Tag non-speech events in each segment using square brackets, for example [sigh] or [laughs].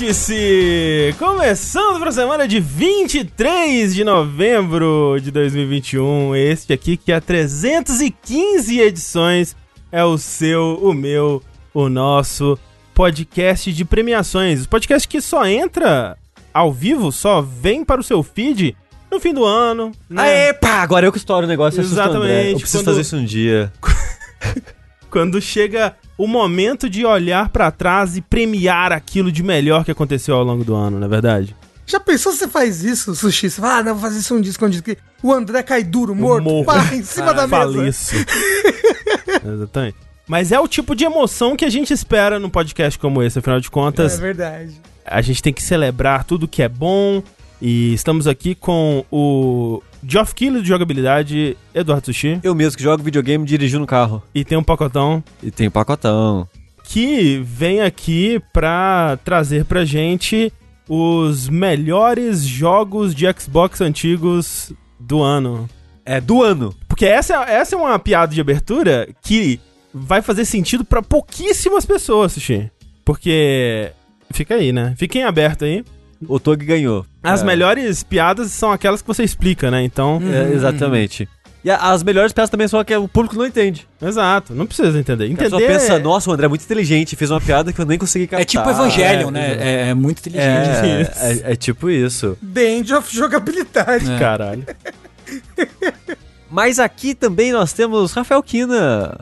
Vértice! Começando para a semana de 23 de novembro de 2021. Este aqui que há 315 edições é o seu, o meu, o nosso podcast de premiações. Podcast que só entra ao vivo, só vem para o seu feed no fim do ano. Né? Aê, pá, agora eu que estouro o negócio. o André. Exatamente, Eu preciso quando- fazer isso um dia. [laughs] Quando chega o momento de olhar para trás e premiar aquilo de melhor que aconteceu ao longo do ano, não é verdade? Já pensou se você faz isso, Sushi? Você fala, ah, não, vou fazer isso um dia escondido. Que o André cai duro, morto, pá, em cima [laughs] da mesa. Faliço. [laughs] Exatamente. Mas é o tipo de emoção que a gente espera num podcast como esse, afinal de É contas, verdade. a gente tem que celebrar tudo que é bom. E estamos aqui com o Geoff Keighley de jogabilidade, Eduardo Sushi, Eu mesmo que jogo videogame dirigindo no carro. e tem um pacotão E tem pacotão. que vem aqui pra trazer pra gente os melhores jogos de Xbox antigos do ano. É do ano. Porque essa, essa é uma piada de abertura que vai fazer sentido pra pouquíssimas pessoas, Sushi. Porque. Fica aí, né? Fiquem abertos aí. O Tog ganhou. As É, melhores piadas são aquelas que você explica, né? Então. é, exatamente. E as melhores peças também são as que o público não entende. Exato, não precisa entender. A pessoa Entender. pensa, nossa, o André é muito inteligente, fez uma piada que eu nem consegui captar. É tipo Evangelion, É, né? É, é muito inteligente. É, [laughs] é, é tipo isso. End of jogabilidade. É. Caralho. [laughs] Mas aqui também nós temos Rafael Kina,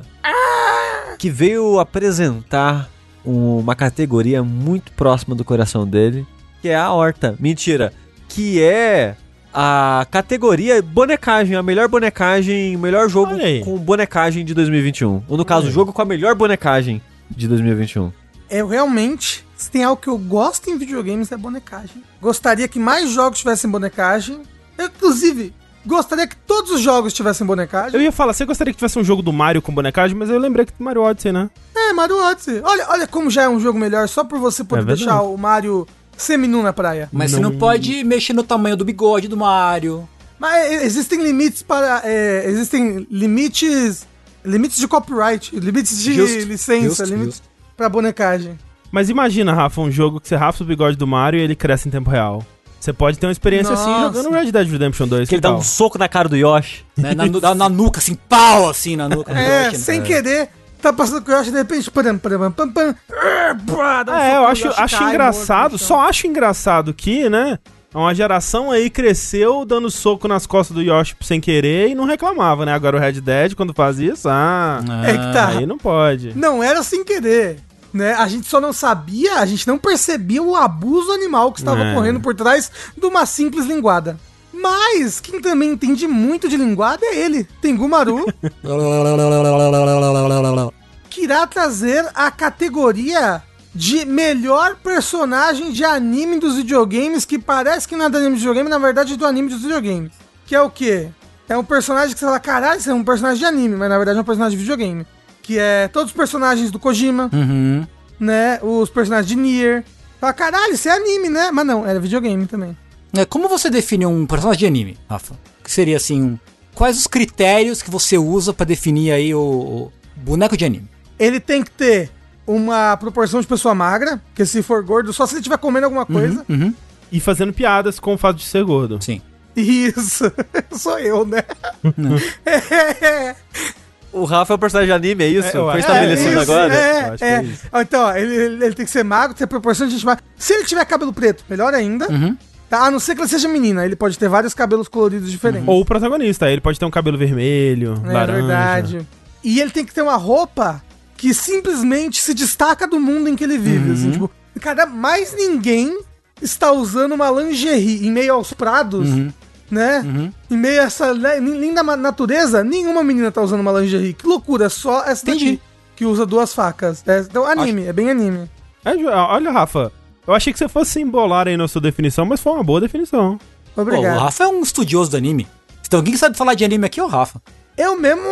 que veio apresentar uma categoria muito próxima do coração dele, que é a horta. Mentira, que é a categoria bonecagem, a melhor bonecagem, o melhor jogo com bonecagem de 2021. Ou no caso, o jogo com a melhor bonecagem de 2021. Eu realmente, se tem algo que eu gosto em videogames é bonecagem. Gostaria que mais jogos tivessem bonecagem. Eu, inclusive, gostaria que todos os jogos tivessem bonecagem. Eu ia falar, você gostaria que tivesse um jogo do Mario com bonecagem, mas eu lembrei que Mario Odyssey, né? É, Mario Odyssey. Olha, olha como já é um jogo melhor só por você poder É deixar o Mario seminu na praia. Mas você Não- não pode mexer no tamanho do bigode do Mario. Mas é, existem limites para. é, existem limites. Limites de copyright, limites de Justo, licença, justo, limites pra bonecagem. Mas imagina, Rafa, um jogo que você raspa o bigode do Mario e ele cresce em tempo real. Você pode ter uma experiência assim Nossa. jogando Red Dead Redemption 2. Que ele dá um soco na cara do Yoshi. Né? Na, nu- [laughs] na nuca, assim, pau, assim, na nuca. do É, Yoshi, né? sem querer, tá passando com o Yoshi de repente, pam, pam, um Ah, é, eu acho, acho cai engraçado, morto só acho engraçado que, né? Uma geração aí cresceu dando soco nas costas do Yoshi sem querer e não reclamava, né? Agora o Red Dead, quando faz isso, ah, É que tá. aí não pode. Não era sem querer. Né? A gente só não sabia, a gente não percebia o abuso animal que estava É. ocorrendo por trás de uma simples linguada. Mas quem também entende muito de linguada é ele, Tengu Maru, [laughs] que irá trazer a categoria de melhor personagem de anime dos videogames, que parece que não é do anime de videogame, na verdade é do anime dos videogames. Que é o quê? É um personagem que você fala, caralho, isso é um personagem de anime, mas na verdade é um personagem de videogame. Que é todos os personagens do Kojima, Uhum. né? Os personagens de Nier. Fala, caralho, isso é anime, né? Mas não, era videogame também. É, Como você define um personagem de anime, Rafa? Que seria assim, um- quais os critérios que você usa pra definir aí o, o boneco de anime? Ele tem que ter uma proporção de pessoa magra, que se for gordo, só se ele estiver comendo alguma coisa. Uhum. E fazendo piadas com o fato de ser gordo. Sim. Isso, [laughs] sou eu, né? [laughs] é, O Rafa é um personagem de anime, é isso? É, Foi estabelecido isso, agora? Eu É, é. é isso. Então, ó, ele- ele tem que ser magro, ter proporção de gente magra. Se ele tiver cabelo preto, melhor ainda. Uhum. Tá? A não ser que ele seja menina, ele pode ter vários cabelos coloridos diferentes. Ou o protagonista, ele pode ter um cabelo vermelho, É laranja. verdade. E ele tem que ter uma roupa que simplesmente se destaca do mundo em que ele vive. Uhum. Assim, tipo, cara, mais ninguém está usando uma lingerie em meio aos prados, Uhum. né? Uhum. Em meio a essa né, linda ma- natureza, nenhuma menina tá usando uma lingerie. Que loucura, só essa daqui Entendi. que usa duas facas. É, então, anime, é bem anime. É, olha, Rafa, eu achei que você fosse embolar aí na sua definição, mas foi uma boa definição. Pô, Obrigado. o Rafa é um estudioso do anime. Se tem alguém que sabe falar de anime aqui, é o Rafa. Eu mesmo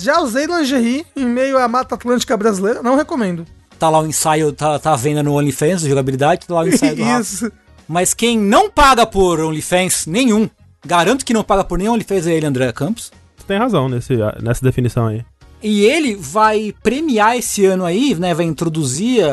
já usei lingerie em meio à Mata Atlântica brasileira, não recomendo. Tá lá o ensaio, tá, tá à venda no OnlyFans, de jogabilidade, tá lá o ensaio do Rafa. Isso. Mas quem não paga por OnlyFans nenhum, garanto que não paga por nenhum OnlyFans é ele, André Campos. Você tem razão nesse, nessa definição aí. E ele vai premiar esse ano aí, né? Vai introduzir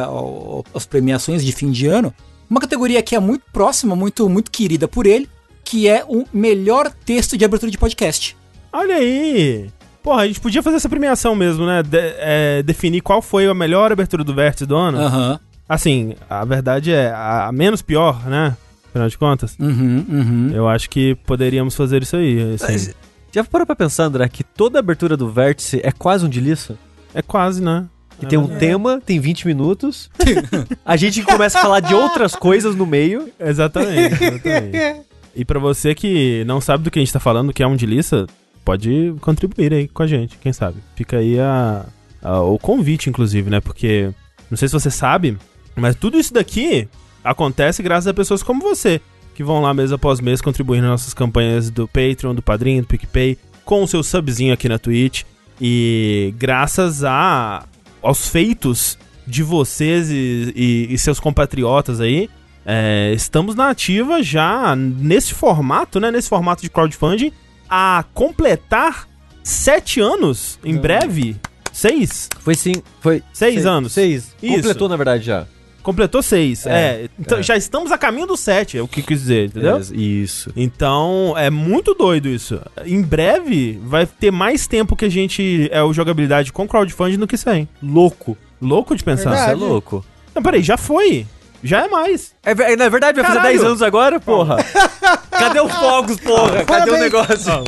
as premiações de fim de ano. Uma categoria que é muito próxima, muito, muito querida por ele, que é o melhor texto de abertura de podcast. Olha aí! Porra, a gente podia fazer essa premiação mesmo, né? De- é, definir qual foi a melhor abertura do Vértice do ano. Aham. Assim, a verdade é a, a menos pior, né? Afinal de contas. Uhum, uhum. Eu acho que poderíamos fazer isso aí. assim. Já parou pra pensar, André, que toda abertura do Vértice é quase um de liça? É quase, né? Que É tem um verdade. tema, tem 20 minutos. [laughs] a gente começa a falar de outras coisas no meio. Exatamente, [laughs] exatamente. e pra você que não sabe do que a gente tá falando, que é um de lista, pode contribuir aí com a gente, quem sabe. Fica aí a, a- o convite, inclusive, né? Porque, não sei se você sabe, mas tudo isso daqui acontece graças a pessoas como você, que vão lá mês após mês contribuindo nas nossas campanhas do Patreon, do Padrinho, do PicPay, com o seu subzinho aqui na Twitch. E graças a aos feitos de vocês e, e- e seus compatriotas aí, é, estamos na ativa já nesse formato, né? Nesse formato de crowdfunding, a completar sete anos em breve. Seis? Foi sim, foi. Seis seis anos. Seis. Isso. Completou, na verdade, já. Completou seis. É. É, então é. já estamos a caminho do sete, é o que eu quis dizer, entendeu? É, Isso. Então, é muito doido isso. Em breve, vai ter mais tempo que a gente é o jogabilidade com crowdfunding do que sem. Louco. Louco de pensar. Isso é Verdade. louco. Não, peraí, já foi. Já é mais. É, na verdade, vai fazer Caralho. 10 anos agora, porra. [laughs] Cadê os fogos, porra? Cadê o negócio?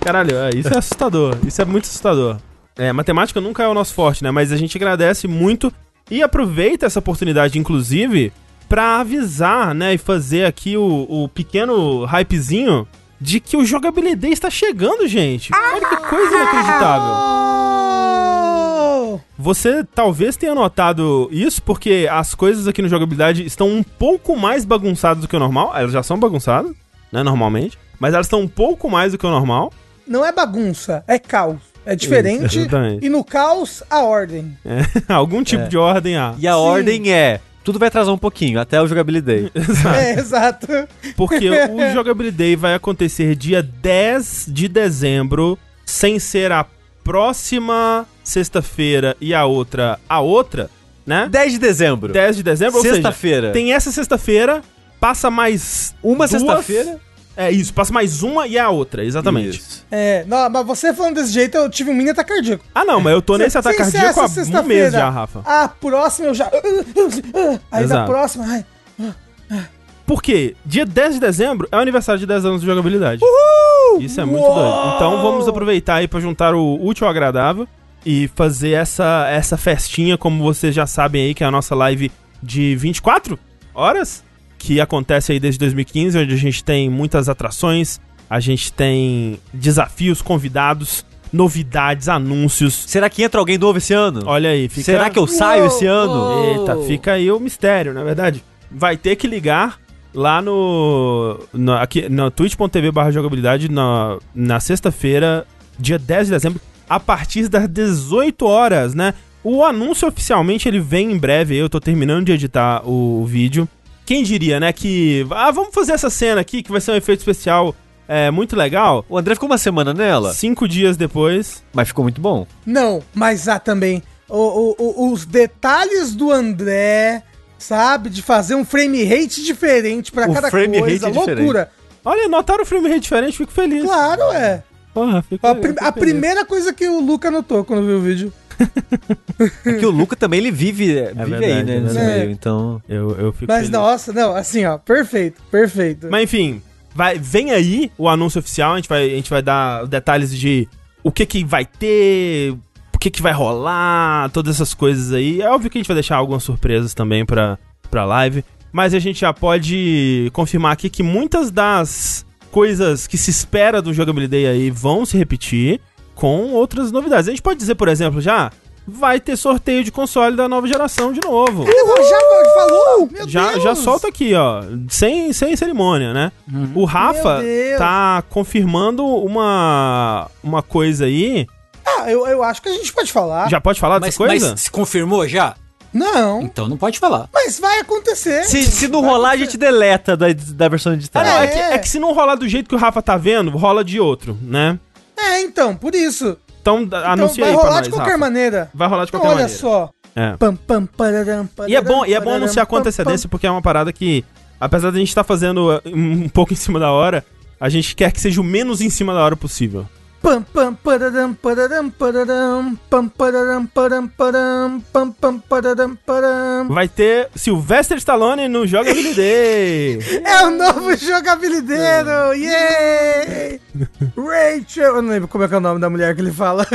Caralho, é, isso é assustador. Isso é muito assustador. É, matemática nunca é o nosso forte, né? Mas a gente agradece muito e aproveita essa oportunidade, inclusive, pra avisar, né? E fazer aqui o, o pequeno hypezinho de que o jogabilidade está chegando, gente. Olha que coisa inacreditável. Você talvez tenha notado isso porque as coisas aqui no jogabilidade estão um pouco mais bagunçadas do que o normal. Elas já são bagunçadas, né? Normalmente. Mas elas estão um pouco mais do que o normal. Não é bagunça, é caos. É diferente. Isso, e no caos, a ordem. [laughs] Algum tipo É. de ordem há. E a Sim. ordem é. Tudo vai atrasar um pouquinho, até o jogabilidade. [laughs] É, exato. Porque [laughs] o Jogability Day vai acontecer dia 10 de dezembro, sem ser a próxima sexta-feira e a outra a outra, né? 10 de dezembro. 10 de dezembro, ou seja, Sexta-feira. tem essa sexta-feira, passa mais Uma duas- sexta-feira. É isso, passa mais uma e a outra, exatamente. Isso. É, não, mas você falando desse jeito, eu tive um mini ataque cardíaco. Ah, não, mas eu tô nesse Se- ataque cardíaco há um mês já, Rafa. A próxima eu já. Aí da Exato. próxima. Ai, Porque dia 10 de dezembro é o aniversário de 10 anos de jogabilidade. Isso é muito Uou! doido. Então vamos aproveitar aí pra juntar o útil ao agradável e fazer essa, essa festinha, como vocês já sabem aí, que é a nossa live de 24 horas, que acontece aí desde 2015, onde a gente tem muitas atrações, a gente tem desafios, convidados, novidades, anúncios. Será que entra alguém novo esse ano? Olha aí, fica... Será que eu saio esse ano? Eita, fica aí o mistério, na verdade. Vai ter que ligar lá no. no aqui, na twitch.tv barra jogabilidade na, na sexta-feira, dia 10 de dezembro, a partir das 18 horas, né? O anúncio oficialmente ele vem em breve, eu tô terminando de editar o vídeo. Quem diria, né, que. Ah, vamos fazer essa cena aqui, que vai ser um efeito especial é, muito legal. O André ficou uma semana nela, Cinco dias depois. mas ficou muito bom. Não, mas há também o- o- o- os detalhes do André, sabe? De fazer um frame rate diferente pra O cada frame coisa. rate loucura. Olha, notaram o frame rate diferente, fico feliz. Claro, é. Porra, fico, A, prim- fico a feliz. primeira coisa que o Luca notou quando viu o vídeo. [laughs] É que o Luca também, ele vive, vive verdade, aí, né, é nesse verdade. meio, então... Eu, eu fico Mas feliz. nossa, não, assim, ó, perfeito, perfeito. Mas enfim, vai, vem aí o anúncio oficial, a gente vai, a gente vai dar detalhes de o que que vai ter, o que que vai rolar, todas essas coisas aí. É óbvio que a gente vai deixar algumas surpresas também pra, pra live, mas a gente já pode confirmar aqui que muitas das coisas que se espera do Jogabilidade aí vão se repetir com outras novidades. A gente pode dizer, por exemplo, já vai ter sorteio de console da nova geração de novo. Já falou? Meu Já, Deus! já solta aqui, ó. Sem, sem cerimônia, né? O Rafa tá confirmando uma, uma coisa aí. Ah, eu, eu acho que a gente pode falar. Já pode falar Mas, dessa coisa? mas se confirmou já? Não, Então não pode falar. mas vai acontecer. Se, se não Vai rolar, a acontecer. gente deleta da, da versão Ah, editada. não, é, É. que, é que se não rolar do jeito que o Rafa tá vendo, rola de outro, né? É, então, por isso. Então, Então anuncia vai aí pra rolar nós, de qualquer Rafa. maneira. Vai rolar de Então, qualquer olha maneira. só. É. Pam, pam, pararam, E é bom, e é bom pararam, anunciar com antecedência, porque é uma parada que, apesar de a gente estar fazendo uh, um pouco em cima da hora, a gente quer que seja o menos em cima da hora possível. Pam, pam, pararam, pararam, pararam, pam, pararam, param, param, pam, pam, pararam, param. Vai ter Sylvester Stallone no Jogabilidade. [laughs] É o novo jogabilideiro! Yay! Rachel! Eu não lembro como é que é o nome da mulher que ele fala.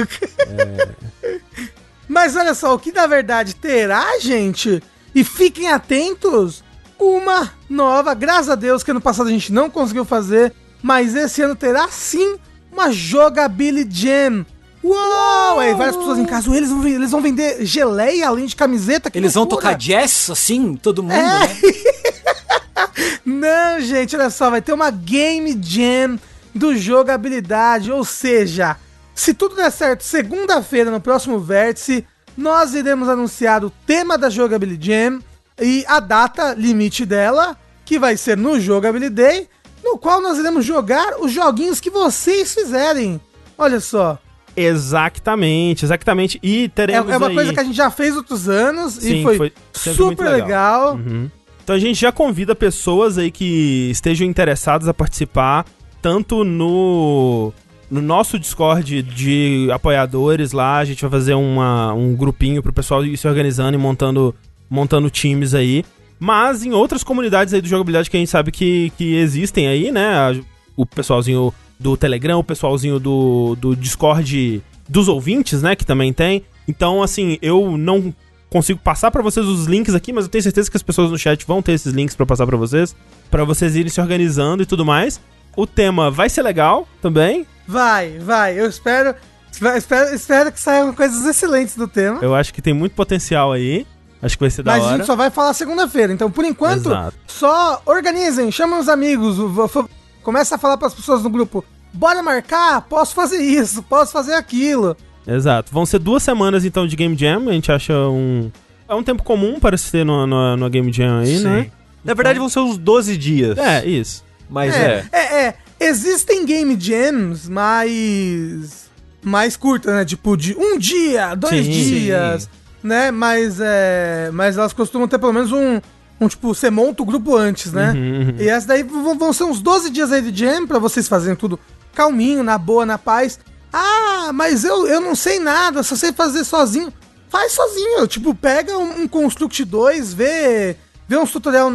[laughs] Mas olha só, o que na verdade terá, gente, e fiquem atentos, uma nova, graças a Deus que ano passado a gente não conseguiu fazer, mas esse ano terá sim uma jogabilidade jam. Uou! Aí várias pessoas em casa, eles vão, eles vão vender geleia além de camiseta. que Eles vão loucura. tocar jazz, assim, todo mundo, É. né? [laughs] Não, gente, olha só, vai ter uma Game Jam do jogabilidade, ou seja, se tudo der certo, segunda-feira no próximo vértice, nós iremos anunciar o tema da Jogabilidade Jam e a data limite dela, que vai ser no Jogabilidade Day, no qual nós iremos jogar os joguinhos que vocês fizerem. Olha só, exatamente, exatamente. E é, teremos é uma aí... coisa que a gente já fez outros anos Sim, e foi, foi super legal. legal. Uhum. Então a gente já convida pessoas aí que estejam interessadas a participar, tanto no, no nosso Discord de apoiadores lá, a gente vai fazer uma, um grupinho pro pessoal ir se organizando e montando, montando times aí. Mas em outras comunidades aí do jogabilidade que a gente sabe que, que existem aí, né? O pessoalzinho do Telegram, o pessoalzinho do, do Discord dos ouvintes, né? Que também tem. Então, assim, eu não consigo passar pra vocês os links aqui, mas eu tenho certeza que as pessoas no chat vão ter esses links pra passar pra vocês, Pra vocês irem se organizando e tudo mais. O tema vai ser legal também. Vai, vai, eu espero, espero, espero que saiam coisas excelentes do tema. Eu acho que tem muito potencial aí. Acho que vai ser da Mas a hora. gente só vai falar segunda-feira. Então, por enquanto, Exato. só organizem, chamem os amigos, começa a falar pras pessoas no grupo. Bora marcar? Posso fazer isso, posso fazer aquilo. Exato. Vão ser duas semanas então de Game Jam. A gente acha um. É um tempo comum para se ter no, no, no Game Jam aí, né? Na verdade, vão ser uns 12 dias. É, isso. Mas é. É, é, é, existem game jams mais mais curtas, né? Tipo de um dia, dois Sim, dias, né? Mas é, mas elas costumam ter pelo menos um, um tipo, você monta o grupo antes, né? Uhum, uhum. E essa daí vão, vão ser uns 12 dias aí de jam pra vocês fazerem tudo calminho, na boa, na paz. Ah, mas eu, eu não sei nada, só sei fazer sozinho. Faz sozinho, tipo, pega um, um Construct 2, vê, vê uns tutorial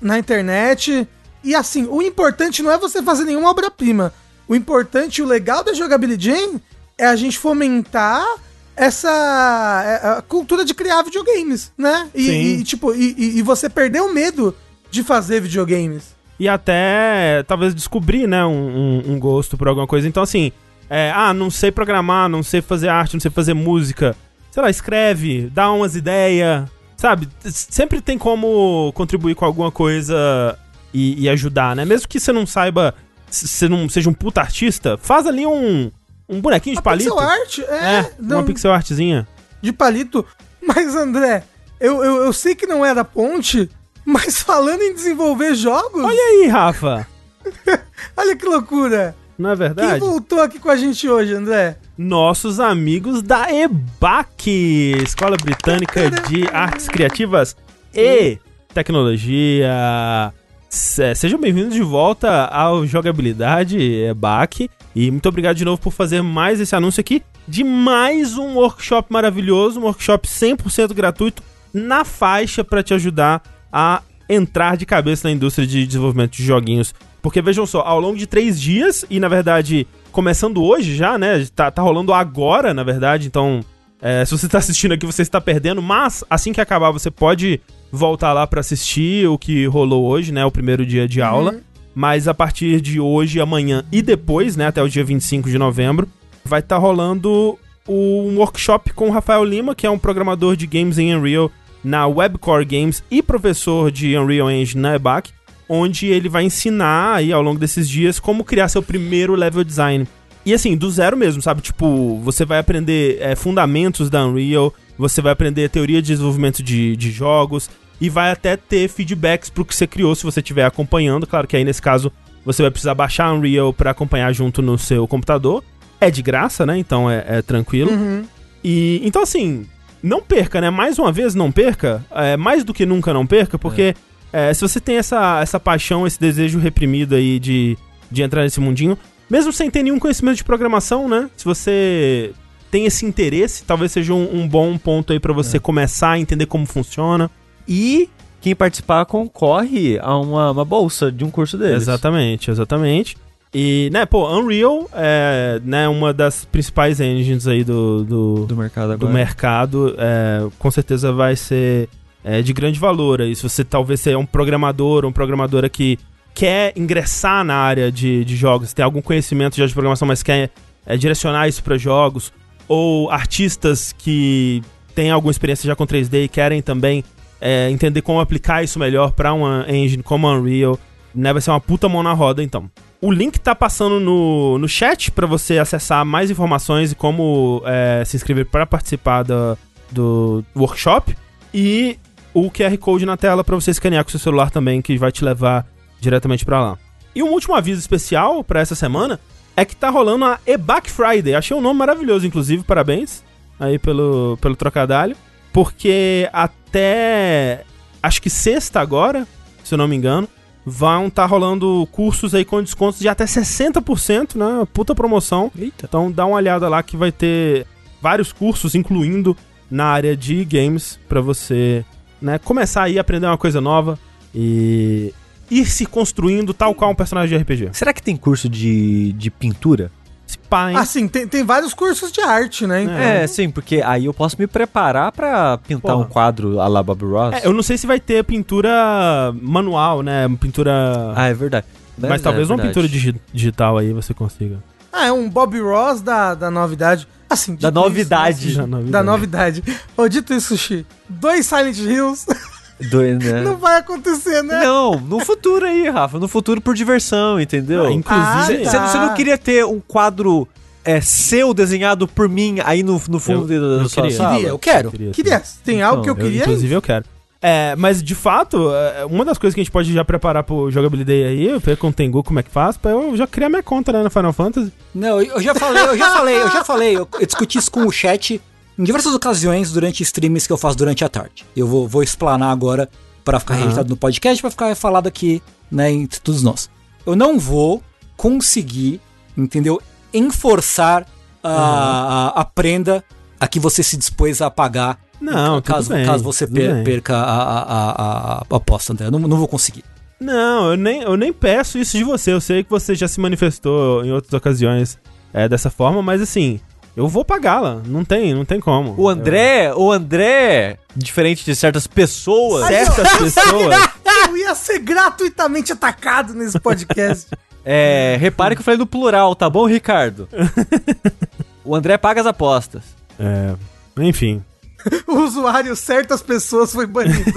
na internet. E assim, o importante não é você fazer nenhuma obra-prima. O importante o legal da jogabilidade Jam é a gente fomentar essa é, a cultura de criar videogames, né? E, e, tipo, e, e- você perder o medo de fazer videogames. E até talvez descobrir, né, um, um- um gosto por alguma coisa. Então, assim, é, ah, não sei programar, não sei fazer arte, não sei fazer música. Sei lá, escreve, dá umas ideias, sabe? Sempre tem como contribuir com alguma coisa e, e ajudar, né? Mesmo que você não saiba, você não seja um puta artista, faz ali um, um bonequinho de palito. pixel art, é, É, não- uma pixel artzinha. de palito. Mas, André, eu, eu, eu sei que não era ponte, mas falando em desenvolver jogos, Olha aí, Rafa. [laughs] olha que loucura. Não é Quem verdade? voltou aqui com a gente hoje, André? nossos amigos da EBAC, Escola Britânica de Artes Criativas e Tecnologia. Se- Sejam bem-vindos de volta ao Jogabilidade EBAC e muito obrigado de novo por fazer mais esse anúncio aqui de mais um workshop maravilhoso, um workshop 100% gratuito na faixa para te ajudar a entrar de cabeça na indústria de desenvolvimento de joguinhos. Porque vejam só, ao longo de três dias, e na verdade, começando hoje já, né? Tá, tá rolando agora, na verdade, então. é, se você tá assistindo aqui, você está perdendo, mas assim que acabar, você pode voltar lá pra assistir o que rolou hoje, né? O primeiro dia de aula. Mas a partir de hoje, amanhã e depois, né? Até o dia 25 de novembro, vai estar rolando um workshop com o Rafael Lima, que é um programador de games em Unreal na Webcore Games e professor de Unreal Engine na EBAC, onde ele vai ensinar aí ao longo desses dias como criar seu primeiro level design. E assim, do zero mesmo, sabe? Tipo, você vai aprender é, fundamentos da Unreal, você vai aprender teoria de desenvolvimento de, de jogos e vai até ter feedbacks pro que você criou se você estiver acompanhando. Claro que aí nesse caso você vai precisar baixar a Unreal para acompanhar junto no seu computador. É de graça, né? Então é, é tranquilo. Uhum. E então assim, não perca, né? Mais uma vez, não perca. É, mais do que nunca não perca, porque é, se você tem essa, essa paixão, esse desejo reprimido aí de, de entrar nesse mundinho, mesmo sem ter nenhum conhecimento de programação, né? Se você tem esse interesse, talvez seja um, um bom ponto aí pra você começar a entender como funciona. E quem participar concorre a uma, uma bolsa de um curso deles. Exatamente, exatamente. E, né, pô, Unreal é né, uma das principais engines aí do, do, Do mercado do agora. mercado, é, com certeza vai ser é, de grande valor. Aí, se você talvez seja um programador ou um programadora que quer ingressar na área de, de jogos, tem algum conhecimento já de programação, mas quer é, direcionar isso para jogos, ou artistas que têm alguma experiência já com 3D e querem também é, entender como aplicar isso melhor para uma engine como Unreal, né, vai ser uma puta mão na roda, então. O link tá passando no, no chat para você acessar mais informações e como é, se inscrever para participar do workshop. E o QR Code na tela para você escanear com seu celular também, que vai te levar diretamente para lá. E um último aviso especial para essa semana é que tá rolando a EBAC Friday. Achei um nome maravilhoso, inclusive, parabéns aí pelo, pelo trocadilho. Porque até acho que sexta agora, se eu não me engano, vão estar rolando cursos aí com descontos de até 60%, né? Puta promoção. Eita. Então dá uma olhada lá que vai ter vários cursos, incluindo na área de games, pra você né, começar aí a aprender uma coisa nova e ir se construindo tal qual um personagem de RPG. Será que tem curso de, de pintura? Pá, hein? Assim, tem, tem vários cursos de arte, né? Então, É, sim, porque aí eu posso me preparar pra pintar Porra. um quadro a la Bob Ross. É, eu não sei se vai ter pintura manual, né? Pintura. Ah, é verdade. mas é talvez uma verdade. pintura digi- digital aí você consiga. Ah, é um Bob Ross da, da novidade. Assim, Da isso, novidade. Já né? novidade. Da novidade. Ô, dito isso, Sushi, dois Silent Hills [laughs] Do, né? não vai acontecer, né? Não, no futuro aí, Rafa. No futuro por diversão, entendeu? Ah, inclusive. Ah, Você tá. você não queria ter um quadro é, seu desenhado por mim aí no, no fundo Eu- da eu sua queria. sala? Queria, eu quero. Queria. Tem algo que eu Então, queria. inclusive eu quero. É, mas de fato, é, uma das coisas que a gente pode já preparar pro Jogabilidade aí, eu ver com o Tengu como é que faz, pra eu já criar minha conta né, no Final Fantasy. Não, eu já falei, eu já falei, eu já falei. Eu, eu discuti isso com o chat em diversas ocasiões durante streams que eu faço durante a tarde. Eu vou, vou explanar agora pra ficar Aham. registrado no podcast, pra ficar falado aqui, né, entre todos nós. Eu não vou conseguir, entendeu? Enforçar a, a, a prenda a que você se dispôs a pagar Não, caso, bem, caso você per- perca a, a- a aposta, André. Eu não, não vou conseguir. Não, eu nem, eu nem peço isso de você. Eu sei que você já se manifestou em outras ocasiões é, dessa forma, mas assim, eu vou pagá-la. Não tem, não tem como. O André, o André, diferente de certas pessoas, Eu- certas pessoas. [laughs] Eu ia ser gratuitamente atacado nesse podcast. é, repare que eu falei no plural, tá bom, Ricardo? [laughs] o André paga as apostas. É, enfim. o usuário certas pessoas foi banido. [laughs]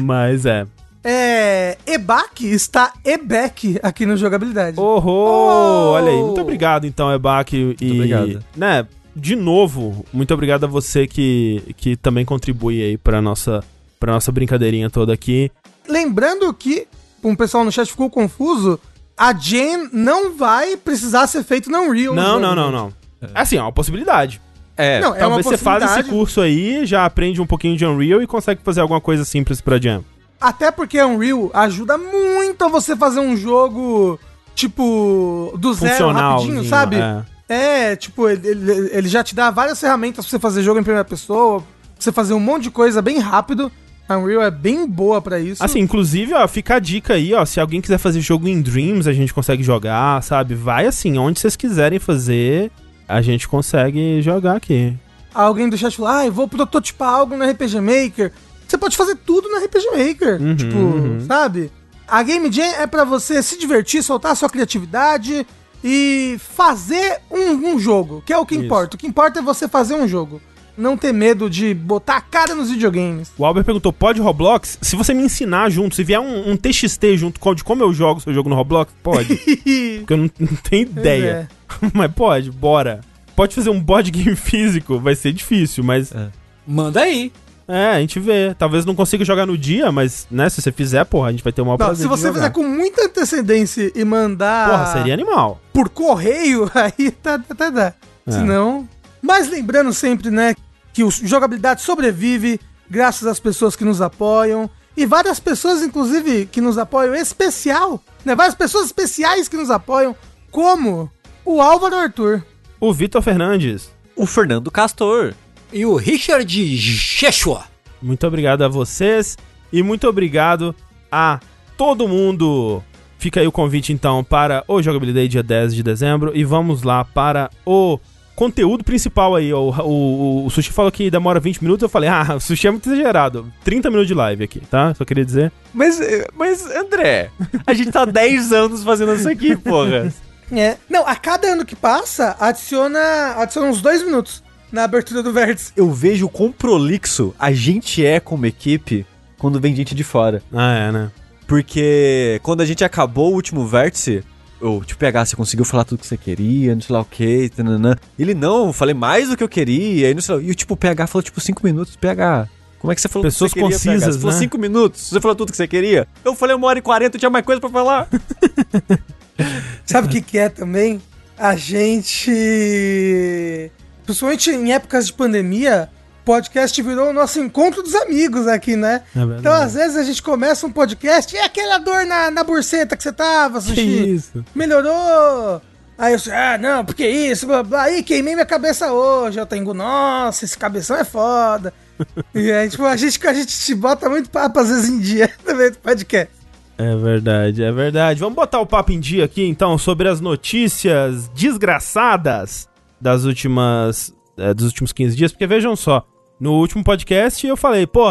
Mas é. É. EBAC está EBEC aqui no Jogabilidade. Oh, Oh! Olha aí, muito obrigado então, Ebac. E, obrigado. Né, de novo, muito obrigado a você que, que também contribui aí pra nossa, pra nossa brincadeirinha toda aqui. Lembrando que, um pessoal no chat ficou confuso, a Jen não vai precisar ser feito na Unreal. Não, né? não, não, não. Assim, é uma possibilidade. É, Não, é uma Talvez você faça esse curso aí, já aprende um pouquinho de Unreal e consegue fazer alguma coisa simples pra Jam. Até porque a Unreal ajuda muito a você fazer um jogo, tipo, do zero rapidinho, sabe? É. É, tipo, ele, ele- já te dá várias ferramentas pra você fazer jogo em primeira pessoa, pra você fazer um monte de coisa bem rápido. A Unreal é bem boa pra isso. Assim, inclusive, ó, fica a dica aí, ó. Se alguém quiser fazer jogo em Dreams, a gente consegue jogar, sabe? Vai assim, onde vocês quiserem fazer, a gente consegue jogar aqui. Alguém do chat falou, ah, eu vou prototipar algo no RPG Maker. Você pode fazer tudo no RPG Maker. Uhum, tipo, uhum. sabe? A Game Jam é pra você se divertir, soltar a sua criatividade e fazer um, um jogo, que é o que Isso. importa. O que importa é você fazer um jogo. Não ter medo de botar a cara nos videogames. O Albert perguntou: pode Roblox? Se você me ensinar junto, se vier um, um TXT junto com de como eu jogo seu jogo no Roblox, pode. [laughs] Porque eu não, não tenho ideia. é. [laughs] mas pode, bora. Pode fazer um board [laughs] game físico, vai ser difícil, mas. Manda aí. É, a gente vê. Talvez não consiga jogar no dia, mas, né, se você fizer, porra, a gente vai ter uma Não, prazer se você fizer com muita antecedência e mandar Porra, seria animal. por correio, [laughs] aí tá, tá, dá. É. Se não. Mas lembrando sempre, né, que o jogabilidade sobrevive graças às pessoas que nos apoiam. E várias pessoas, inclusive, que nos apoiam especial, né? Várias pessoas especiais que nos apoiam, como o Álvaro Arthur. O Vitor Fernandes. O Fernando Castor. E o Richard Sheshua. Muito obrigado a vocês e muito obrigado a todo mundo. Fica aí o convite então para o Jogabilidade dia 10 de dezembro e vamos lá para o conteúdo principal aí. O, o, o Sushi falou que demora 20 minutos, eu falei, [laughs] ah, o Sushi é muito exagerado. 30 minutos de live aqui, tá? Só queria dizer. Mas, mas, André, a gente tá 10 [laughs] anos fazendo isso aqui, porra. É. Não, a cada ano que passa, adiciona, adiciona uns dois minutos na abertura do vértice. Eu vejo o quão prolixo a gente é como equipe quando vem gente de fora. Ah, é, né? Porque quando a gente acabou o último vértice, eu, tipo, PH, você conseguiu falar tudo que você queria, não sei lá o que, Ele, não, eu falei mais do que eu queria, e não sei lá. E o tipo, o PH falou, tipo, 5 minutos, PH. Como é que você falou Pessoas tudo que você queria, PH? concisas, Você falou né? 5 minutos, você falou tudo que você queria. Eu falei uma hora e 40, tinha mais coisa pra falar. [laughs] Sabe o que, que é também? A gente. Principalmente em épocas de pandemia, podcast virou o nosso encontro dos amigos aqui, né? É. Então, às vezes, a gente começa um podcast e é aquela dor na, na burseta que você tava, Que Sushi. isso? Melhorou. Aí eu ah, não, porque isso, blá, blá. Aí queimei minha cabeça hoje. Eu tenho, nossa, esse cabeção é foda. [laughs] e aí, tipo, a gente, a gente te bota muito papo às vezes em dia [laughs] meio do podcast. É verdade, é verdade. Vamos botar o papo em dia aqui, então, sobre as notícias desgraçadas das últimas. é, dos últimos 15 dias, porque vejam só, no último podcast eu falei, pô,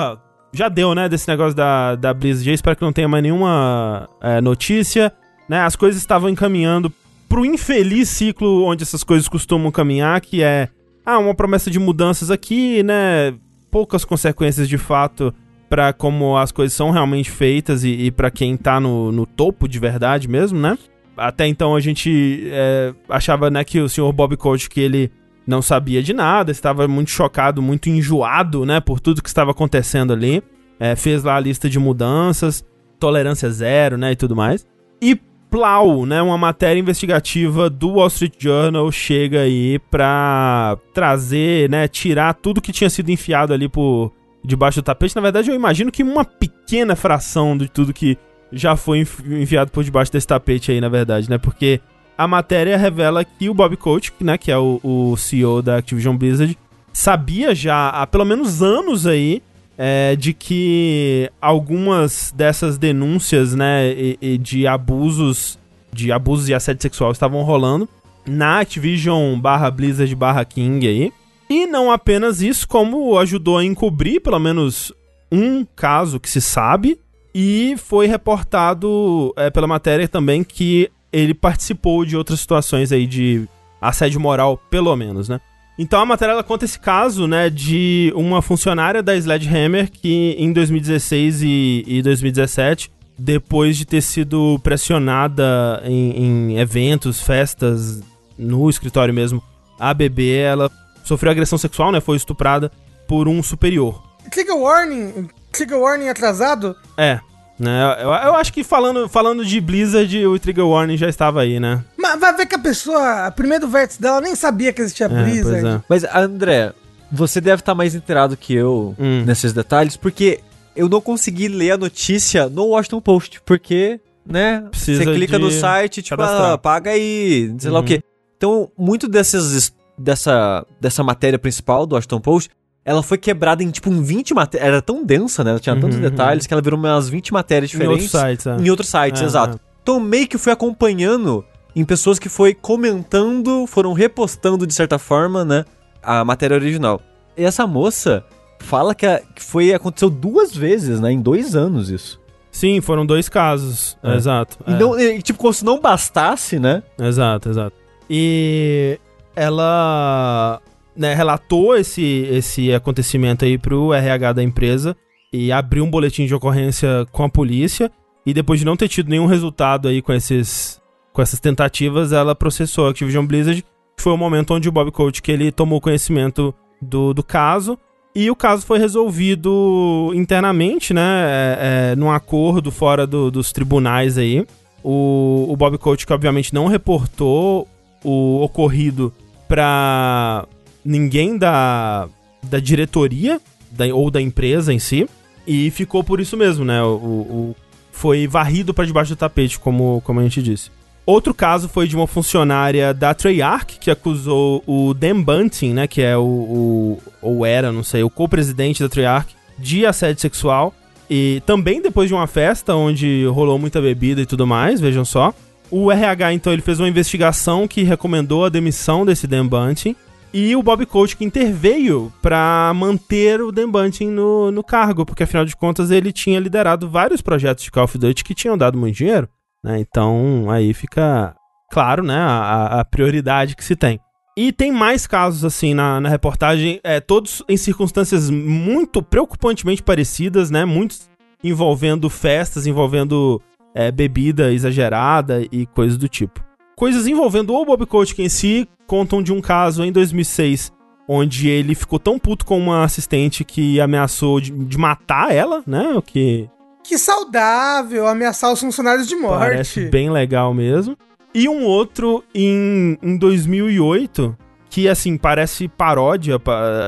já deu, né, desse negócio da, da Blizzard, espero que não tenha mais nenhuma é, notícia, né, as coisas estavam encaminhando pro infeliz ciclo onde essas coisas costumam caminhar, que é, ah, uma promessa de mudanças aqui, né, poucas consequências de fato pra como as coisas são realmente feitas e, e para quem tá no, no topo de verdade mesmo, né? Até então a gente é, achava, né, que o senhor Bob Coach que ele não sabia de nada, estava muito chocado, muito enjoado, né, por tudo que estava acontecendo ali. É, fez lá a lista de mudanças, tolerância zero, né, e tudo mais. E Plau, né, uma matéria investigativa do Wall Street Journal chega aí pra trazer, né, tirar tudo que tinha sido enfiado ali por debaixo do tapete. Na verdade, eu imagino que uma pequena fração de tudo que já foi enviado por debaixo desse tapete aí, na verdade, né? Porque a matéria revela que o Bob Kotick, né, que é o, o CEO da Activision Blizzard, sabia já há pelo menos anos aí é, de que algumas dessas denúncias, né, e, e de abusos, de abusos e assédio sexual estavam rolando na Activision barra Blizzard barra King aí. E não apenas isso, como ajudou a encobrir pelo menos um caso que se sabe, e foi reportado é, pela matéria também que ele participou de outras situações aí de assédio moral, pelo menos, né? Então a matéria ela conta esse caso, né, de uma funcionária da Sledgehammer que em 2016 e, e 2017, depois de ter sido pressionada em, em eventos, festas, no escritório mesmo, a bebê, ela sofreu agressão sexual, né, foi estuprada por um superior. Trigger warning, trigger warning atrasado. É, né, eu, eu acho que falando, falando de Blizzard, o Trigger Warning já estava aí, né? Mas vai ver que a pessoa, a primeiro vértice dela, nem sabia que existia É, pois Blizzard. é. Mas, André, você deve estar mais inteirado que eu Hum. nesses detalhes, porque eu não consegui ler a notícia no Washington Post, porque, né, Precisa você clica de no site, tipo, cadastrar. ah, paga aí, sei lá o Uhum. quê. Então, muito dessas, dessa, dessa matéria principal do Washington Post, ela foi quebrada em, tipo, um 20 matérias, era tão densa, né, ela tinha tantos Uhum, detalhes que ela virou umas 20 matérias Em outros diferentes. sites, é. Em outros sites, É, exato. Então meio que fui acompanhando em pessoas que foi comentando, foram repostando de certa forma, né, a matéria original. E essa moça fala que, a- que foi aconteceu duas vezes, né, em dois anos isso. Sim, foram dois casos. É. Exato. E, é. não, e, tipo, como se não bastasse, né? Exato, exato. E ela né, relatou esse, esse acontecimento aí pro RH da empresa e abriu um boletim de ocorrência com a polícia. E depois de não ter tido nenhum resultado aí com, esses, com essas tentativas, ela processou a Activision Blizzard. Foi o momento onde o Bob Coach que ele tomou conhecimento do, do caso. E o caso foi resolvido internamente, né? É, é, num acordo fora do, dos tribunais aí. O, o Bob Coach, que obviamente não reportou o ocorrido pra ninguém da, da diretoria da, ou da empresa em si. E ficou por isso mesmo, né? O, o foi varrido para debaixo do tapete, como, como a gente disse. Outro caso foi de uma funcionária da Treyarch que acusou o Dan Bunting, né, que é o, o ou era, não sei, o co-presidente da Treyarch, de assédio sexual. E também depois de uma festa onde rolou muita bebida e tudo mais, vejam só. O RH então ele fez uma investigação que recomendou a demissão desse Dan Bunting e o Bob Coach que interveio para manter o Dan Bunting no, no cargo, porque afinal de contas ele tinha liderado vários projetos de Call of Duty que tinham dado muito dinheiro. Né? Então aí fica claro né, a, a, prioridade que se tem. E tem mais casos assim na, na reportagem, é, todos em circunstâncias muito preocupantemente parecidas, né? Muitos envolvendo festas, envolvendo é, bebida exagerada e coisas do tipo. Coisas envolvendo o Bob Kotick em si contam de um caso em 2006 onde ele ficou tão puto com uma assistente que ameaçou de, de matar ela, né? O que que saudável ameaçar os funcionários de morte. Parece bem legal mesmo. E um outro em, em 2008, que assim, parece paródia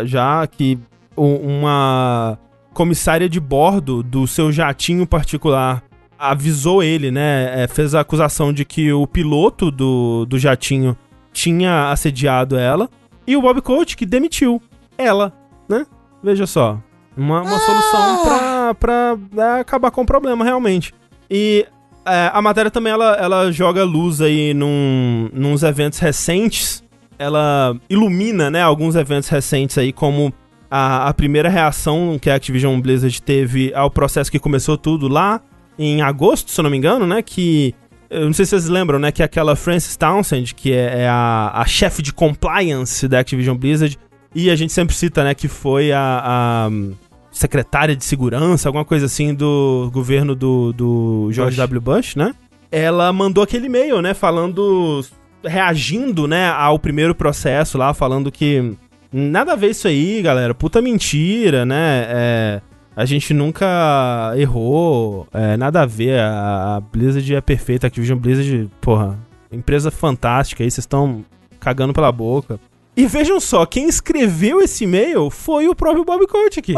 já, que uma comissária de bordo do seu jatinho particular avisou ele, né? É, fez a acusação de que o piloto do, do jatinho tinha assediado ela. E o Bob Coach que demitiu ela, né? Veja só. Uma, uma ah! solução pra, pra né, acabar com o problema, realmente. E é, a matéria também, ela, ela joga luz aí num, nos eventos recentes. Ela ilumina, né, alguns eventos recentes aí, como a, a primeira reação que a Activision Blizzard teve ao processo que começou tudo lá em agosto, se eu não me engano, né, que... Eu não sei se vocês lembram, né, que aquela Frances Townsend, que é, é a, a chefe de compliance da Activision Blizzard, e a gente sempre cita, né, que foi a, a secretária de segurança, alguma coisa assim do governo do, do George Bush. W. Bush, né? Ela mandou aquele e-mail, né, falando reagindo, né, ao primeiro processo lá, falando que nada a ver isso aí, galera, puta mentira, né? É, a gente nunca errou, é, nada a ver, a, a Blizzard é perfeita, a Activision Blizzard, porra, empresa fantástica aí, vocês estão cagando pela boca. E vejam só, quem escreveu esse e-mail foi o próprio Bob Kotick.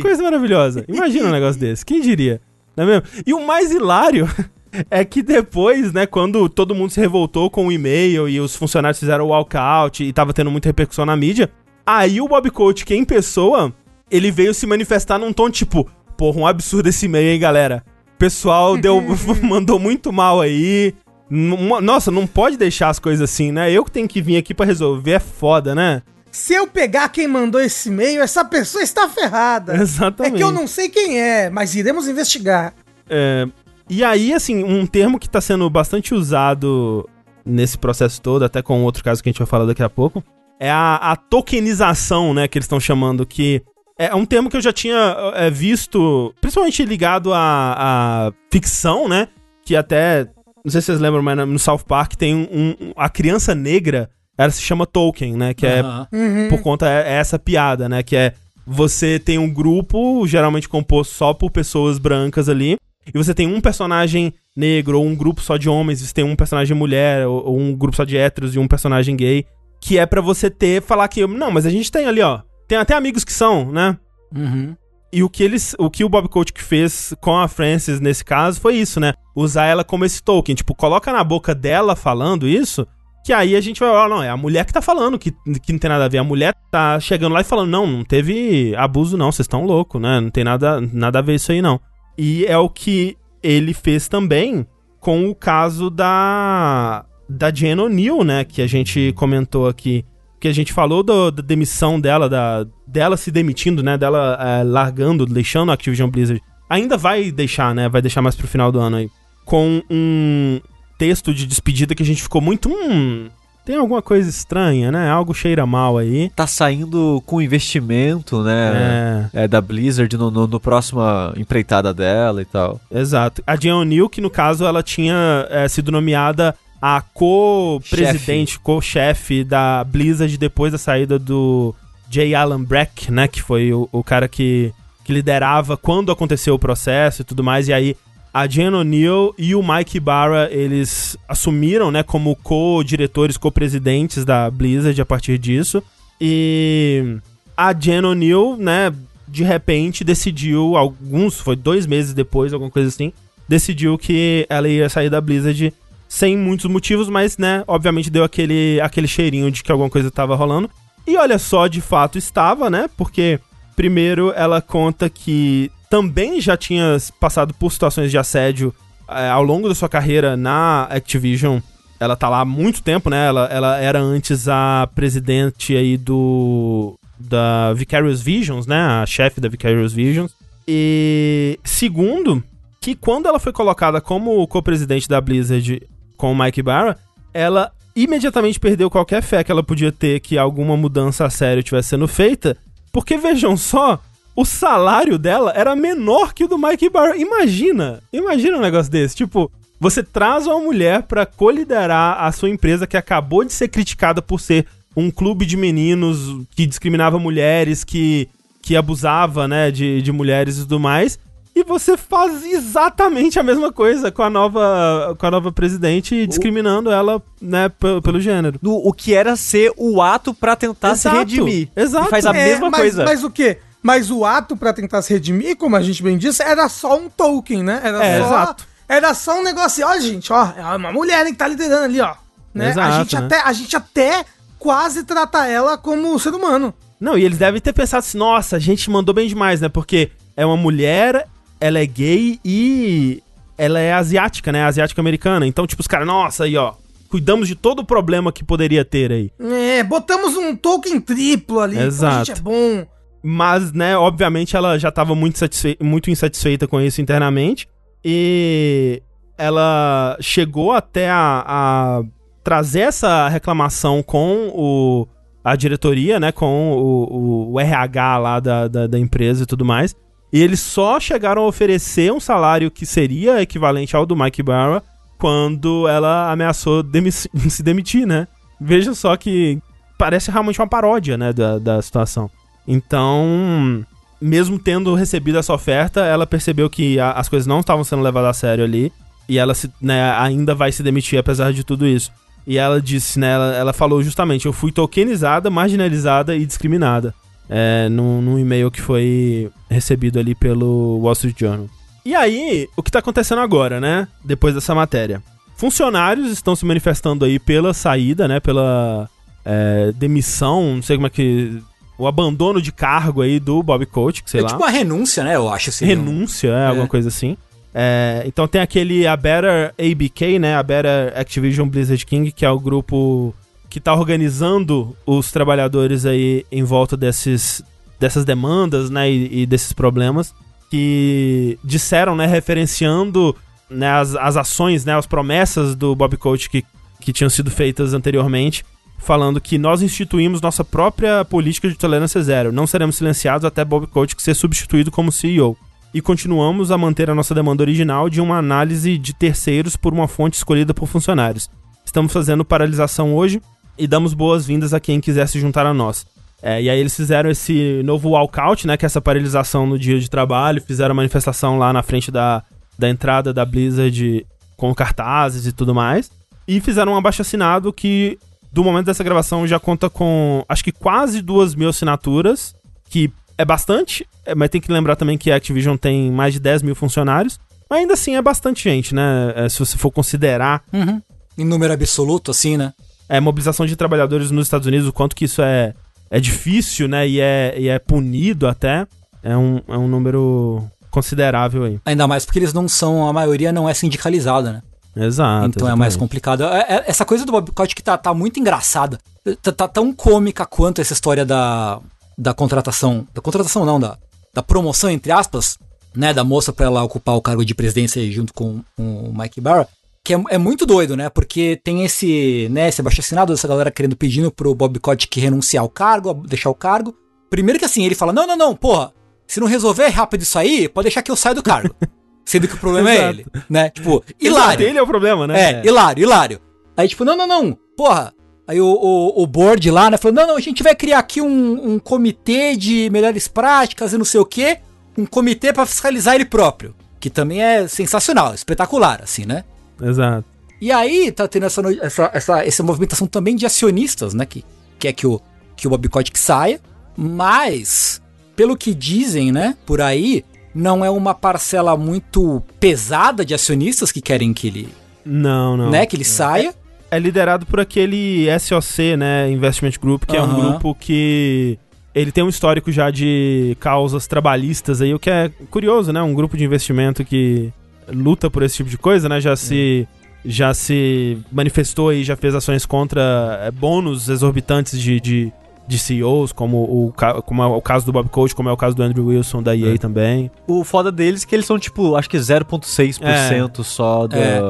Coisa maravilhosa. Imagina um negócio desse. Quem diria? Não é mesmo? E o mais hilário [laughs] é que depois, né, quando todo mundo se revoltou com o e-mail e os funcionários fizeram o walkout e tava tendo muita repercussão na mídia, aí o Bob Kotick, em pessoa, ele veio se manifestar num tom tipo, porra, um absurdo esse e-mail, hein, galera? O pessoal [laughs] deu, [laughs] mandou muito mal aí, nossa, não pode deixar as coisas assim, né? Eu que tenho que vir aqui para resolver é foda, né? Se eu pegar quem mandou esse e-mail, essa pessoa está ferrada. [laughs] Exatamente. É que eu não sei quem é, mas iremos investigar. É, e aí, assim, um termo que está sendo bastante usado nesse processo todo, até com outro caso que a gente vai falar daqui a pouco, é a, a tokenização, né, que eles estão chamando, que é um termo que eu já tinha é, visto, principalmente ligado à, à ficção, né, que até não sei se vocês lembram, mas no South Park tem um, um a criança negra, ela se chama Tolkien, né? Que é uhum. por conta é, é essa piada, né? Que é você tem um grupo geralmente composto só por pessoas brancas ali, e você tem um personagem negro ou um grupo só de homens, você tem um personagem mulher ou, ou um grupo só de héteros e um personagem gay, que é para você ter falar que não, mas a gente tem ali, ó, tem até amigos que são, né? Uhum. E o que eles, o que o Bob Kotick fez com a Frances nesse caso foi isso, né? Usar ela como esse token, tipo, coloca na boca dela falando isso, que aí a gente vai, ó, não, é a mulher que tá falando, que, que não tem nada a ver. A mulher tá chegando lá e falando, não, não teve abuso não, vocês estão loucos, né? Não tem nada, nada a ver isso aí não. E é o que ele fez também com o caso da da Jen O'Neill, né, que a gente comentou aqui que a gente falou do, da demissão dela, da, dela se demitindo, né? Dela é, largando, deixando a Activision Blizzard. Ainda vai deixar, né? Vai deixar mais pro final do ano aí. Com um texto de despedida que a gente ficou muito. Hum, tem alguma coisa estranha, né? Algo cheira mal aí. Tá saindo com investimento, né? É. é da Blizzard no, no, no próxima empreitada dela e tal. Exato. A Jen O'Neill, que no caso ela tinha é, sido nomeada a co-presidente, co-chefe da Blizzard depois da saída do J. Allen Brack, né? Que foi o, o cara que, que liderava quando aconteceu o processo e tudo mais. E aí a Jen O'Neill e o Mike Barra, eles assumiram, né, como co-diretores, co-presidentes da Blizzard a partir disso. E a Jen O'Neill, né, de repente decidiu, alguns, foi dois meses depois, alguma coisa assim, decidiu que ela ia sair da Blizzard sem muitos motivos, mas, né, obviamente deu aquele, aquele cheirinho de que alguma coisa estava rolando. E olha só, de fato estava, né, porque primeiro ela conta que também já tinha passado por situações de assédio é, ao longo da sua carreira na Activision. Ela tá lá há muito tempo, né? Ela, ela era antes a presidente aí do. da Vicarious Visions, né? A chefe da Vicarious Visions. E segundo, que quando ela foi colocada como co-presidente da Blizzard com o Mike Barra, ela imediatamente perdeu qualquer fé que ela podia ter que alguma mudança a sério estivesse sendo feita. Porque vejam só, o salário dela era menor que o do Mike Barra. Imagina, imagina um negócio desse. Tipo, você traz uma mulher para coliderar a sua empresa que acabou de ser criticada por ser um clube de meninos que discriminava mulheres, que, que abusava, né, de, de mulheres e tudo mais. E você faz exatamente a mesma coisa com a nova, com a nova presidente, discriminando o... ela, né, pelo, gênero. Do, o que era ser o ato para tentar exato, se redimir. Exato. E faz a é, mesma mas, coisa. Mas o quê? Mas o ato para tentar se redimir, como a gente bem disse, era só um token, né? Era é, só, exato. Era só um negócio, ó, gente, ó, é uma mulher que tá liderando ali, ó. Né? Exato, a, gente né? até, a gente até quase trata ela como ser humano. Não, e eles devem ter pensado assim, nossa, a gente mandou bem demais, né? Porque é uma mulher, ela é gay e ela é asiática, né? Asiática americana. Então, tipo, os caras, nossa, aí, ó, cuidamos de todo o problema que poderia ter aí. É, botamos um token triplo ali. Exato. A gente é bom. Mas, né, obviamente ela já estava muito, muito insatisfeita com isso internamente. E ela chegou até a, a trazer essa reclamação com o, a diretoria, né, com o, o RH lá da, da, da, empresa e tudo mais. E eles só chegaram a oferecer um salário que seria equivalente ao do Mike Barra quando ela ameaçou demi [laughs] se demitir, né? Veja só que parece realmente uma paródia, né, da, da situação. Então, mesmo tendo recebido essa oferta, ela percebeu que a, as coisas não estavam sendo levadas a sério ali. E ela se, né, ainda vai se demitir apesar de tudo isso. E ela disse, né? Ela, ela falou justamente: eu fui tokenizada, marginalizada e discriminada. É, num, num e-mail que foi recebido ali pelo Wall Street Journal. E aí, o que tá acontecendo agora, né? Depois dessa matéria. Funcionários estão se manifestando aí pela saída, né? Pela é, demissão, não sei como é que o abandono de cargo aí do Bob Coach, que sei é lá. tipo uma renúncia, né? Eu acho assim. Renúncia, é, é, alguma coisa assim. É, então tem aquele a Better ABK, né? A Better Activision Blizzard King, que é o grupo que tá organizando os trabalhadores aí em volta desses, dessas demandas, né? E, e desses problemas. Que disseram, né? Referenciando né, as, as ações, né? As promessas do Bob Coach que, que tinham sido feitas anteriormente falando que nós instituímos nossa própria política de tolerância zero. Não seremos silenciados até Bob Kotick ser substituído como CEO. E continuamos a manter a nossa demanda original de uma análise de terceiros por uma fonte escolhida por funcionários. Estamos fazendo paralisação hoje e damos boas-vindas a quem quiser se juntar a nós. É, e aí eles fizeram esse novo walkout, né, que é essa paralisação no dia de trabalho, fizeram a manifestação lá na frente da, da entrada da Blizzard com cartazes e tudo mais. E fizeram um abaixo-assinado que do momento dessa gravação já conta com acho que quase duas mil assinaturas, que é bastante, é, mas tem que lembrar também que a Activision tem mais de 10 mil funcionários. Mas ainda assim é bastante gente, né? É, se você for considerar. Uhum. Em número absoluto, assim, né? É, mobilização de trabalhadores nos Estados Unidos, o quanto que isso é, é difícil, né? E é, e é punido até. É um, é um número considerável aí. Ainda mais porque eles não são, a maioria não é sindicalizada, né? Exato. Então exatamente. é mais complicado. É, é, essa coisa do Bob que tá, tá muito engraçada. Tá, tá, tão cômica quanto essa história da, da contratação. Da contratação não, da, da promoção, entre aspas, né? Da moça pra ela ocupar o cargo de presidência junto com, com o Mike Barra. Que é, é, muito doido, né? Porque tem esse, né, esse abaixo assinado dessa galera querendo, pedindo pro Bob Kotick renunciar ao cargo, deixar o cargo. Primeiro que assim, ele fala: não, não, não, porra, se não resolver rápido isso aí, pode deixar que eu saia do cargo. [laughs] Sendo que o problema é ele, né? Tipo, hilário. Ele é o problema, né? É, hilário, hilário. Aí, tipo, não, não, não, porra, Aí o, o, o board lá, né, falou: não, não, a gente vai criar aqui um, um comitê de melhores práticas e não sei o quê. Um comitê para fiscalizar ele próprio. Que também é sensacional, espetacular, assim, né? Exato. E aí tá tendo essa, essa, essa, essa movimentação também de acionistas, né? Que quer que o, que o Bob Kotick saia. Mas, pelo que dizem, né, por aí, não é uma parcela muito pesada de acionistas que querem que ele, Não, não. né, que ele saia. É liderado por aquele SOC, né? Investment Group, que é um grupo que. Ele tem um histórico já de causas trabalhistas aí, o que é curioso, né? Um grupo de investimento que luta por esse tipo de coisa, né? Já se. Já se manifestou aí, já fez ações contra é, bônus exorbitantes de, de, de CEOs, como o, como é o caso do Bob Coach, como é o caso do Andrew Wilson da EA É. também. O foda deles é que eles são, tipo, acho que 0,6% só do, É.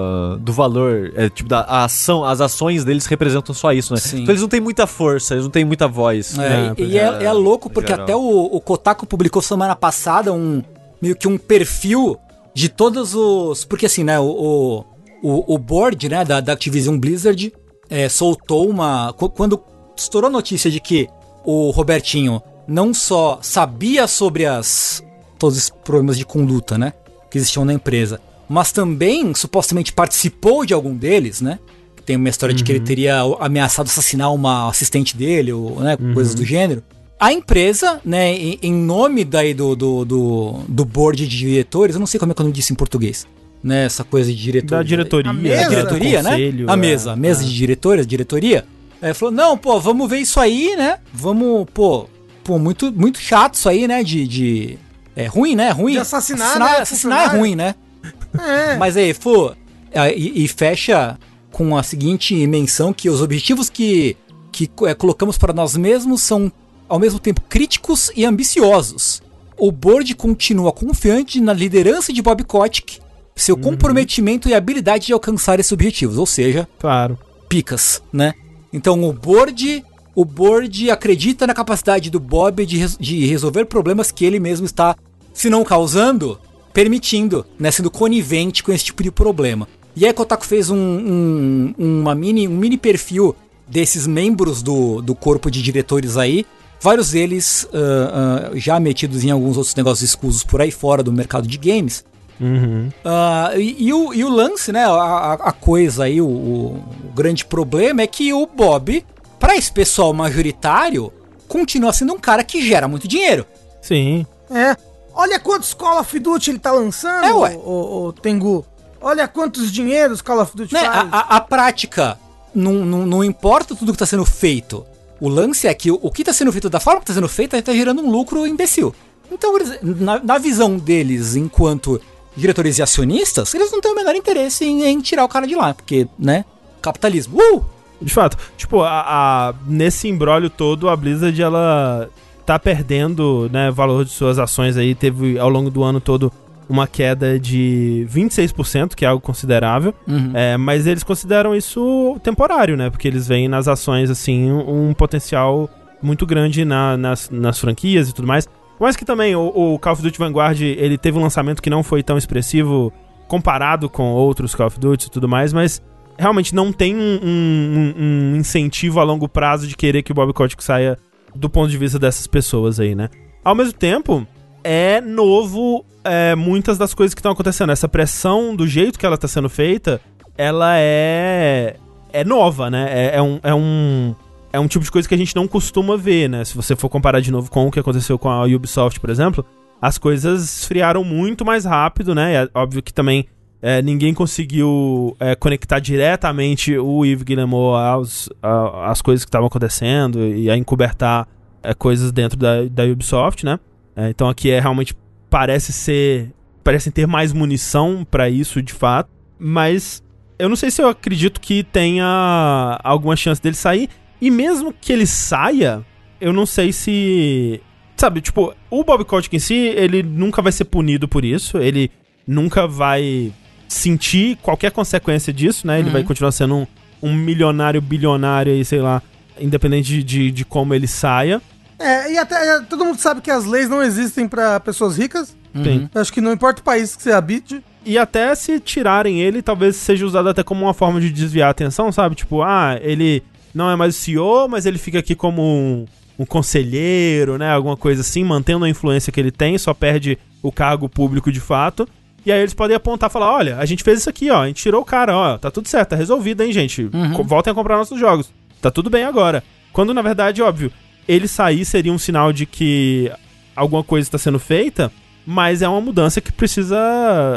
do valor. É, tipo, da a ação, as ações deles representam só isso, né? Sim. Então eles não têm muita força, eles não têm muita voz. É, É, e e é, é louco porque geral. até o, o Kotaku publicou semana passada um meio que um perfil de todos os. Porque assim, né, o, o, o, board né, da, da Activision Blizzard é, soltou uma. qu- Quando estourou a notícia de que o Robertinho não só sabia sobre as. todos os problemas de conduta, né? Que existiam na empresa, mas também supostamente participou de algum deles, né? Tem uma história de que ele teria ameaçado assassinar uma assistente dele, ou, né, coisas do gênero. A empresa, né, em, nome daí do, do, do, do board de diretores, eu não sei como é que eu não disse em português, né, essa coisa de diretor. Da diretoria, A mesa? da- do diretoria, né? conselho, A é. mesa, a mesa de diretores, diretoria. É, falou, não, pô, vamos ver isso aí, né? Vamos, pô, pô, muito, muito chato isso aí, né? De, de é ruim, né? Ruim. De assassinar, assassinar, né, assassinar é ruim, né? É. Mas aí, pô, é, e, e fecha com a seguinte menção que os objetivos que, que é, colocamos para nós mesmos são, ao mesmo tempo, críticos e ambiciosos. O board continua confiante na liderança de Bob Kotick, seu comprometimento e habilidade de alcançar esses objetivos, ou seja, Claro. picas, né? Então o board, o board acredita na capacidade do Bob de, res- de resolver problemas que ele mesmo está, se não causando, permitindo, né? Sendo conivente com esse tipo de problema. E aí Kotaku fez um, um, uma mini, um mini perfil desses membros do, do corpo de diretores aí. Vários deles ah, ah, já metidos em alguns outros negócios escusos por aí fora do mercado de games. Uhum. Ah, e, e o, e o lance, né? A, a- coisa aí, o, o grande problema é que o Bob, para esse pessoal majoritário, continua sendo um cara que gera muito dinheiro. Sim. É. Olha quantos Call of Duty ele tá lançando, É, ué. o, Tengu. Olha quantos dinheiros Call of Duty Né? faz. A, a- a prática não, não, não importa tudo que tá sendo feito. O lance é que o, que tá sendo feito da forma que tá sendo feito tá gerando um lucro imbecil. Então, na, na visão deles, enquanto diretores e acionistas, eles não têm o menor interesse em, em tirar o cara de lá, porque, né? Capitalismo. Uh! De fato, tipo, a, a- nesse embrólio todo, a Blizzard, ela tá perdendo, né, valor de suas ações aí. Teve, ao longo do ano todo, uma queda de 26%, que é algo considerável. Uhum. É, mas eles consideram isso temporário, né? Porque eles veem nas ações, assim, um, um potencial muito grande na- nas, nas franquias e tudo mais. Mas que também o, o Call of Duty Vanguard, ele teve um lançamento que não foi tão expressivo comparado com outros Call of Duty e tudo mais, mas realmente não tem um, um- um incentivo a longo prazo de querer que o Bob Kotick saia do ponto de vista dessas pessoas aí, né? Ao mesmo tempo, é novo é, muitas das coisas que estão acontecendo. Essa pressão, do jeito que ela está sendo feita, ela é é nova, né? É, é um, é, um, é um tipo de coisa que a gente não costuma ver, né? Se você for comparar de novo com o que aconteceu com a Ubisoft, por exemplo, as coisas esfriaram muito mais rápido, né? É óbvio que também é, ninguém conseguiu é, conectar diretamente o Yves Guillemot aos, a- às coisas que estavam acontecendo e a encobertar é, coisas dentro da, da Ubisoft, né? É, então aqui é realmente parece ser parecem ter mais munição pra isso de fato, mas eu não sei se eu acredito que tenha alguma chance dele sair e mesmo que ele saia, eu não sei se sabe, tipo, o Bob Kotick em si, ele nunca vai ser punido por isso, ele nunca vai sentir qualquer consequência disso, né? Ele Uhum. vai continuar sendo um, um milionário, bilionário aí, sei lá, independente de, de, de como ele saia. É, e até é, todo mundo sabe que as leis não existem pra pessoas ricas. Tem. Acho que não importa o país que você habite. E até se tirarem ele, talvez seja usado até como uma forma de desviar a atenção, sabe? Tipo, ah, ele não é mais o CEO, mas ele fica aqui como um, um conselheiro, né? Alguma coisa assim, mantendo a influência que ele tem, só perde o cargo público de fato. E aí eles podem apontar e falar: olha, a gente fez isso aqui, ó, a gente tirou o cara, ó, tá tudo certo, tá resolvido, hein, gente? Co- Voltem a comprar nossos jogos. Tá tudo bem agora. Quando, na verdade, óbvio, ele sair seria um sinal de que alguma coisa está sendo feita, mas é uma mudança que precisa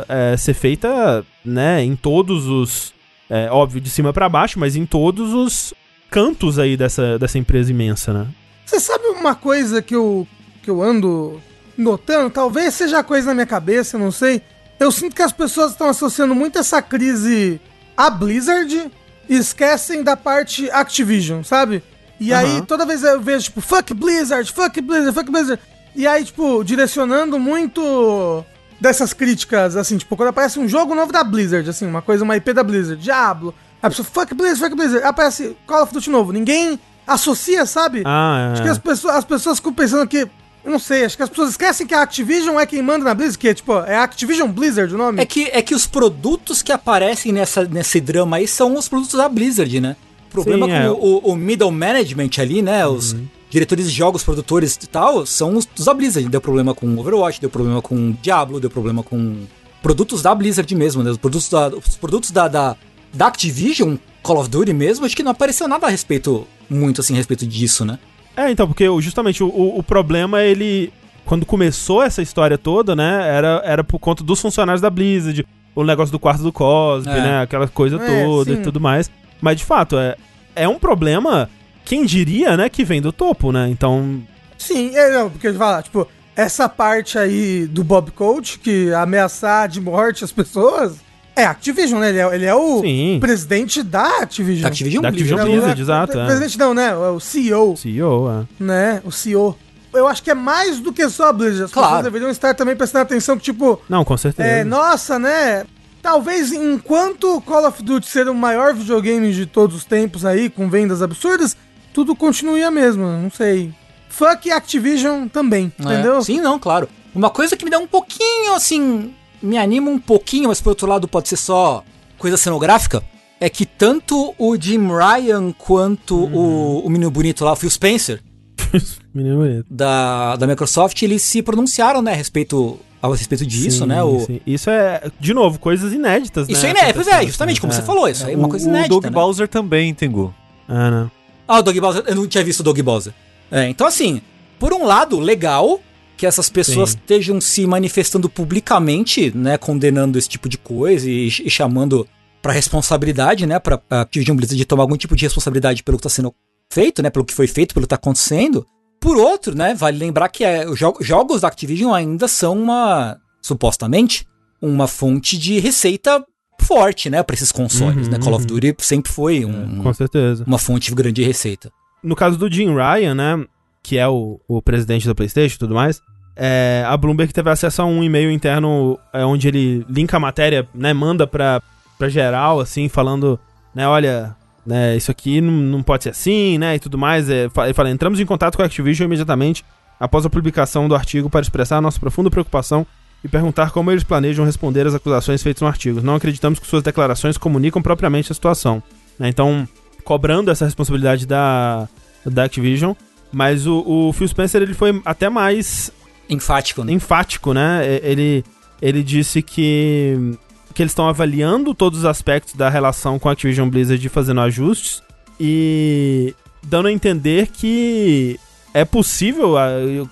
é, ser feita, né, em todos os. é, óbvio, de cima pra baixo, mas em todos os cantos aí dessa, dessa empresa imensa, né? Você sabe uma coisa que eu, que eu ando notando? Talvez seja coisa na minha cabeça, não sei. Eu sinto que as pessoas estão associando muito essa crise à Blizzard e esquecem da parte Activision, sabe? E aí, Aham. toda vez eu vejo, tipo, fuck Blizzard, fuck Blizzard, fuck Blizzard. E aí, tipo, direcionando muito dessas críticas, assim, tipo, quando aparece um jogo novo da Blizzard, assim, uma coisa, uma IP da Blizzard, Diablo, a pessoa, fuck Blizzard, fuck Blizzard, aparece Call of Duty novo, ninguém associa, sabe? Ah, Acho que as pessoas, as pessoas ficam pensando que. Eu não sei, acho que as pessoas esquecem que a Activision é quem manda na Blizzard, que é tipo, é Activision Blizzard o nome? É que, é que os produtos que aparecem nessa, nesse drama aí são os produtos da Blizzard, né? O problema Sim, com é. o, o middle management ali, né? Os diretores de jogos, produtores e tal, são os, os da Blizzard. Deu problema com Overwatch, deu problema com Diablo, deu problema com produtos da Blizzard mesmo, né? Os produtos da, os produtos da, da, da Activision, Call of Duty mesmo, acho que não apareceu nada a respeito, muito assim, a respeito disso, né? É, então, porque justamente o, o, o problema, ele. Quando começou essa história toda, né? Era, era por conta dos funcionários da Blizzard, o negócio do quarto do Cosby, É. né? Aquela coisa É, toda sim. e tudo mais. Mas de fato, é, é um problema, quem diria, né, que vem do topo, né? Então. Sim, é, não, porque fala, tipo, essa parte aí do Bob Coach, que ameaçar de morte as pessoas, é Activision, né? Ele é, ele é o Sim. presidente da Activision. Activision Da Activision É, Blizzard. Blizzard, o- exato, o é. Presidente não, né? É o CEO, CEO, é. né? O CEO. Eu acho que é mais do que só a Blizzard. As Claro. pessoas deveriam estar também prestando atenção que, tipo, Não, com certeza. É, nossa, né? Talvez enquanto Call of Duty ser o maior videogame de todos os tempos aí, com vendas absurdas, tudo continue a mesma, não sei. Fuck Activision também, É, entendeu? Sim, não, claro. Uma coisa que me dá um pouquinho, assim, me anima um pouquinho, mas por outro lado pode ser só coisa cenográfica, é que tanto o Jim Ryan quanto o, o menino bonito lá, o Phil Spencer, [laughs] Menino bonito. da, da Microsoft, eles se pronunciaram, né, a respeito, a respeito disso, Sim, né? O, sim. Isso é, de novo, coisas inéditas, né? Isso é inédito, pois é, acontecendo, justamente como é. você falou, isso aí é uma o, coisa o inédita. Doug né? Bowser também, Tengu. Ah, não. Ah, o Dog Bowser, eu não tinha visto o Dog Bowser. É, então assim, por um lado, legal que essas pessoas Sim. estejam se manifestando publicamente, né, condenando esse tipo de coisa e, e chamando pra responsabilidade, né, pra a Activision Blizzard tomar algum tipo de responsabilidade pelo que tá sendo feito, né, pelo que foi feito, pelo que tá acontecendo. Por outro, né, vale lembrar que é, os jo- jogos da Activision ainda são uma, supostamente, uma fonte de receita forte, né, pra esses consoles, Uhum, né, Call of uhum. Duty sempre foi um- Com certeza. uma fonte grande de receita. no caso do Jim Ryan, né, que é o, o presidente da PlayStation e tudo mais, é, a Bloomberg teve acesso a um e-mail interno é, onde ele linka a matéria, né, manda pra, pra geral, assim, falando, né, olha, né, isso aqui não, não pode ser assim, né, e tudo mais. É, ele fala, entramos em contato com a Activision imediatamente após a publicação do artigo para expressar nossa profunda preocupação e perguntar como eles planejam responder às acusações feitas no artigo. Não acreditamos que suas declarações comunicam propriamente a situação. né? Então, cobrando essa responsabilidade da, da Activision, mas o, o Phil Spencer ele foi até mais Enfático, né? enfático, né? Ele, ele disse que, que eles estão avaliando todos os aspectos da relação com a Activision Blizzard e fazendo ajustes e dando a entender que é possível ah,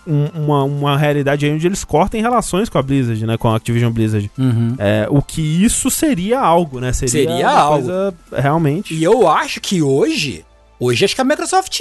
um- uma, uma realidade aí onde eles cortem relações com a Blizzard, né? Com a Activision Blizzard. Uhum. É, o que isso seria algo, né? Seria, Seria algo. realmente. E eu acho que hoje, hoje acho que a Microsoft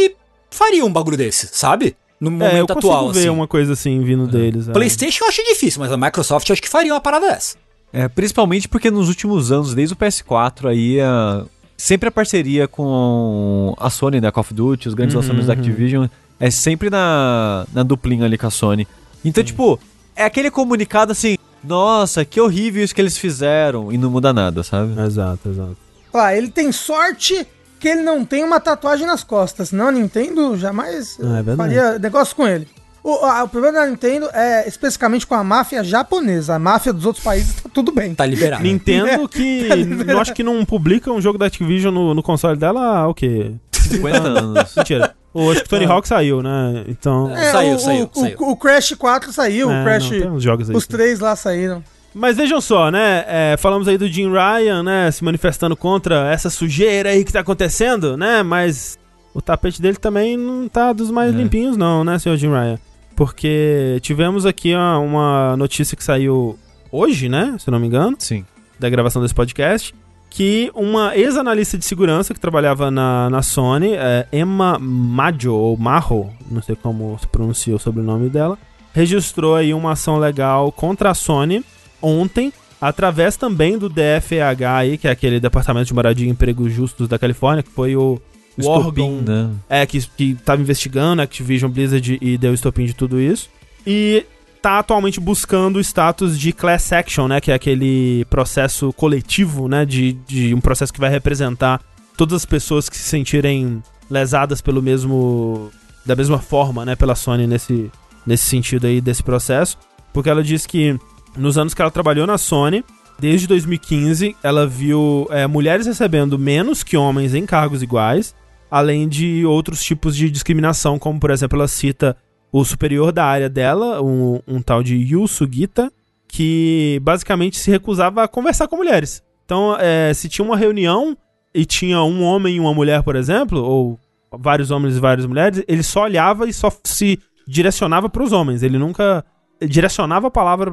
faria um bagulho desse, sabe? No é, eu momento consigo atual, ver assim. uma coisa assim vindo deles. é. PlayStation eu acho difícil, mas a Microsoft eu acho que faria uma parada dessa. É, principalmente porque nos últimos anos, desde o PS4, aí a- sempre a parceria com a Sony, né? Call of Duty, os grandes Uhum, lançamentos da uhum. Activision, é sempre na, na duplinha ali com a Sony. Então, tipo, é aquele comunicado assim, nossa, que horrível isso que eles fizeram, e não muda nada, sabe? Exato, exato. Ah, ele tem sorte que ele não tem uma tatuagem nas costas, senão a Nintendo jamais Ah, é verdade. faria negócio com ele. O, a- o problema da Nintendo é especificamente com a máfia japonesa. A máfia dos outros países tá tudo bem. Tá liberado. Nintendo [laughs] que eu acho que não publica um jogo da Activision no, no console dela há o quê? 50 anos. Mentira. O, acho que o Tony Hawk saiu, né? Então. É, Saiu, o, saiu, o, saiu. o- o Crash 4 saiu, é, o Crash. não, tem uns jogos aí. os três lá saíram. Mas vejam só, né? é, falamos aí do Jim Ryan, né? Se manifestando contra essa sujeira aí que tá acontecendo, né? Mas o tapete dele também não tá dos mais É. limpinhos, não, né, senhor Jim Ryan? Porque tivemos aqui ó, uma notícia que saiu hoje, né? Se não me engano, Sim. da gravação desse podcast. Que uma ex-analista de segurança que trabalhava na, na Sony, é, Emma Maggio, ou Marro, não sei como se pronuncia o sobrenome dela, registrou aí uma ação legal contra a Sony ontem, através também do DFEH aí, que é aquele Departamento de Moradia e Empregos Justos da Califórnia, que foi o, o Estopim, órgão né? é, que, que tava investigando a Activision Blizzard e deu estopim de tudo isso. E tá atualmente buscando o status de class action, né? Que é aquele processo coletivo, né? De, de um processo que vai representar todas as pessoas que se sentirem lesadas pelo mesmo. da mesma forma, né? Pela Sony nesse, nesse sentido aí desse processo. Porque ela diz que nos anos que ela trabalhou na Sony, desde 2015, ela viu é, mulheres recebendo menos que homens em cargos iguais além de outros tipos de discriminação, como por exemplo ela cita o superior da área dela, um, um tal de Yu Sugita, que basicamente se recusava a conversar com mulheres. Então, é, se tinha uma reunião e tinha um homem e uma mulher, por exemplo, ou vários homens e várias mulheres, ele só olhava e só se direcionava para os homens. Ele nunca direcionava a palavra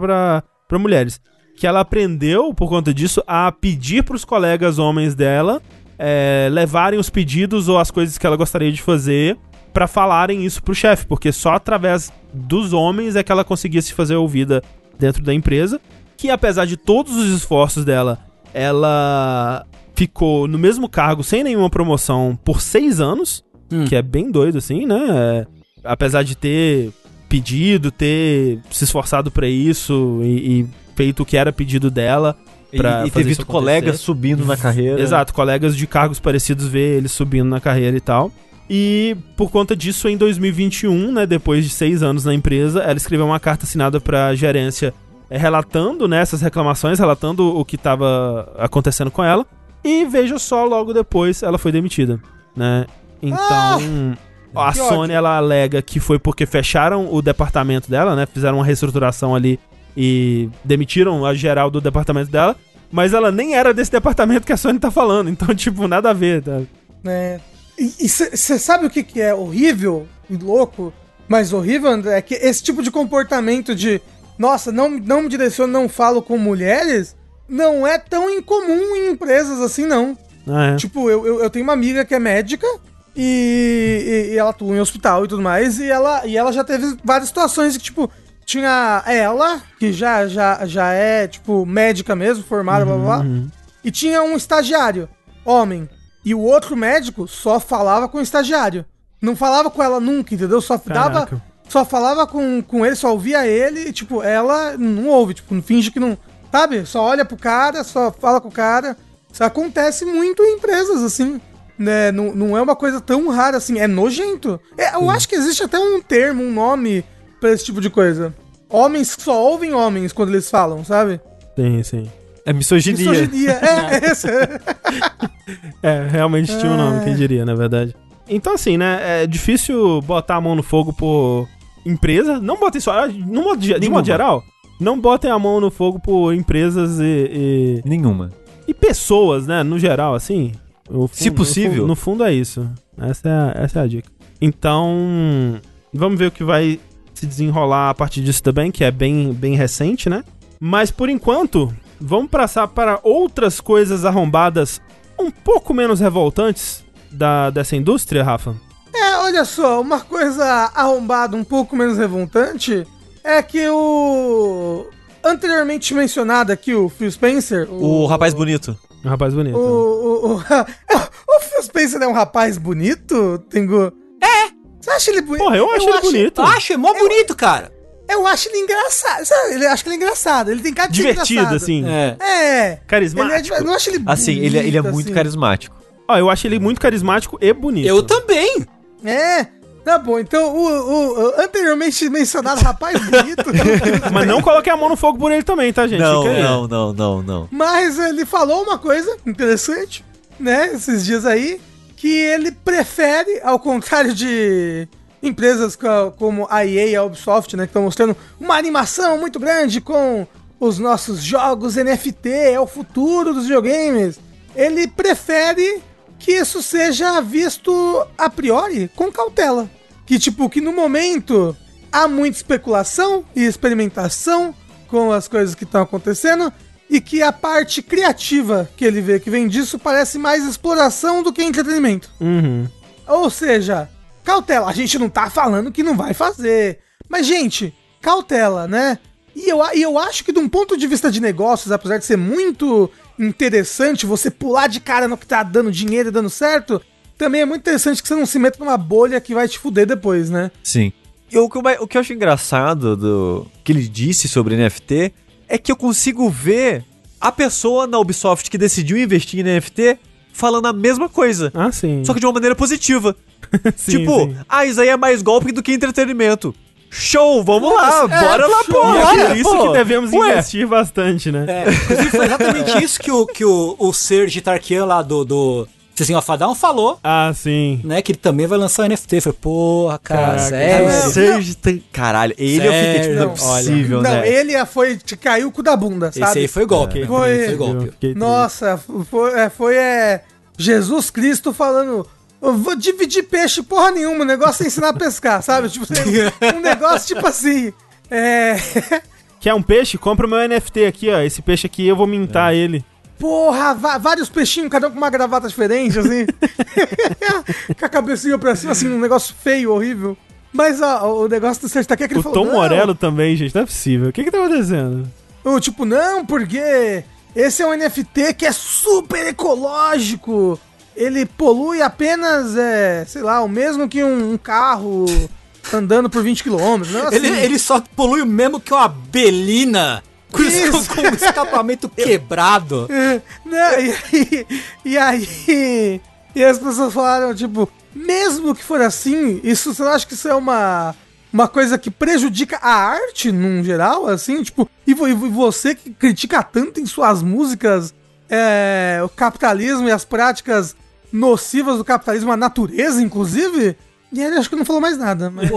para mulheres. Que ela aprendeu, por conta disso, a pedir para os colegas homens dela é, levarem os pedidos ou as coisas que ela gostaria de fazer pra falarem isso pro chefe, porque só através dos homens é que ela conseguia se fazer ouvida dentro da empresa. Que apesar de todos os esforços dela, ela ficou no mesmo cargo sem nenhuma promoção por seis anos, Hum. que é bem doido assim, né? É, apesar de ter pedido, ter se esforçado pra isso e, e feito o que era pedido dela. Pra e, e ter visto colegas subindo na carreira. Exato, colegas de cargos parecidos ver ele subindo na carreira e tal. E por conta disso, em 2021, né, depois de seis anos na empresa, ela escreveu uma carta assinada pra gerência eh, relatando né, essas reclamações, relatando o que estava acontecendo com ela. E veja só, logo depois ela foi demitida, né? Então, a que Sony ódio. ela alega que foi porque fecharam o departamento dela, né? Fizeram uma reestruturação ali e demitiram a geral do departamento dela. Mas ela nem era desse departamento que a Sony tá falando. Então, [laughs] tipo, nada a ver, tá? né? E você sabe o que, que é horrível e louco, mas horrível, André? É que esse tipo de comportamento de nossa, não, não me direciono, não falo com mulheres, não é tão incomum em empresas assim, não. Ah, é. Tipo, eu, eu, eu tenho uma amiga que é médica e, e- e ela atua em hospital e tudo mais, e ela, e ela já teve várias situações que, tipo, tinha ela, que já, já, já é, tipo, médica mesmo, formada, blá blá blá, Uhum. e tinha um estagiário, homem. E o outro médico só falava com o estagiário. Não falava com ela nunca, entendeu? Só dava. Caraca. Só falava com, com ele, só ouvia ele, e, tipo, ela não ouve, tipo, não finge que não. Sabe? Só olha pro cara, só fala com o cara. Isso acontece muito em empresas, assim. Né? Não, não é uma coisa tão rara assim, é nojento. É, eu acho que existe até um termo, um nome pra esse tipo de coisa. Homens só ouvem homens quando eles falam, sabe? Sim, sim. É misoginia. Misoginia. É, [laughs] é esse. É, realmente tinha um nome, quem diria, na verdade. Então, assim, né? É difícil botar a mão no fogo por empresa. Não botem só. No modo, de modo geral, não botem a mão no fogo por empresas e, e, Nenhuma. e pessoas, né? No geral, assim. No Se fundo- possível. No fundo, no fundo é isso. Essa é, a, essa é a dica. Então, vamos ver o que vai se desenrolar a partir disso também, que é bem, bem recente, né? Mas por enquanto, vamos passar para outras coisas arrombadas um pouco menos revoltantes da, dessa indústria, Rafa. É, olha só, uma coisa arrombada um pouco menos revoltante é que o. Anteriormente mencionado aqui, o Phil Spencer. O rapaz bonito. Um rapaz bonito. O, o, o, [laughs] o Phil Spencer é um rapaz bonito, Tengu? É! Você acha ele bonito? Porra, eu acho ele bonito. Acho, é mó bonito, cara. Eu acho ele engraçado. Sabe? Eu acho que ele é engraçado. Ele tem cara de Divertido, assim. É. É. Ele Carismático. é, eu não acho ele bonito, Assim, ele, é- ele é muito assim. carismático. Ó, eu acho ele muito carismático e bonito. Eu também. É. Tá bom, então o, o- o anteriormente mencionado rapaz bonito. Mas não coloque a mão no fogo por ele também, tá, gente? Não, não, não, não, não. Mas ele falou uma coisa interessante, né, esses dias aí, que ele prefere, ao contrário de empresas co- como a EA e a Ubisoft, né, que estão mostrando uma animação muito grande com os nossos jogos NFT, é o futuro dos videogames. Ele prefere que isso seja visto a priori com cautela. Que tipo, que no momento há muita especulação e experimentação com as coisas que estão acontecendo e que a parte criativa que ele vê que vem disso parece mais exploração do que entretenimento. Uhum. Ou seja, cautela. A gente não tá falando que não vai fazer. Mas, gente, cautela, né? E eu, e eu acho que, de um ponto de vista de negócios, apesar de ser muito interessante você pular de cara no que tá dando dinheiro e dando certo, também é muito interessante que você não se meta numa bolha que vai te fuder depois, né? Sim. E o que, eu, o que eu acho engraçado do que ele disse sobre NFT é que eu consigo ver a pessoa na Ubisoft que decidiu investir em NFT falando a mesma coisa. Ah, sim. Só que de uma maneira positiva. [laughs] Sim, tipo, sim. ah, isso aí é mais golpe do que entretenimento. Show, vamos lá, bora lá, pô. E é por isso pô. que devemos Ué, investir bastante, né? É, inclusive foi exatamente isso que o, que o, o Serge Tarkian lá do, do System of a Down falou, Ah, sim. né? Que ele também vai lançar o NFT. Foi, porra, cara, Caraca, sério. é, Serge tem... Caralho, ele eu fiquei tipo, não é Sério? Possível, não, né? ele foi. Te caiu o cu da bunda, sabe? Esse aí foi golpe. É. Foi- foi golpe. Nossa, foi, é, foi é, Jesus Cristo falando. Eu vou dividir peixe porra nenhuma, o negócio é ensinar a pescar, [laughs] sabe? Tipo, um negócio tipo assim. É. Quer um peixe? Compra o meu NFT aqui, ó. Esse peixe aqui eu vou mintar ele. Porra, vários peixinhos, cada um com uma gravata diferente, assim. [laughs] com a cabecinha pra cima, assim, um negócio feio, horrível. Mas ó, o negócio do Sérgio tá aqui é que ele O falou. Tom "Não, Morello também, gente. Não é possível. O que que tá acontecendo? O tipo, não, porque esse é um NFT que é super ecológico. Ele polui apenas, é, sei lá, o mesmo que um, um carro andando por 20 km. Não é Ele, assim. ele só polui o mesmo que uma belina Isso. com, com o escapamento [laughs] quebrado. [laughs] Não, e aí, e aí. E as pessoas falaram, tipo, mesmo que for assim, isso você não acha que isso é uma. Uma coisa que prejudica a arte num geral, assim, tipo, e, e você que critica tanto em suas músicas é, o capitalismo e as práticas nocivas do capitalismo, a natureza, inclusive, e ele acho que não falou mais nada. Mas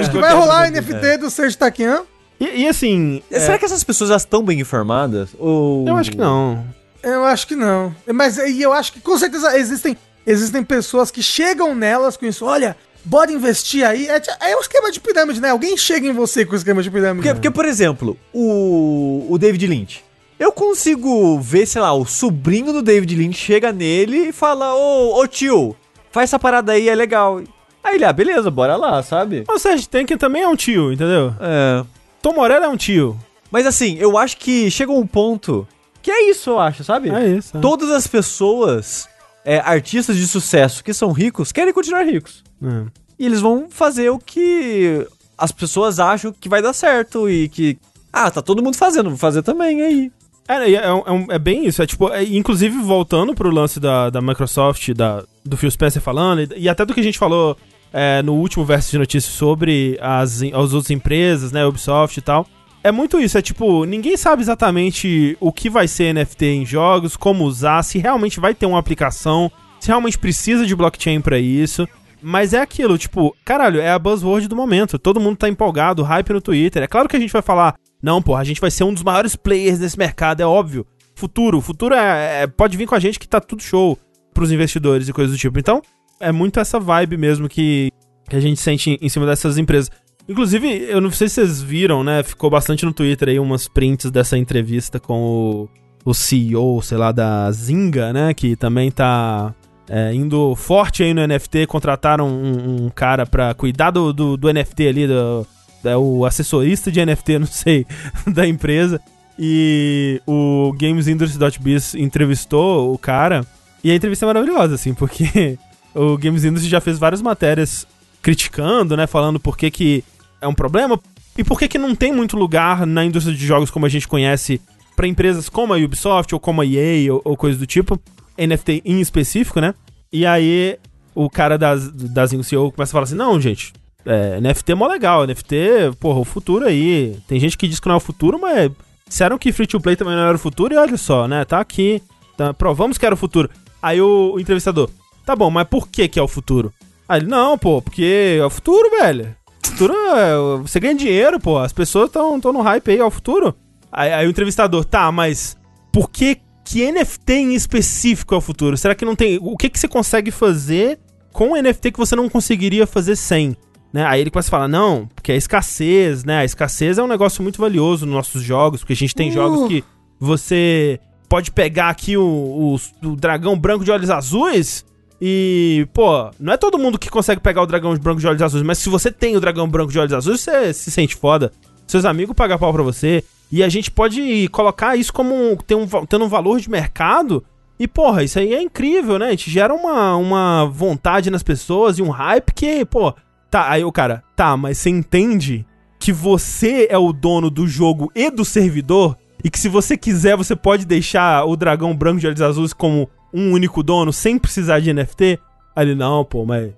acho que vai rolar o NFT do Serge Taquian. E, e assim, Será que essas pessoas já estão bem informadas? Ou... eu acho que não. Eu acho que não. Mas e eu acho que com certeza existem, existem pessoas que chegam nelas com isso. Olha, bora investir aí. É, ti- é um esquema de pirâmide, né? Alguém chega em você com o esquema de pirâmide. Porque, porque, por exemplo, o, o David Lynch. Eu consigo ver, sei lá, o sobrinho do David Lynch chega nele e fala: Ô, ô tio, faz essa parada aí, é legal. Aí ele, ah, beleza, bora lá, sabe? O Sérgio Tankin também é um tio, entendeu? É. Tom Morello é um tio. Mas assim, eu acho que chega um ponto que é isso, eu acho, sabe? É isso. é. Todas as pessoas, é, artistas de sucesso que são ricos, querem continuar ricos. É. E eles vão fazer o que as pessoas acham que vai dar certo e que. Ah, tá todo mundo fazendo, vou fazer também aí. É, é, é um- é bem isso. É tipo, é, inclusive voltando pro lance da, da Microsoft, da, do Phil Spencer falando, e, e até do que a gente falou é, no último verso de notícias sobre as, as outras empresas, né, Ubisoft e tal. É muito isso, é tipo, ninguém sabe exatamente o que vai ser NFT em jogos, como usar, se realmente vai ter uma aplicação, se realmente precisa de blockchain pra isso. Mas é aquilo, tipo, caralho, é a buzzword do momento. Todo mundo tá empolgado, hype no Twitter. É claro que a gente vai falar, não, porra, a gente vai ser um dos maiores players desse mercado, é óbvio. Futuro, futuro é, é- pode vir com a gente que tá tudo show pros investidores e coisas do tipo. Então, é muito essa vibe mesmo que, que a gente sente em, cima dessas empresas. Inclusive, eu não sei se vocês viram, né? Ficou bastante no Twitter aí umas prints dessa entrevista com o, o CEO, sei lá, da Zynga, né? Que também tá é, indo forte aí no NFT. Contrataram um, um cara pra cuidar do, do, do NFT ali, do, é o assessorista de NFT, [laughs] não sei, da empresa. E o GamesIndustry.biz entrevistou o cara. E a entrevista é maravilhosa, assim, porque o Games Industry já fez várias matérias criticando, né? Falando por que, que é um problema e por que, que não tem muito lugar na indústria de jogos como a gente conhece pra empresas como a Ubisoft ou como a EA ou, ou coisa do tipo, NFT em específico, né? E aí o cara das, das CEO começa a falar assim: não, gente, é, NFT é mó legal, NFT, porra, o futuro aí. Tem gente que diz que não é o futuro, mas disseram que free to play também não era o futuro e olha só, né? Tá aqui, tá, provamos que era o futuro. Aí o, o entrevistador, Tá bom, mas por que que é o futuro? Aí ele, não, pô, porque é o futuro, velho. O futuro é. Você ganha dinheiro, pô. As pessoas estão no hype aí, é o futuro. Aí, aí o entrevistador, tá, mas por que que NFT em específico é o futuro? Será que não tem. O que que você consegue fazer com NFT que você não conseguiria fazer sem? Né? Aí ele começa a falar, não, porque a escassez, né? A escassez é um negócio muito valioso nos nossos jogos, porque a gente tem Uh. jogos que você pode pegar aqui o, o, o dragão branco de olhos azuis e, pô, não é todo mundo que consegue pegar o dragão branco de olhos azuis, mas se você tem o dragão branco de olhos azuis, você se sente foda. Seus amigos pagam pau pra você. E a gente pode colocar isso como tem um, tendo um valor de mercado. E, porra, isso aí é incrível, né? A gente gera uma, uma vontade nas pessoas e um hype que, pô. Tá, aí o cara, tá, mas você entende que você é o dono do jogo e do servidor? E que se você quiser, você pode deixar o dragão branco de olhos azuis como um único dono sem precisar de NFT? Ele, não, pô, mas.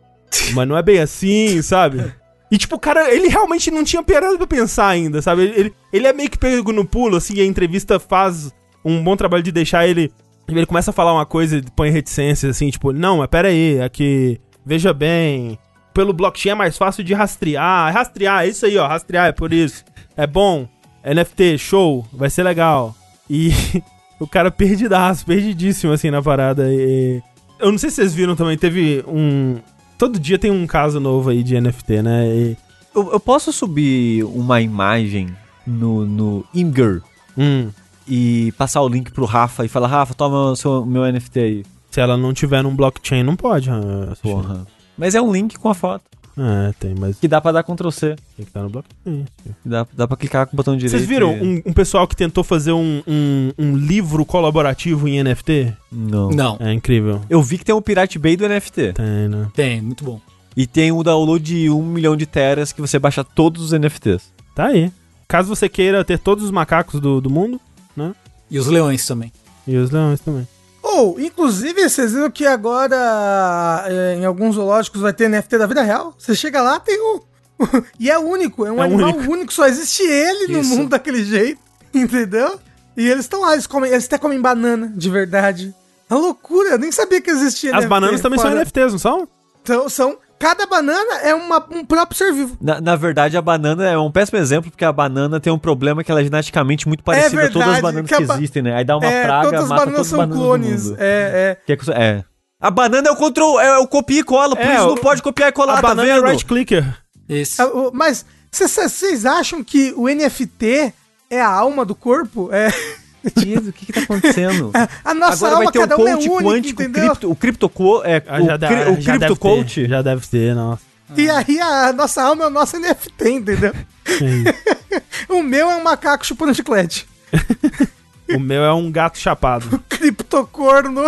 Mas não é bem assim, sabe? E tipo, o cara, ele realmente não tinha parado pra pensar ainda, sabe? Ele, ele, ele é meio que pego no pulo, assim, a entrevista faz um bom trabalho de deixar ele. Ele começa a falar uma coisa e põe reticências, assim, tipo, não, mas pera aí, aqui, veja bem, pelo blockchain é mais fácil de rastrear. Rastrear, é isso aí, ó, rastrear, é por isso. É bom, NFT, show, vai ser legal. E [laughs] o cara perdidaço, perdidíssimo, assim, na parada. E... Eu não sei se vocês viram também, teve um. Todo dia tem um caso novo aí de NFT, né? E... Eu, eu posso subir uma imagem no, no Imgur Hum, e passar o link pro Rafa e falar, Rafa, toma o seu, meu NFT aí. se ela não tiver num blockchain, não pode. assistir. Porra. Mas é um link com a foto. É, tem, mas Que dá pra dar Ctrl C. tem que estar no blockchain. Que dá, dá pra clicar com o botão direito. Vocês viram e- um, um pessoal que tentou fazer um, um, um livro colaborativo em NFT? Não. Não, É incrível. Eu vi que tem um Pirate Bay do NFT. Tem, né? tem, muito bom. E tem o download de um milhão de teras que você baixa todos os NFTs. Tá aí. Caso você queira ter todos os macacos do, do mundo, E os leões também. e os leões também. Ou, inclusive, vocês viram que agora é, em alguns zoológicos vai ter NFT da vida real? Você chega lá, tem um. [laughs] e é único, é um É animal único. único. só existe ele no Isso. mundo daquele jeito, [laughs] entendeu? E eles estão lá, eles, comem, eles até comem banana, de verdade. É loucura, eu nem sabia que existia As NFT bananas também são fora. NFTs, não são? Então, são. Cada banana é uma, um próprio ser vivo. Na, na verdade, a banana é um péssimo exemplo, porque a banana tem um problema que ela é geneticamente muito parecida a todas as verdade, bananas que que, existem, né? Aí dá uma é, praga, todas as mata bananas todas as são bananas clones. do mundo. É, Que é, é. A banana é o control, é o copia e cola, por É, isso o- não pode copiar e colar, a tá banana é vendo? right clicker. Esse. é. Ah, o- Mas vocês acham que o NFT é a alma do corpo? É. [laughs] O que que tá acontecendo? [laughs] A nossa Agora vai alma, ter um cada um é coach único, quântico, entendeu? cripto, o cripto, co- é, Ah, o, já dá- cri- o já cripto deve ter, coach. Já deve ter, nossa. E aí a nossa alma é o nosso NFT, entendeu? [laughs] o meu é um macaco chupando chiclete. [laughs] o meu é um gato chapado. Criptocorno.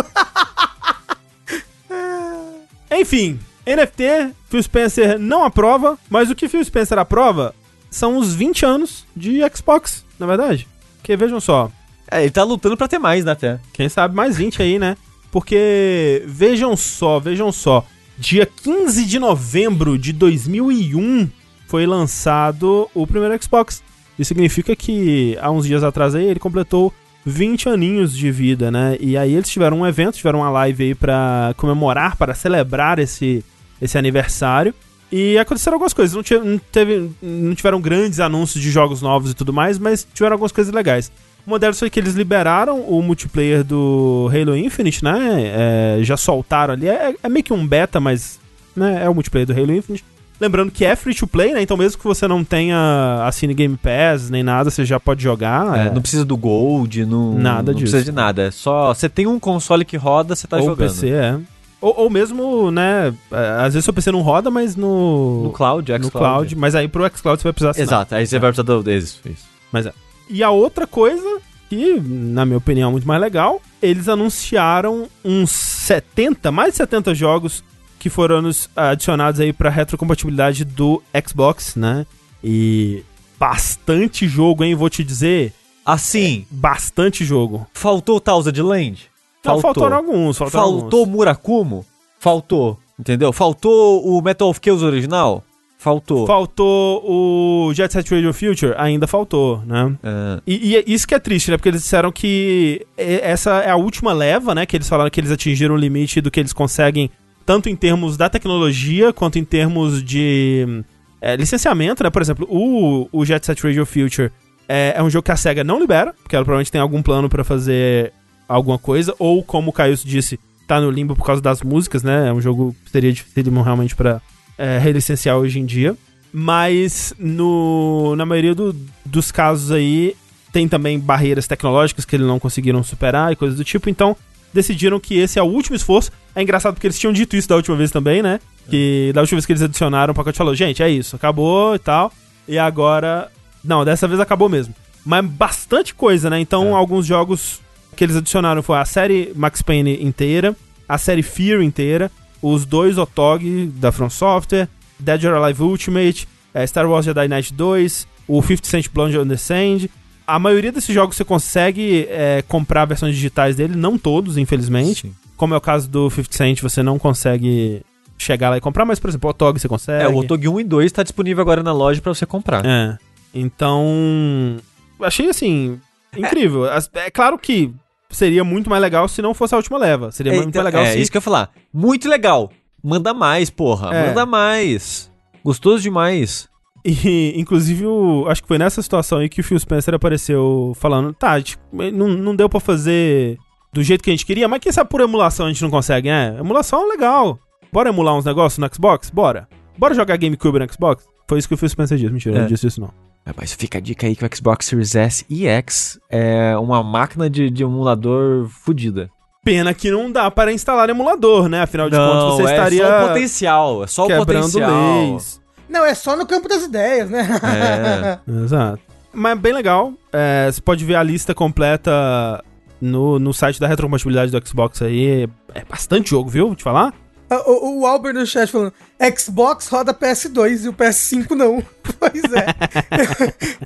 Enfim, NFT, Phil Spencer não aprova, mas o que Phil Spencer aprova são os 20 anos de Xbox, na verdade. Porque vejam só, É, ele tá lutando pra ter mais, né, até. quem sabe mais 20 aí, né? Porque vejam só, vejam só. Dia 15 de novembro de 2001 foi lançado o primeiro Xbox. Isso significa que há uns dias atrás aí ele completou 20 aninhos de vida, né? E aí eles tiveram um evento, tiveram uma live aí pra comemorar, para celebrar esse, esse aniversário. E aconteceram algumas coisas. Não teve, não tiveram grandes anúncios de jogos novos e tudo mais, mas tiveram algumas coisas legais. Uma delas foi que eles liberaram o multiplayer do Halo Infinite, né? É, já soltaram ali. É, é meio que um beta, mas né, é o multiplayer do Halo Infinite. Lembrando que é free to play, né? Então mesmo que você não tenha assine Game Pass nem nada, você já pode jogar. É, é. Não precisa do Gold, não, Nada não disso. precisa de nada. É só. Você tem um console que roda, você tá ou jogando. PC, é. Ou, ou mesmo, né? é, Às vezes seu PC não roda, mas no. No cloud, no xCloud. cloud. Mas aí pro xCloud você vai precisar assinar. Exato, aí você vai precisar do. Isso, isso. Mas é. E a outra coisa, que na minha opinião é muito mais legal, eles anunciaram uns 70, mais de 70 jogos que foram adicionados aí pra retrocompatibilidade do Xbox, né? E bastante jogo, hein? Vou te dizer, Assim, bastante jogo. faltou Thousand Land? Não, faltaram alguns, faltaram Faltou alguns. Murakumo? Faltou. Entendeu? Faltou o Metal of Chaos original? Faltou. Faltou o Jet Set Radio Future? Ainda faltou, né? É, E, e é isso que é triste, né? Porque eles disseram que essa é a última leva, né? Que eles falaram que eles atingiram o limite do que eles conseguem tanto em termos da tecnologia quanto em termos de é, licenciamento, né? Por exemplo, o, o Jet Set Radio Future é, é um jogo que a SEGA não libera, porque ela provavelmente tem algum plano para fazer alguma coisa, ou como o Caio disse, tá no limbo por causa das músicas, né? É um jogo que seria difícil realmente pra é, relicenciar hoje em dia. Mas no, na maioria do, dos casos aí, tem também barreiras tecnológicas que eles não conseguiram superar e coisas do tipo, então decidiram que esse é o último esforço. É engraçado porque eles tinham dito isso da última vez também, né? Que da última vez que eles adicionaram, o pacote falou: gente, é isso, acabou e tal. E agora. Não, dessa vez acabou mesmo. Mas bastante coisa, né? Então, É. alguns jogos que eles adicionaram foi a série Max Payne inteira, a série Fear inteira, os dois OTOG da From Software, Dead or Alive Ultimate, eh, Star Wars Jedi Knight 2, o 50 Cent Blonde on the Sand. A maioria desses jogos você consegue eh, comprar versões digitais dele, não todos, infelizmente. Sim. Como é o caso do 50 Cent, você não consegue chegar lá e comprar, mas, por exemplo, o OTOG você consegue. É, o Otog 1 e 2 tá disponível agora na loja pra você comprar. É. Então. Achei assim. Incrível. As- É, claro que seria muito mais legal se não fosse a última leva. Seria muito então, mais legal é se. isso que eu ia falar. Muito legal. Manda mais, porra. É. Manda mais. Gostoso demais. E, inclusive, o- acho que foi nessa situação aí que o Phil Spencer apareceu falando: tá, gente- não, não deu pra fazer do jeito que a gente queria, mas quem sabe por emulação a gente não consegue, né? Emulação é legal. Bora emular uns negócios no Xbox? Bora. Bora jogar GameCube no Xbox? Foi isso que o Phil Spencer disse. Mentira, É. não disse isso não. É, Mas fica a dica aí que o Xbox Series S e X é uma máquina de, de emulador fodida. Pena que não dá para instalar emulador, né? Afinal de contas, você é estaria só o potencial. É só o potencial. leis. Não, é só no campo das ideias, né? É. [laughs] Exato. Mas bem legal. É, você pode ver a lista completa no, no site da retrocompatibilidade do Xbox aí. É bastante jogo, viu? Vou te falar. O, o Albert no chat falando: Xbox roda PS2 e o PS5 não. [laughs] Pois é.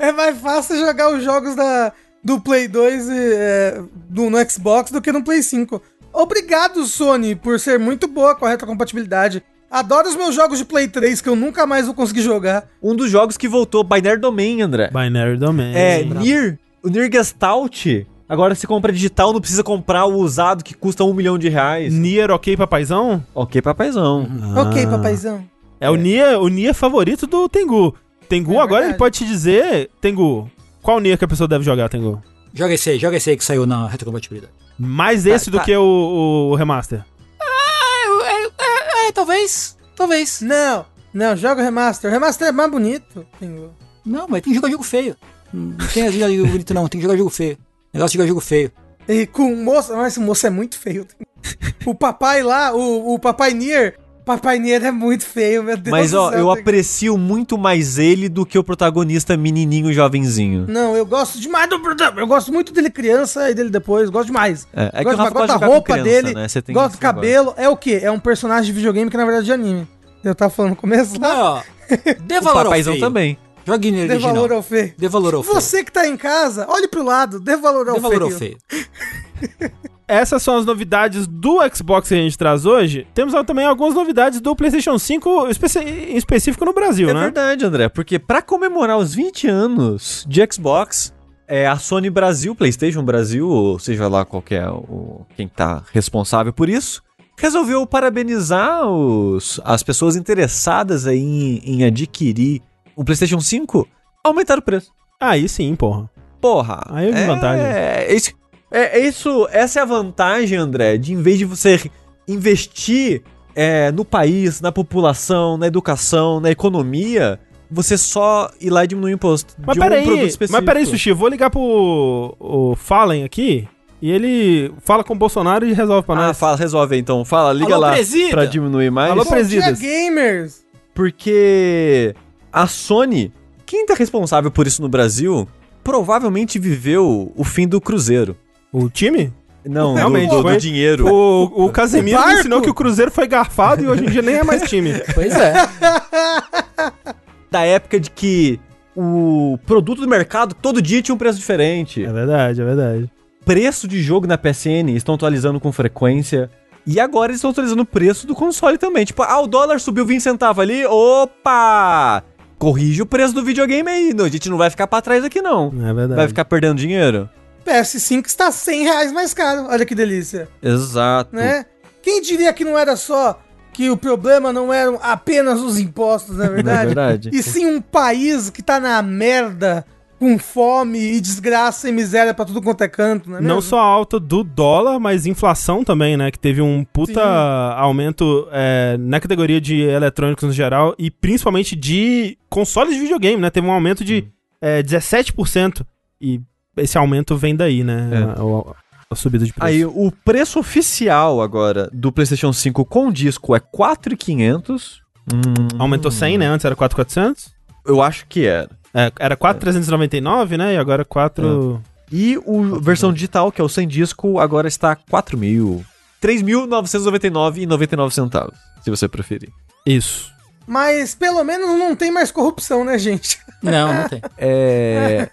[laughs] é mais fácil jogar os jogos da, do Play 2 e, é, do, no Xbox do que no Play 5. Obrigado, Sony, por ser muito boa com a retrocompatibilidade. Adoro os meus jogos de Play 3 que eu nunca mais vou conseguir jogar. Um dos jogos que voltou, Binary Domain, André. Binary Domain. É, Nier, o Nier Gestalt. Agora você compra digital, não precisa comprar o usado que custa um milhão de reais. Nier ok, papaizão? Ok, papaizão. Ok, Ah. papaizão. É, o Nier, o Nier favorito do Tengu. Tengu É agora verdade. ele pode te dizer, Tengu, qual Nier que a pessoa deve jogar, Tengu? Joga esse aí, joga esse aí que saiu na retrocompatibilidade. Mais esse do tá. que o, o remaster. É, é, é, talvez. Talvez. Não, não, joga o remaster. O remaster é mais bonito. Tengu. Não, mas tem que jogar jogo feio. Não tem jogar jogo bonito, não. Tem que jogar jogo feio. Negócio de jogar jogo feio. E com o moço, mas esse moço é muito feio. [laughs] o papai lá, o, o papai Nier, papai Nier é muito feio, meu Deus Mas do ó, céu, eu aprecio muito mais ele do que o protagonista menininho jovenzinho. Não, eu gosto demais do Eu gosto muito dele criança e dele depois, gosto demais. É, é que gosto, o Rafa gosto da roupa criança, dele, né? Gosto do negócio. cabelo. É o quê? É um personagem de videogame que na verdade é de anime. Eu tava falando no começo lá. Não, ó. Dê [laughs] O valor papaizão feio. também. Jogue Nier Dê original. valor ao feio. Dê valor ao feio. Você que tá em casa, olhe pro lado, dê valor ao Dê valor feio. ao feio. [laughs] Essas são as novidades do Xbox que a gente traz hoje. Temos também algumas novidades do PlayStation 5, especi- em específico no Brasil, É né? verdade, André, porque pra comemorar os 20 anos de Xbox, é, a Sony Brasil, PlayStation Brasil, ou seja lá qual que é o, quem tá responsável por isso, resolveu parabenizar os, as pessoas interessadas aí em, em adquirir o PlayStation 5, aumentar o preço. Aí sim, porra. Porra. Aí eu vi é, vantagem. É isso, é, isso, essa é a vantagem, André, de em vez de você investir é, no país, na população, na educação, na economia, você só ir lá e diminuir o imposto. Mas um peraí, produto específico. mas peraí, Sushi, eu vou ligar pro o Fallen aqui e ele fala com o Bolsonaro e resolve pra Ah, nós. fala, resolve aí, então. Fala, liga Alô, lá presida! pra diminuir mais. Alô, Bom dia, gamers! Porque a Sony, quem tá responsável por isso no Brasil, provavelmente viveu o fim do Cruzeiro. O time? Não, Realmente, do, do, foi- do dinheiro. O, o Casemiro O ensinou que o Cruzeiro foi garfado e hoje em dia nem é mais time. [laughs] Pois é. da época de que o produto do mercado todo dia tinha um preço diferente. É verdade, é verdade. Preço de jogo na PSN estão atualizando com frequência. E agora eles estão atualizando o preço do console também. Tipo, ah, o dólar subiu 20 centavos ali. Opa! Corrige o preço do videogame aí. não, A gente não vai ficar pra trás aqui, não. É verdade. Vai ficar perdendo dinheiro? PS5 está 100 reais mais caro. Olha que delícia. Exato. né? Quem diria que não era só que o problema não eram apenas os impostos, na [laughs] Não é verdade? verdade? E sim um país que tá na merda, com fome e desgraça e miséria pra tudo quanto é canto, não é Não só a alta do dólar, mas inflação também, né? Que teve um puta Sim. aumento é, na categoria de eletrônicos no geral e principalmente de consoles de videogame, né? Teve um aumento de é, 17%. E esse aumento vem daí, né? É. A, a- a subida de preço. Aí, o preço oficial agora do PlayStation 5 com disco é 4,500. Hum, Aumentou 100, né? Antes era 4,400. Eu acho que era. É, era 4,399, né? E agora 4... E o versão digital, que é o sem disco, agora está 4 mil. 3.999,99 centavos, se você preferir. Isso. Mas pelo menos não tem mais corrupção, né, gente? Não, não tem. [laughs] É.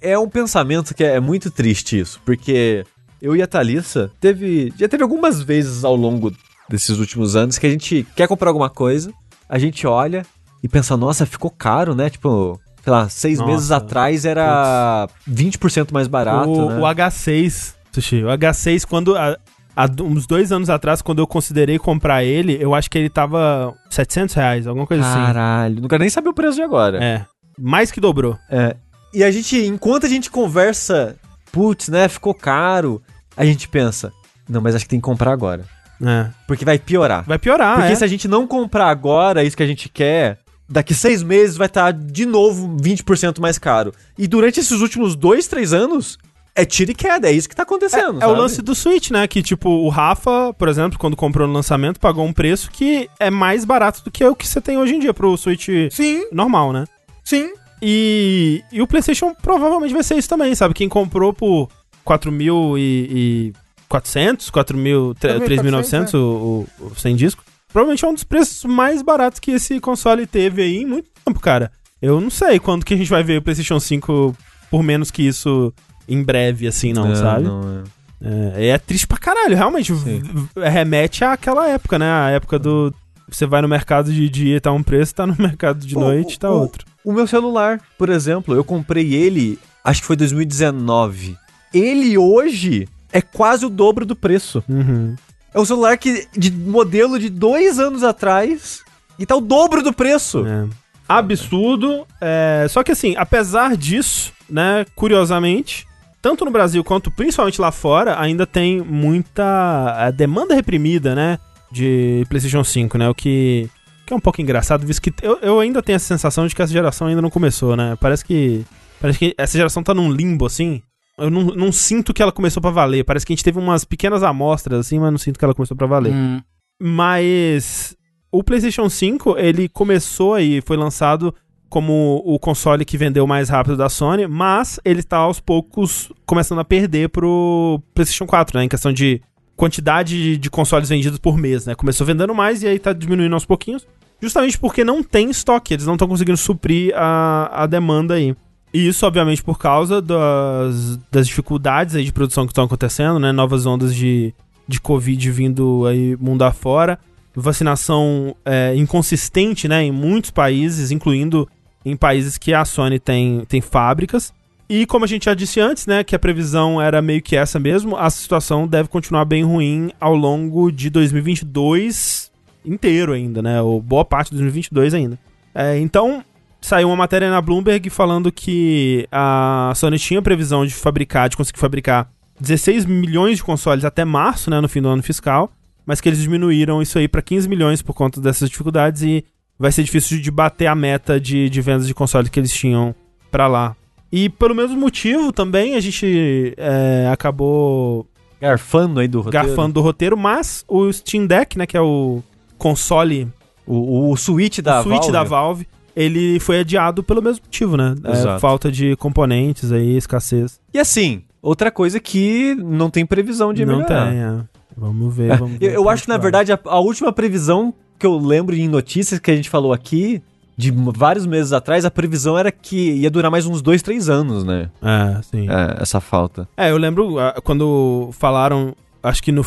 é um pensamento que é muito triste isso, porque eu e a Thalissa teve. Já teve algumas vezes ao longo desses últimos anos que a gente quer comprar alguma coisa, a gente olha e pensa, nossa, ficou caro, né? Tipo, sei lá, seis Nossa, meses atrás era 20% mais barato, o, né? o H6, Sushi, o H6, quando. a- há uns dois anos atrás, quando eu considerei comprar ele, eu acho que ele tava 700 reais, alguma coisa assim. Caralho, não quero nem saber o preço de agora. É. Mais que dobrou. É. E a gente, enquanto a gente conversa, putz, né, ficou caro, a gente pensa, não, mas acho que tem que comprar agora. É. Porque vai piorar. Vai piorar, Porque é. se a gente não comprar agora isso que a gente quer, daqui seis meses vai estar de novo 20% mais caro. E durante esses últimos dois, três anos, é tiro e queda, é isso que tá acontecendo. É o sabe? lance do Switch, né? Que, tipo, o Rafa, por exemplo, quando comprou no lançamento, pagou um preço que é mais barato do que o que você tem hoje em dia pro Switch Sim, normal, né? sim. E, e o PlayStation provavelmente vai ser isso também, sabe? Quem comprou por 4.400, 4.000, 3.900 o, o, o sem disco, provavelmente é um dos preços mais baratos que esse console teve aí em muito tempo, cara. Eu não sei quando que a gente vai ver o PlayStation 5 por menos que isso em breve, assim, não, É, sabe? não, é. É, é triste pra caralho, realmente. Sim. Remete àquela época, né? A época do. Você vai no mercado de dia e tá um preço, tá no [laughs] mercado de O- noite tá o- outro. O meu celular, por exemplo, eu comprei ele, acho que foi 2019. Ele hoje é quase o dobro do preço. Uhum. É um celular que de modelo de dois anos atrás e tá o dobro do preço. É. Absurdo. é, Só que assim, apesar disso, né, curiosamente, tanto no Brasil quanto principalmente lá fora, ainda tem muita é, demanda reprimida, né, de PlayStation 5, né, o que, que é um pouco engraçado, visto que eu, eu ainda tenho essa sensação de que essa geração ainda não começou, né, parece que, parece que essa geração tá num limbo, assim, eu não, não sinto que ela começou pra valer, parece que a gente teve umas pequenas amostras, assim, mas não sinto que ela começou pra valer. Hum. Mas o PlayStation 5, ele começou aí, foi lançado como o console que vendeu mais rápido da Sony, mas ele tá aos poucos começando a perder pro PlayStation 4, né? Em questão de quantidade de, de consoles vendidos por mês, né? Começou vendendo mais e aí tá diminuindo aos pouquinhos, justamente porque não tem estoque, eles não estão conseguindo suprir a, a demanda aí. E isso, obviamente, por causa das, das dificuldades aí de produção que estão acontecendo, né? Novas ondas de, de Covid vindo aí mundo afora. Vacinação é, inconsistente, né? Em muitos países, incluindo em países que a Sony tem, tem fábricas. E como a gente já disse antes, né? Que a previsão era meio que essa mesmo, a situação deve continuar bem ruim ao longo de 2022 inteiro ainda, né? Ou boa parte de 2022 ainda. É, então, saiu uma matéria na Bloomberg falando que a Sony tinha previsão de fabricar, de conseguir fabricar 16 milhões de consoles até março, né, no fim do ano fiscal, mas que eles diminuíram isso aí para 15 milhões por conta dessas dificuldades e vai ser difícil de bater a meta de, de vendas de consoles que eles tinham para lá. E pelo mesmo motivo também a gente é, acabou Garfando aí do roteiro. garfando do roteiro, mas o Steam Deck, né, que é o console O, o Switch da o Switch Valve. da Valve, ele foi adiado pelo mesmo motivo, né? É, falta de componentes aí, escassez. E assim, outra coisa que não tem previsão de Não melhorar. tem, é. Vamos ver, vamos ver. Eu, eu acho que, na verdade, a, a última previsão que eu lembro em notícias que a gente falou aqui, de vários meses atrás, a previsão era que ia durar mais uns dois, três anos, né? É, sim. É, É, essa falta. eu lembro ah, quando falaram, acho que no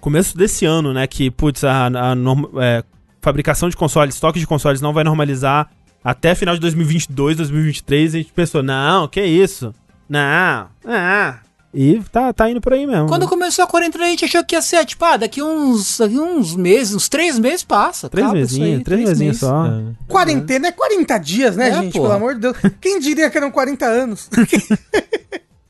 começo desse ano, né, que, putz, a, a norma- é, fabricação de consoles, estoque de consoles não vai normalizar até final de 2022, 2023, a gente pensou, não, que isso? Não, ah, E tá, tá indo por aí mesmo. Quando começou a quarentena, a gente achou que ia ser, tipo, ah, daqui uns, daqui uns meses, uns três meses passa. Três mesinhos, três mesinhos meses. só. É. Quarentena é 40 dias, né, É, gente? porra. Pelo amor de Deus. Quem diria que eram 40 anos? [laughs]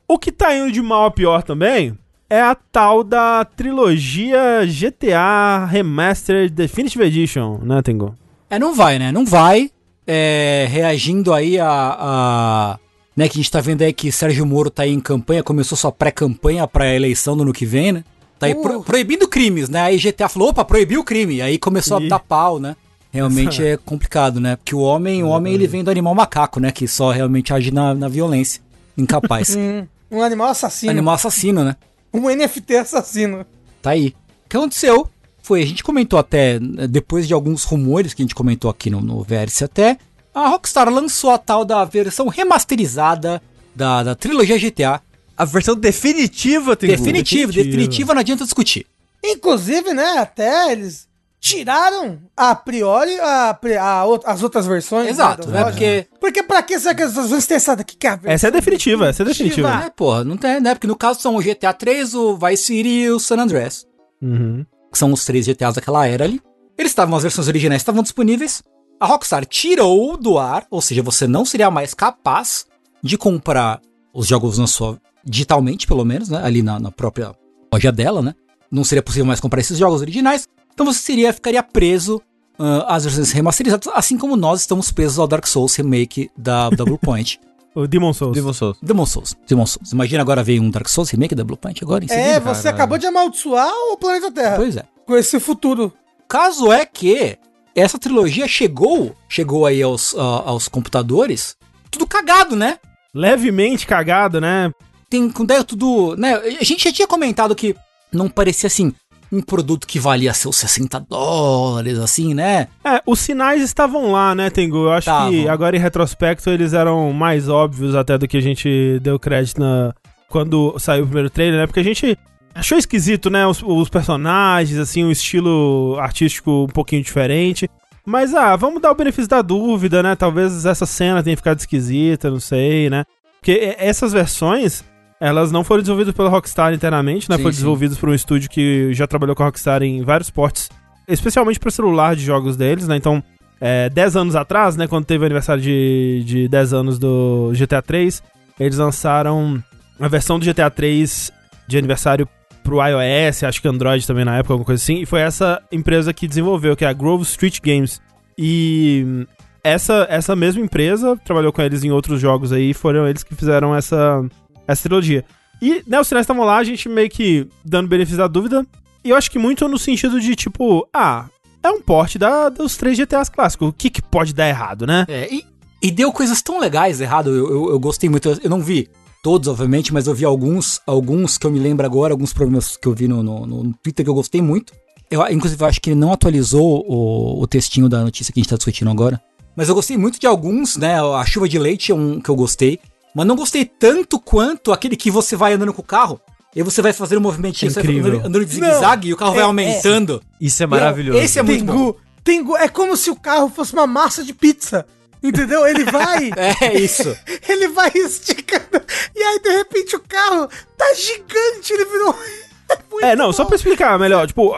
O que tá indo de mal a pior também é a tal da trilogia GTA Remastered Definitive Edition, né, Tengu? É, não vai, né? Não vai. É, reagindo aí a, a- Né, que a gente tá vendo aí que Sérgio Moro tá aí em campanha, começou sua pré-campanha pra eleição do ano que vem, né? Tá aí pro- Uh. proibindo crimes, né? Aí GTA falou, opa, proibiu o crime. Aí começou a dar pau, né? Realmente [laughs] é complicado, né? Porque o homem, o homem ele vem do animal macaco, né? Que só realmente age na, na violência. Incapaz. [laughs] Um animal assassino. animal assassino, né? Um NFT assassino. Tá aí. O que aconteceu foi, a gente comentou até, né, depois de alguns rumores que a gente comentou aqui no, no Vértice até, a Rockstar lançou a tal da versão remasterizada da, da trilogia GTA. A versão definitiva tem Definitiva, definitiva. definitiva, não adianta discutir. Inclusive, né, até eles tiraram a priori a, a out- as outras versões. Exato, da né? Porque, Porque pra que será que as versões têm essa daqui que é a Essa é definitiva, essa é definitiva. é, porra, não tem, né? Porque no caso são o GTA 3, o Vice City e o San Andreas. Uhum. Que são os três GTAs daquela era ali. Eles estavam, as versões originais estavam disponíveis. A Rockstar tirou do ar, ou seja, você não seria mais capaz de comprar os jogos na sua digitalmente, pelo menos, né? Ali na, na própria loja dela, né? Não seria possível mais comprar esses jogos originais. Então você seria, ficaria preso ah, às versões remasterizadas, assim como nós estamos presos ao Dark Souls Remake da, da Bluepoint. [laughs] O Demon Souls. Demon Souls. Demon Souls. Demon Souls. Imagina agora veio um Dark Souls Remake da Bluepoint agora em seguida. É, você Caralho. acabou de amaldiçoar o planeta Terra Pois é. com esse futuro. Caso é que essa trilogia chegou, chegou aí aos, a- aos computadores, tudo cagado, né? Levemente cagado, né? Tem com ideia tudo, né? A gente já tinha comentado que não parecia assim um produto que valia seus 60 dólares, assim, né? É, os sinais estavam lá, né, Tengu? Eu acho que Estavam. agora em retrospecto eles eram mais óbvios até do que a gente deu crédito na... quando saiu o primeiro trailer, né? Porque a gente achou esquisito, né? Os, os personagens, assim, um estilo artístico um pouquinho diferente. Mas, ah, vamos dar o benefício da dúvida, né? Talvez essa cena tenha ficado esquisita, não sei, né? Porque e- essas versões, elas não foram desenvolvidas pela Rockstar internamente, né? Sim, foram sim. desenvolvidas por um estúdio que já trabalhou com a Rockstar em vários portes, especialmente para celular de jogos deles, né? Então, é, 10 anos atrás, né? Quando teve o aniversário de, de 10 anos do GTA 3, eles lançaram a versão do GTA 3 de aniversário pro iOS, acho que Android também na época, alguma coisa assim, e foi essa empresa que desenvolveu, que é a Grove Street Games. E essa, essa mesma empresa trabalhou com eles em outros jogos aí, foram eles que fizeram essa, essa trilogia. E, né, os sinais estavam lá, a gente meio que dando benefício da dúvida, e eu acho que muito no sentido de, tipo, ah, é um porte da, dos três GTAs clássicos, o que que pode dar errado, né? É, e, e deu coisas tão legais errado. Eu, eu, eu gostei muito. Eu, não vi todos, obviamente, mas eu vi alguns, alguns que eu me lembro agora, alguns problemas que eu vi no, no, no Twitter que eu gostei muito. Eu, inclusive, eu acho que ele não atualizou o, o textinho da notícia que a gente tá discutindo agora. Mas eu gostei muito de alguns, né? A chuva de leite é um que eu gostei. Mas não gostei tanto quanto aquele que você vai andando com o carro. E você vai fazer um movimentinho, você vai Incrível. andando, andando de zigue-zague e o carro vai é- aumentando. Isso é maravilhoso. Esse é muito bom. Tengu, é como se o carro fosse uma massa de pizza. Entendeu? Ele vai. [laughs] É isso. [laughs] Ele vai esticando. E aí, de repente, o carro tá gigante. Ele virou. [laughs] muito É, não, só bom. pra explicar melhor, tipo,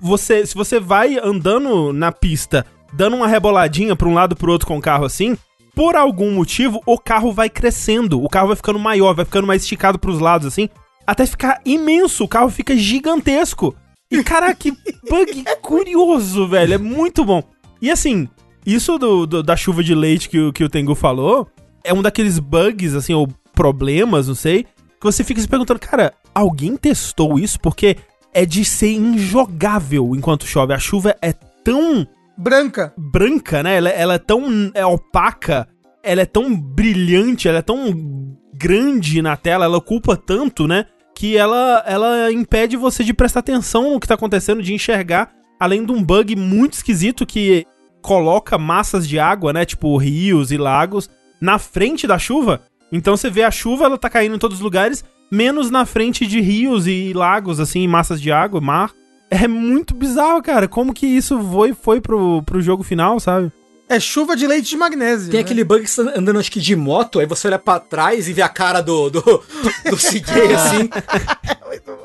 você, se você vai andando na pista, dando uma reboladinha pra um lado e pro outro com o carro assim, por algum motivo o carro vai crescendo, o carro vai ficando maior, vai ficando mais esticado pros lados assim, até ficar imenso, o carro fica gigantesco. E caraca, que [laughs] bug curioso, velho, é muito bom. E assim, isso do, do- da chuva de leite que, o- que o Tengu falou, é um daqueles bugs, assim, ou problemas, não sei, que você fica se perguntando, cara, alguém testou isso? Porque é de ser injogável enquanto chove. A chuva é tão Branca. branca, né? Ela, ela é tão é opaca, ela é tão brilhante, ela é tão grande na tela, ela ocupa tanto, né? Que ela, ela impede você de prestar atenção no que tá acontecendo, de enxergar, além de um bug muito esquisito que coloca massas de água, né? Tipo rios e lagos, na frente da chuva. Então você vê a chuva, ela tá caindo em todos os lugares, menos na frente de rios e lagos, assim, massas de água, mar. É muito bizarro, cara. Como que isso foi, foi pro, pro jogo final, sabe? É chuva de leite de magnésio. Tem né? aquele bug que você tá andando, acho que de moto, aí você olha pra trás e vê a cara do, do, do [laughs] Ciguei, assim.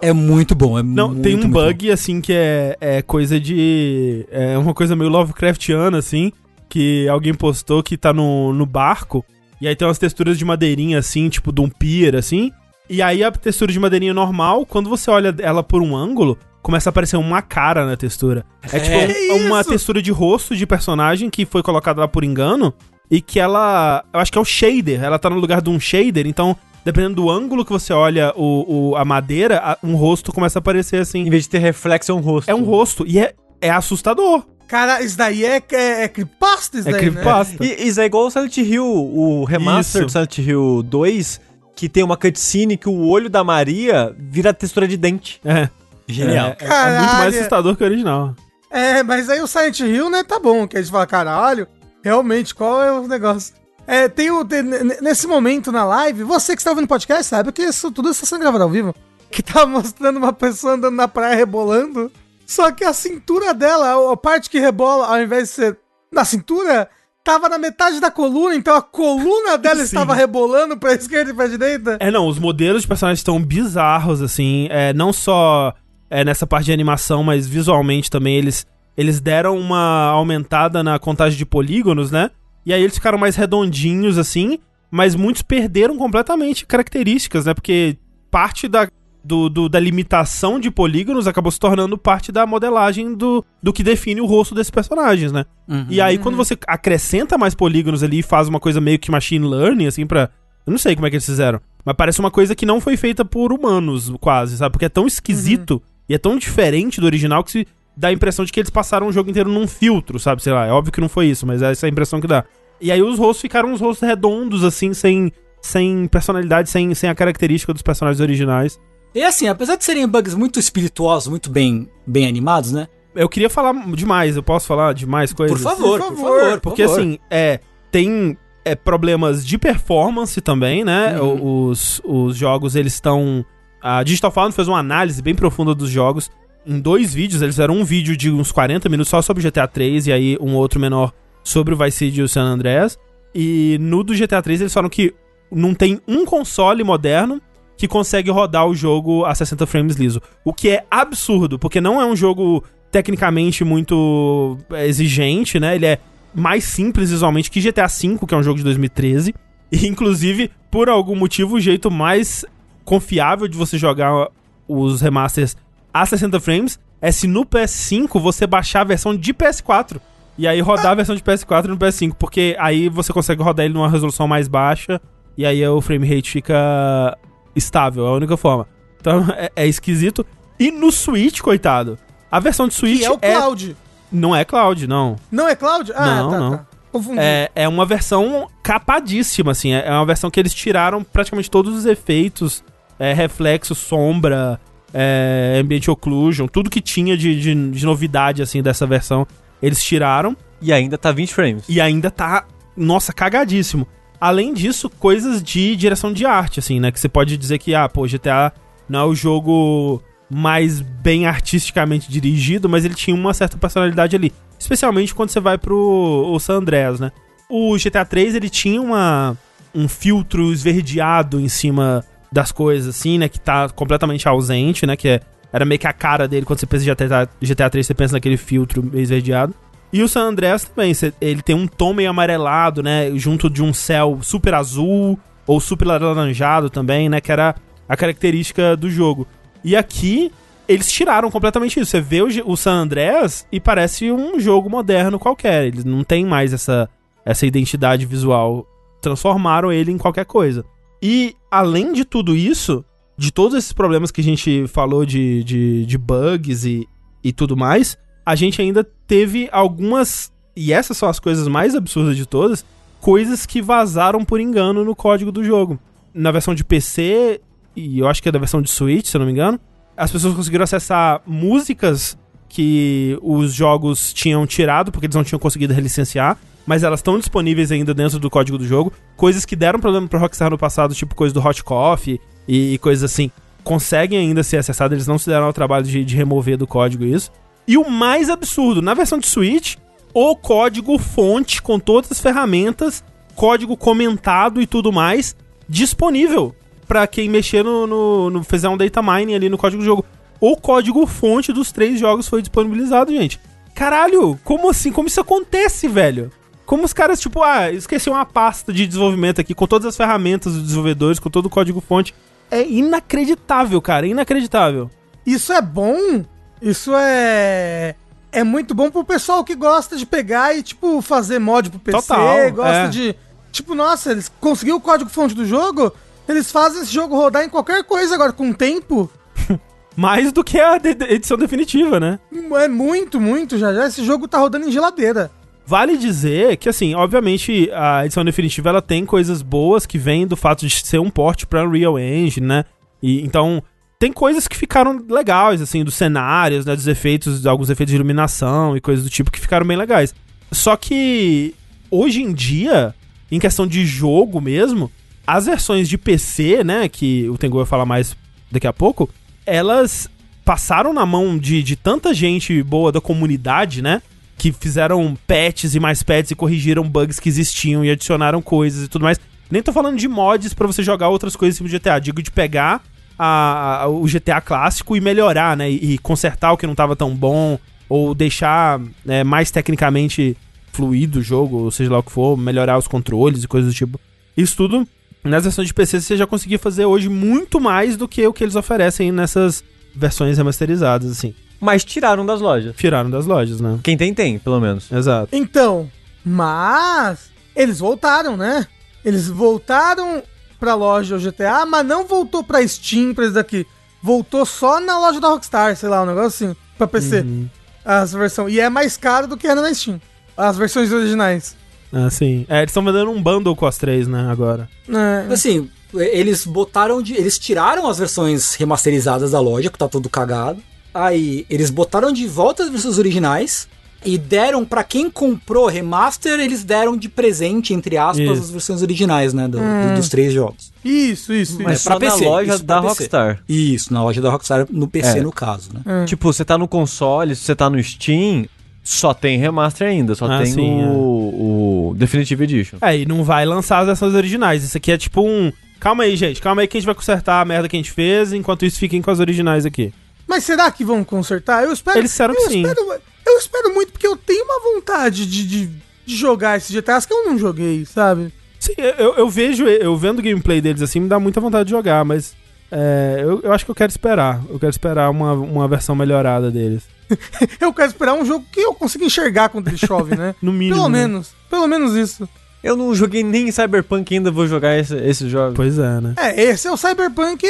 É muito bom, é Não, muito, tem um muito bug, assim, que é, é coisa de. É uma coisa meio Lovecraftiana, assim. Que alguém postou que tá no, no barco. E aí tem umas texturas de madeirinha, assim, tipo de um pier, assim. E aí a textura de madeirinha normal, quando você olha ela por um ângulo, começa a aparecer uma cara na textura. É, tipo Que um- uma isso? textura de rosto de personagem que foi colocada lá por engano. E que ela. Eu acho que é o shader. Ela tá no lugar de um shader, então. Dependendo do ângulo que você olha o, o- a madeira, a- um rosto começa a aparecer assim. Em vez de ter reflexo, é um rosto. É um rosto. E é, é assustador. Cara, isso daí é, é, é creepypasta, isso É daí, né? creepypasta. E isso é igual o Silent Hill, o remaster Isso. do Silent Hill 2, que tem uma cutscene que o olho da Maria vira textura de dente. É. Genial. É, é muito Caralho. mais assustador que o original. É, mas aí o Silent Hill, né, tá bom, que a gente fala, caralho, realmente, qual é o negócio? É, tem o. tem- nesse momento na live, você que está ouvindo o podcast sabe que isso tudo está sendo gravado ao vivo. Que tá [laughs] mostrando uma pessoa andando na praia rebolando. Só que a cintura dela, a parte que rebola, ao invés de ser na cintura, tava na metade da coluna, então a coluna dela [laughs] Sim. estava rebolando pra esquerda e pra direita. É, não, os modelos de personagens estão bizarros, assim. É, não só é, nessa parte de animação, mas visualmente também. Eles, eles deram uma aumentada na contagem de polígonos, né? E aí eles ficaram mais redondinhos, assim. Mas muitos perderam completamente características, né? Porque parte da, do, do- da limitação de polígonos acabou se tornando parte da modelagem do, do que define o rosto desses personagens, né? Uhum. E aí, quando você acrescenta mais polígonos ali e faz uma coisa meio que machine learning, assim, pra. Eu não sei como é que eles fizeram. Mas parece uma coisa que não foi feita por humanos, quase, sabe? Porque é tão esquisito e é tão diferente do original que se dá a impressão de que eles passaram o jogo inteiro num filtro, sabe? Sei lá, é óbvio que não foi isso, mas é essa a impressão que dá. E aí os rostos ficaram uns rostos redondos, assim, sem, sem personalidade, sem, sem a característica dos personagens originais. E assim, apesar de serem bugs muito espirituosos, muito bem, bem animados, né? Eu queria falar demais, eu posso falar de mais coisas? Por favor, Por por favor, favor. por Porque favor. assim, é, tem é, problemas de performance também, né? O- Os, os jogos, eles estão. A Digital Foundry fez uma análise bem profunda dos jogos. Em dois vídeos, eles fizeram um vídeo de uns 40 minutos só sobre GTA 3 e aí um outro menor sobre o Vice City e o San Andreas. E no do GTA 3 eles falaram que não tem um console moderno que consegue rodar o jogo a 60 frames liso. O que é absurdo, porque não é um jogo tecnicamente muito é, exigente, né? Ele é mais simples visualmente que GTA V, que é um jogo de 2013. E, inclusive, por algum motivo, o jeito mais confiável de você jogar os remasters a 60 frames é se no PS5 você baixar a versão de PS4. E aí rodar a versão de PS4 no PS5, porque aí você consegue rodar ele numa resolução mais baixa e aí o frame rate fica estável, é a única forma. Então [laughs] é, é esquisito. E no Switch, coitado, a versão de Switch Que é o Cloud. não é cloud, não. Não é Cloud? Ah, Não, tá, não. tá. Confundi. É, é uma versão capadíssima, assim. É é uma versão que eles tiraram praticamente todos os efeitos, é, reflexo, sombra, é, ambient occlusion, tudo que tinha de, de, de novidade, assim, dessa versão, eles tiraram. E ainda tá 20 frames. E ainda tá, nossa, cagadíssimo. Além disso, coisas de direção de arte, assim, né? Que você pode dizer que, ah, pô, GTA não é o jogo mais bem artisticamente dirigido, mas ele tinha uma certa personalidade ali. Especialmente quando você vai pro o San Andreas, né? O GTA 3, ele tinha uma, um filtro esverdeado em cima das coisas, assim, né? Que tá completamente ausente, né? Que é, era meio que a cara dele. Quando você pensa em GTA, GTA 3, você pensa naquele filtro meio esverdeado. E o San Andreas também, ele tem um tom meio amarelado, né? Junto de um céu super azul ou super alaranjado também, né? Que era a característica do jogo. E aqui, eles tiraram completamente isso. Você vê o, o San Andreas e parece um jogo moderno qualquer. Eles não tem mais essa, essa identidade visual. Transformaram ele em qualquer coisa. E, além de tudo isso, de todos esses problemas que a gente falou de, de, de bugs e, e tudo mais, a gente ainda teve algumas, e essas são as coisas mais absurdas de todas, coisas que vazaram por engano no código do jogo. Na versão de PC, e eu acho que é da versão de Switch, se eu não me engano, as pessoas conseguiram acessar músicas que os jogos tinham tirado, porque eles não tinham conseguido relicenciar, mas elas estão disponíveis ainda dentro do código do jogo. Coisas que deram problema pro Rockstar no passado, tipo coisa do Hot Coffee e, e coisas assim, conseguem ainda ser acessadas, eles não se deram ao trabalho de, de remover do código isso. E o mais absurdo, na versão de Switch, o código fonte com todas as ferramentas, código comentado e tudo mais, disponível para quem mexer no, no, no, fizer um data mining ali no código do jogo. O código fonte dos três jogos foi disponibilizado, gente. Caralho, como assim? Como isso acontece, velho? Como os caras, tipo, ah, esqueci uma pasta de desenvolvimento aqui com todas as ferramentas dos desenvolvedores, com todo o código fonte. É inacreditável, cara, inacreditável. Isso é bom? Isso é. É muito bom pro pessoal que gosta de pegar e, tipo, fazer mod pro PC, Total, gosta é. de. Tipo, nossa, eles conseguiram o código fonte do jogo, eles fazem esse jogo rodar em qualquer coisa agora, com tempo. [laughs] Mais do que a de- edição definitiva, né? É muito, muito já. Já esse jogo tá rodando em geladeira. Vale dizer que, assim, obviamente a edição definitiva ela tem coisas boas que vêm do fato de ser um port pra Unreal Engine, né? E então tem coisas que ficaram legais, assim, dos cenários, né? Dos efeitos, alguns efeitos de iluminação e coisas do tipo que ficaram bem legais. Só que hoje em dia, em questão de jogo mesmo, as versões de PC, né? Que o Tengu vai falar mais daqui a pouco, elas passaram na mão de, de tanta gente boa da comunidade, né? Que fizeram patches e mais patches e corrigiram bugs que existiam e adicionaram coisas e tudo mais. Nem tô falando de mods pra você jogar outras coisas tipo GTA. Digo de pegar a- a- o GTA clássico e melhorar, né? E, e consertar o que não tava tão bom. Ou deixar né, mais tecnicamente fluido o jogo, ou seja lá o que for, melhorar os controles e coisas do tipo. Isso tudo nas versões de PC você já conseguia fazer hoje muito mais do que o que eles oferecem nessas versões remasterizadas, assim. Mas tiraram das lojas. Tiraram das lojas, né? Quem tem, tem, pelo menos. Exato. Então, mas eles voltaram, né? Eles voltaram pra loja do GTA, mas não voltou pra Steam, pra isso daqui. Voltou só na loja da Rockstar, sei lá, um negócio assim, pra PC. Uhum. As versões. E é mais caro do que era na Steam. As versões originais. Ah, sim. É, eles estão vendendo um bundle com as três, né, agora. É, Assim, eles botaram de. Eles tiraram as versões remasterizadas da loja, que tá tudo cagado. Aí eles botaram de volta as versões originais e deram pra quem comprou remaster, eles deram de presente, entre aspas, Isso. as versões originais, né? do- do- Hum. dos três jogos. Isso, isso, Mas isso. pra só na PC, loja isso da pra PC. Rockstar. Isso, na loja da Rockstar, no PC, É. no caso, né? É. Tipo, você tá no console, se você tá no Steam, só tem remaster ainda, só Ah, tem sim, é. o, o Definitive Edition. É, e não vai lançar as versões originais. Isso aqui é tipo um. Calma aí, gente. Calma aí que a gente vai consertar a merda que a gente fez. Enquanto isso, fiquem com as originais aqui. Mas será que vão consertar? Eu espero. Eles disseram que sim. Espero, eu espero muito, porque eu tenho uma vontade de, de, de jogar esses GTAs que eu não joguei, sabe? Sim, eu, eu vejo, eu vendo o gameplay deles assim, me dá muita vontade de jogar, mas. é, eu, eu acho que eu quero esperar. Eu quero esperar uma, uma versão melhorada deles. [laughs] Eu quero esperar um jogo que eu consiga enxergar quando ele chove, né? [laughs] No mínimo. Pelo né? menos. Pelo menos isso. Eu não joguei nem Cyberpunk ainda, vou jogar esse, esse jogo. Pois é, né? É, esse é o Cyberpunk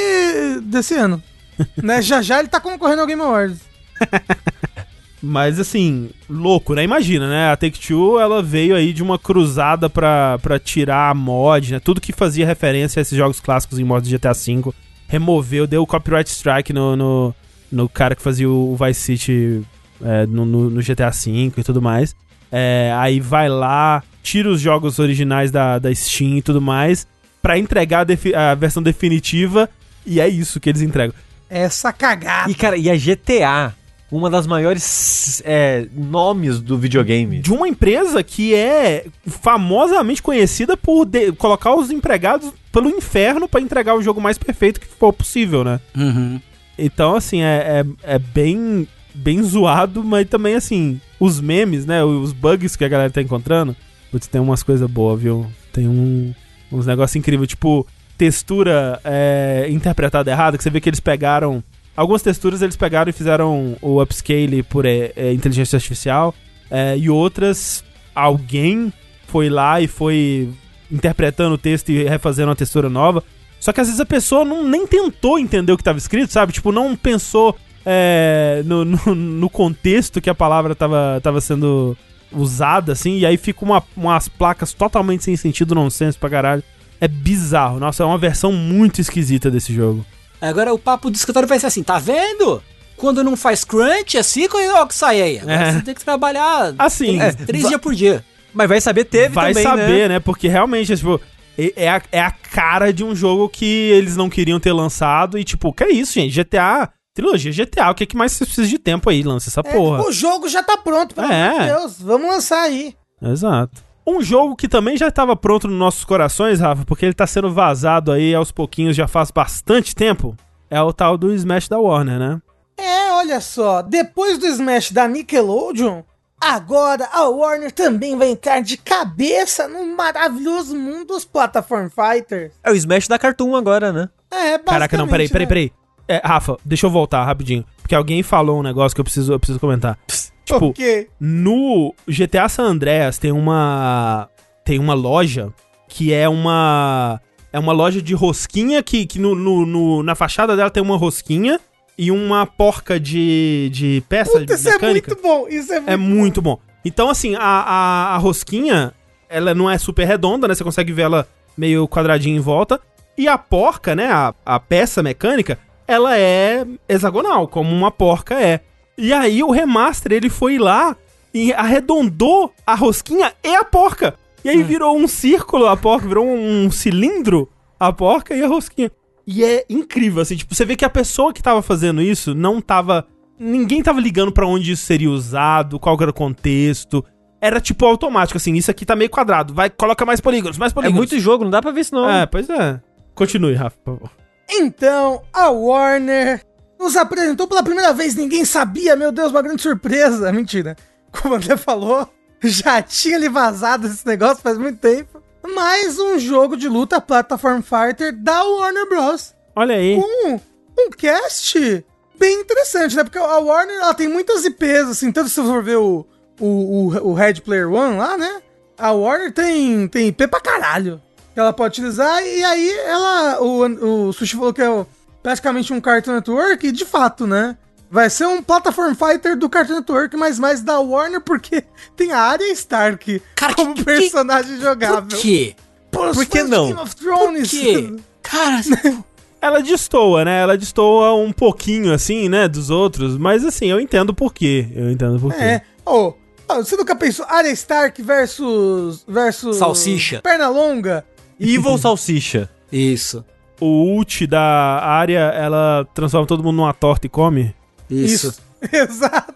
desse ano. [laughs] né? Já já ele tá concorrendo ao Game Awards. [laughs] Mas assim, louco, né? Imagina, né? A Take-Two, ela veio aí de uma cruzada pra, pra tirar a mod, né? Tudo que fazia referência a esses jogos clássicos em modo de GTA V. Removeu, deu o copyright strike no, no, no cara que fazia o Vice City é, no, no- no GTA V e tudo mais. É, aí vai lá, tira os jogos originais da, da Steam e tudo mais, pra entregar a, defi- a versão definitiva, e é isso que eles entregam. Essa cagada. E, cara, e a GTA, uma das maiores é, nomes do videogame. de uma empresa que é famosamente conhecida por de- colocar os empregados pelo inferno pra entregar o jogo mais perfeito que for possível, né? Uhum. Então, assim, é, é, é bem, bem zoado, mas também, assim, os memes, né? Os bugs que a galera tá encontrando. Putz, tem umas coisas boas, viu? Tem um, uns negócios incríveis, tipo, textura é, interpretada errada, que você vê que eles pegaram. Algumas texturas eles pegaram e fizeram o upscale por é, é, inteligência artificial, é, e outras, alguém foi lá e foi interpretando o texto e refazendo uma textura nova. Só que às vezes a pessoa não, nem tentou entender o que estava escrito, sabe? Tipo, não pensou é, no, no, no contexto que a palavra tava, tava sendo usada, assim, e aí fica uma, umas placas totalmente sem sentido, nonsense pra caralho. É bizarro. Nossa, é uma versão muito esquisita desse jogo. Agora o papo do escritório vai ser assim, tá vendo? Quando não faz crunch, assim quando que sai aí. Agora É. você tem que trabalhar Assim, três, é, três dias por dia. Mas vai saber, teve vai também, saber, né? né? Porque realmente, é, tipo, é, é a, é a cara de um jogo que eles não queriam ter lançado. E, tipo, que é isso, gente? GTA Trilogia GTA, o que, que mais você precisa de tempo aí? Lança essa É, porra. o jogo já tá pronto, pelo É. amor de Deus. Vamos lançar aí. Exato. Um jogo que também já estava pronto nos nossos corações, Rafa, porque ele tá sendo vazado aí aos pouquinhos já faz bastante tempo, é o tal do Smash da Warner, né? É, olha só, depois do Smash da Nickelodeon, agora a Warner também vai entrar de cabeça no maravilhoso mundo dos Platform Fighters. É o Smash da Cartoon agora, né? É, Caraca, não, peraí, peraí, peraí. É, Rafa, deixa eu voltar rapidinho, porque alguém falou um negócio que eu preciso, eu preciso comentar. né? Tipo, Ok. no GTA San Andreas tem uma tem uma loja que é uma é uma loja de rosquinha que, que no, no- no- na fachada dela tem uma rosquinha e uma porca de, de peça Puta, isso é muito bom, isso é muito É muito bom. Então, assim, a, a, a rosquinha, ela não é super redonda, né? Você consegue ver ela meio quadradinha em volta. E a porca, né? A, a peça mecânica, ela é hexagonal, como uma porca é. E aí o remaster, ele foi lá e arredondou a rosquinha e a porca. E aí virou um círculo a porca, virou um cilindro a porca e a rosquinha. E é incrível, assim, tipo, você vê que a pessoa que tava fazendo isso não tava. Ninguém tava ligando pra onde isso seria usado, qual era o contexto. Era tipo automático, assim, isso aqui tá meio quadrado. Vai, coloca mais polígonos, mais É polígonos. muito jogo, não dá pra ver isso não. É, pois é. Continue, Rafa, por favor. Então, a Warner nos apresentou pela primeira vez, ninguém sabia, meu Deus, uma grande surpresa. [laughs] Mentira. Como o André falou, já tinha ali vazado esse negócio faz muito tempo. Mais um jogo de luta Platform Fighter da Warner Bros. Olha aí. Com um cast bem interessante, né? Porque a Warner ela tem muitas IPs, assim, tanto se você for ver o, o, o, o Red Player One lá, né? A Warner tem, tem IP pra caralho que ela pode utilizar, e aí ela. O, o Sushi falou que é o- praticamente um Cartoon Network, e de fato, né? Vai ser um Platform Fighter do Cartoon Network, mas mais da Warner, porque [laughs] tem a Arya Stark Cara, como que- que- personagem Por jogável. quê? Pô, os Por que de não? Game of Thrones. Por quê? Cara, [laughs] Ela destoa, né? Ela destoa um pouquinho, assim, né, dos outros. Mas, assim, eu entendo por quê. Eu entendo por quê. É. Ô, ô, você nunca pensou Arya Stark versus. versus. Salsicha. Pernalonga? Evil Salsicha. isso. O ult da área, ela transforma todo mundo numa torta e come? Isso. [laughs] Exato.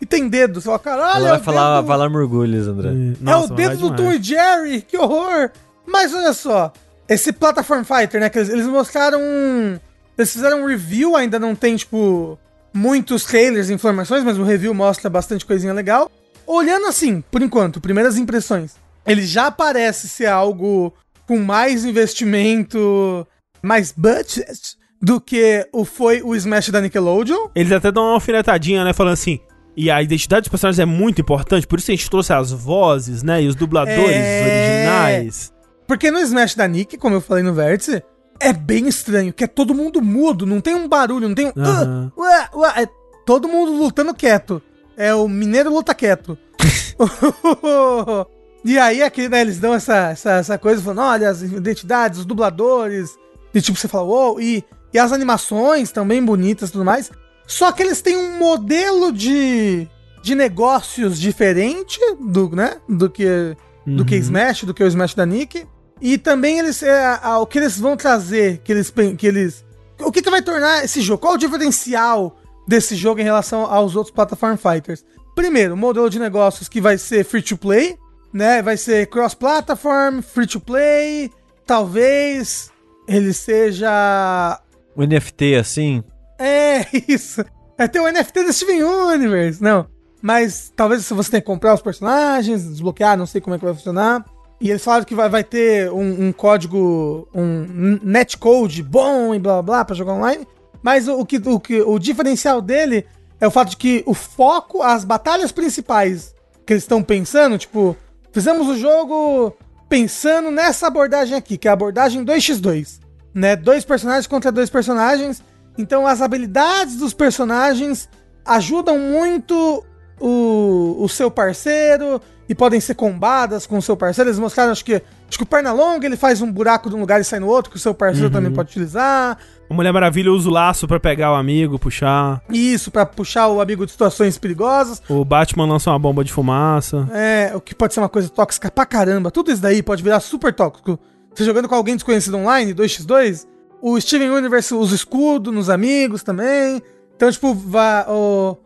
E tem dedo, só caralho. Ela é vai o falar, dedo- vai lá mergulhos, André. é o dedo do Tom e Jerry, que horror! Mas olha só, esse Platform Fighter, né? Que eles, eles mostraram. um- Eles fizeram um review, ainda não tem, tipo, muitos trailers e informações, mas o review mostra bastante coisinha legal. Olhando assim, por enquanto, primeiras impressões, ele já parece ser algo com mais investimento, mais budget do que o foi o Smash da Nickelodeon. Eles até dão uma alfinetadinha, né? Falando assim. E a identidade dos personagens é muito importante, por isso a gente trouxe as vozes, né? E os dubladores É. originais. Porque no Smash da Nick, como eu falei no Vértice, é bem estranho, que é todo mundo mudo, não tem um barulho, não tem um. Aham. "Ah, ué, ué", é todo mundo lutando quieto. É o mineiro luta quieto. [laughs] [laughs] e aí aqui, né, eles dão essa, essa, essa coisa, falando, olha, as identidades, os dubladores. E tipo, você fala, uou, e, e as animações também bonitas e tudo mais. Só que eles têm um modelo de, de negócios diferente do, né, do que do que Uhum. Smash, do que o Smash da Nick. E também eles é, a- o que eles vão trazer, que eles que eles o que, que vai tornar esse jogo? Qual o diferencial desse jogo em relação aos outros platform fighters? Primeiro, modelo de negócios que vai ser free to play, né? Vai ser cross platform, free to play, talvez ele seja O NFT, assim. é, [laughs] isso. Vai ter o NFT do Steven Universe. Não. Mas talvez se você tenha que comprar os personagens, desbloquear, não sei como é que vai funcionar. E eles falaram que vai, vai ter um, um código, um netcode bom e blá blá blá pra jogar online. Mas o, o que, o, que, o diferencial dele é o fato de que o foco, as batalhas principais que eles estão pensando, tipo, fizemos o jogo pensando nessa abordagem aqui, que é a abordagem 2x2, né? Dois personagens contra dois personagens. Então as habilidades dos personagens ajudam muito o, o seu parceiro e podem ser combadas com o seu parceiro. Eles mostraram, acho que, acho que o Pernalonga ele faz um buraco de um lugar e sai no outro, que o seu parceiro também pode utilizar. A Mulher Maravilha usa o laço pra pegar o amigo, puxar. Isso, pra puxar o amigo de situações perigosas. O Batman lança uma bomba de fumaça. É, o que pode ser uma coisa tóxica pra caramba. Tudo isso daí pode virar super tóxico. Você jogando com alguém desconhecido online, 2x2, o Steven Universe usa escudo nos amigos também. Então, tipo, vai, o,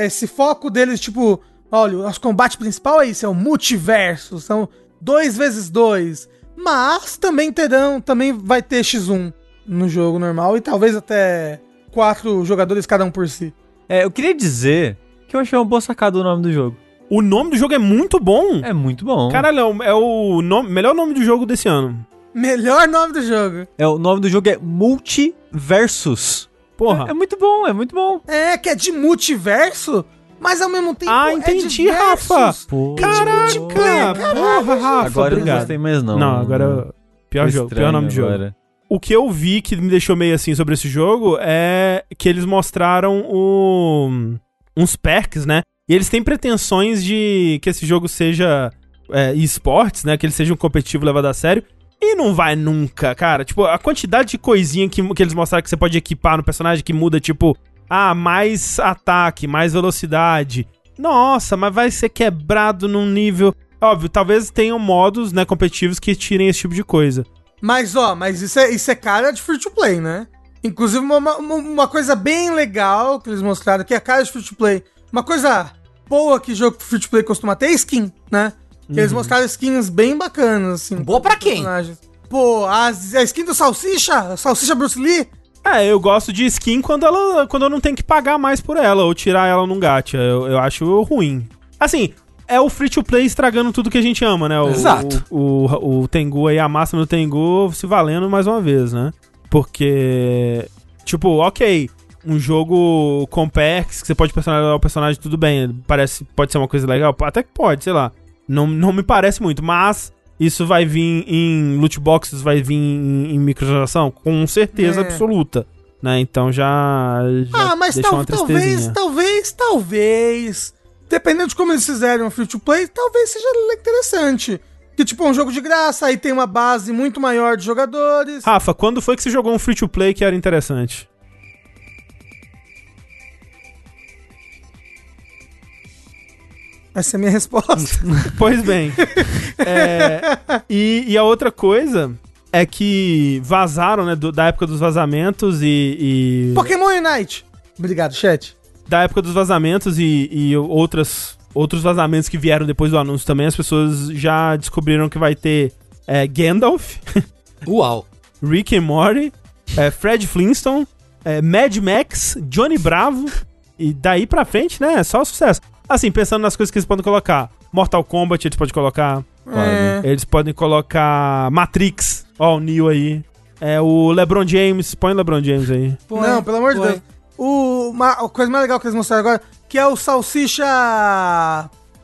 esse foco deles, tipo, olha, o nosso combate principal é isso, é o multiverso, são dois vezes dois. Mas também terão, também vai ter X1 no jogo normal e talvez até quatro jogadores cada um por si. É, eu queria dizer que eu achei uma boa sacada o nome do jogo. O nome do jogo é muito bom. É muito bom. Caralho, é o- nome- melhor nome do jogo desse ano. Melhor nome do jogo. É, o nome do jogo é Multiversus. Porra. É, é muito bom, é muito bom. É, que é de multiverso, mas ao mesmo tempo Ah, é entendi, de versus. Rafa. Pô. Caraca, porra, Rafa, Agora eu não gostei mais não. Não, agora é o pior Foi jogo, pior nome de jogo. agora. O que eu vi que me deixou meio assim sobre esse jogo é que eles mostraram o- uns perks, né? E eles têm pretensões de que esse jogo seja é, esportes, né? Que ele seja um competitivo levado a sério. E não vai nunca, cara. Tipo, a quantidade de coisinha que, que eles mostraram que você pode equipar no personagem que muda, tipo, ah, mais ataque, mais velocidade. Nossa, mas vai ser quebrado num nível. Óbvio, talvez tenham modos, né, competitivos que tirem esse tipo de coisa. Mas, ó, mas isso é, isso é cara de free to play, né? Inclusive, uma, uma, uma coisa bem legal que eles mostraram, que é cara de free to play. Uma coisa boa que jogo free to play costuma ter é skin, né? Que eles mostraram skins bem bacanas, assim. Boa pra quem? personagens. Pô, as- a skin do Salsicha, Salsicha Bruce Lee, É, eu gosto de skin quando ela quando eu não tenho que pagar mais por ela ou tirar ela num gacha. Eu, eu acho ruim. Assim, é o free to play estragando tudo que a gente ama, né? O, Exato. O, o, o Tengu aí, a máxima do Tengu se valendo mais uma vez, né? Porque, tipo, ok, um jogo com perks que você pode personalizar o personagem, tudo bem. Parece, pode ser uma coisa legal? Até que pode, sei lá. Não, não me parece muito, mas isso vai vir em loot boxes, vai vir em, em microtransação? Com certeza É. absoluta. Né? Então já. já Ah, mas tal- talvez, talvez, talvez. Dependendo de como eles fizerem um free to play, talvez seja interessante. Que tipo, é um jogo de graça, aí tem uma base muito maior de jogadores. Rafa, quando foi que você jogou um free to play que era interessante? Essa é a minha resposta. [laughs] Pois bem. É, e, e a outra coisa é que vazaram, né? do- da época dos vazamentos e. e- Pokémon Unite. Obrigado, chat. da época dos vazamentos e, e outras, outros vazamentos que vieram depois do anúncio também, as pessoas já descobriram que vai ter é, Gandalf, [laughs] Uau. Rick and Morty, é, Fred Flintstone, é, Mad Max, Johnny Bravo, e daí pra frente, né, é só sucesso. Assim, pensando nas coisas que eles podem colocar, Mortal Kombat eles podem colocar, É. eles podem colocar Matrix, ó, o Neo aí, é, o LeBron James, põe o LeBron James aí. não, pelo amor de põe. Deus. O, uma, a coisa mais legal que eles mostraram agora, que é o Salsicha...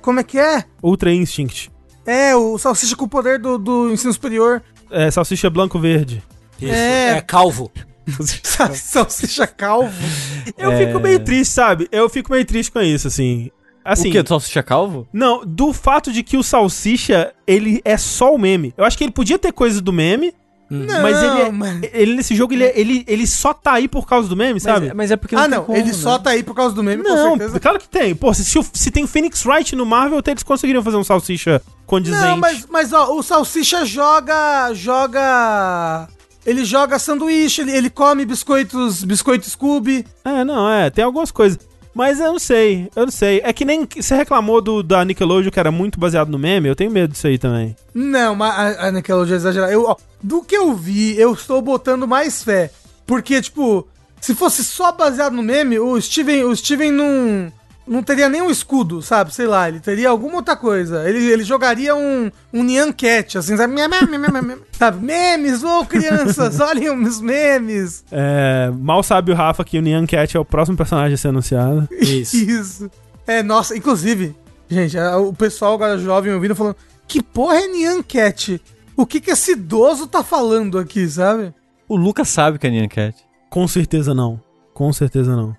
Como é que é? Ultra Instinct, É, o Salsicha com o poder do, do ensino superior. é, Salsicha Blanco Verde. Isso. É. É. calvo. [laughs] Salsicha calvo. [laughs] Eu É. fico meio triste, sabe? Eu fico meio triste com isso, assim. Assim, o que? Do Salsicha Calvo? não, do fato de que o Salsicha, ele é só o meme. Eu acho que ele podia ter coisas do meme, Não, mas ele, é- ele nesse jogo, ele, é- ele, ele só tá aí por causa do meme, sabe? Mas, mas é porque Ah, tem não, como, ele né? só tá aí por causa do meme, com não, certeza. claro que tem. Pô, se, se, tem o Phoenix Wright no Marvel, até eles conseguiriam fazer um Salsicha condizente. Não, mas, mas ó, o Salsicha joga. joga. Ele joga sanduíche, ele, ele come biscoitos. biscoito Scooby. É, não, é, tem algumas coisas. Mas eu não sei, eu não sei. É que nem você reclamou do da Nickelodeon, que era muito baseado no meme, eu tenho medo disso aí também. Não, mas a, a Nickelodeon é exagerada. Eu, ó, do que eu vi, eu estou botando mais fé. Porque, tipo, se fosse só baseado no meme, o Steven, o Steven não, não teria nenhum escudo, sabe? Sei lá, ele teria alguma outra coisa. Ele, ele jogaria um, um Nyan Cat, assim, sabe? [laughs] Sabe? Memes, ô crianças, [laughs] olhem os memes. É, mal sabe o Rafa que o Nyan Cat é o próximo personagem a ser anunciado. [laughs] Isso. Isso. É, nossa, inclusive, gente, a- o pessoal agora jovem ouvindo falando, que porra é Nyan Cat? O que que esse idoso tá falando aqui, sabe? O Lucas sabe que é Nyan Cat. Com certeza não. Com certeza não.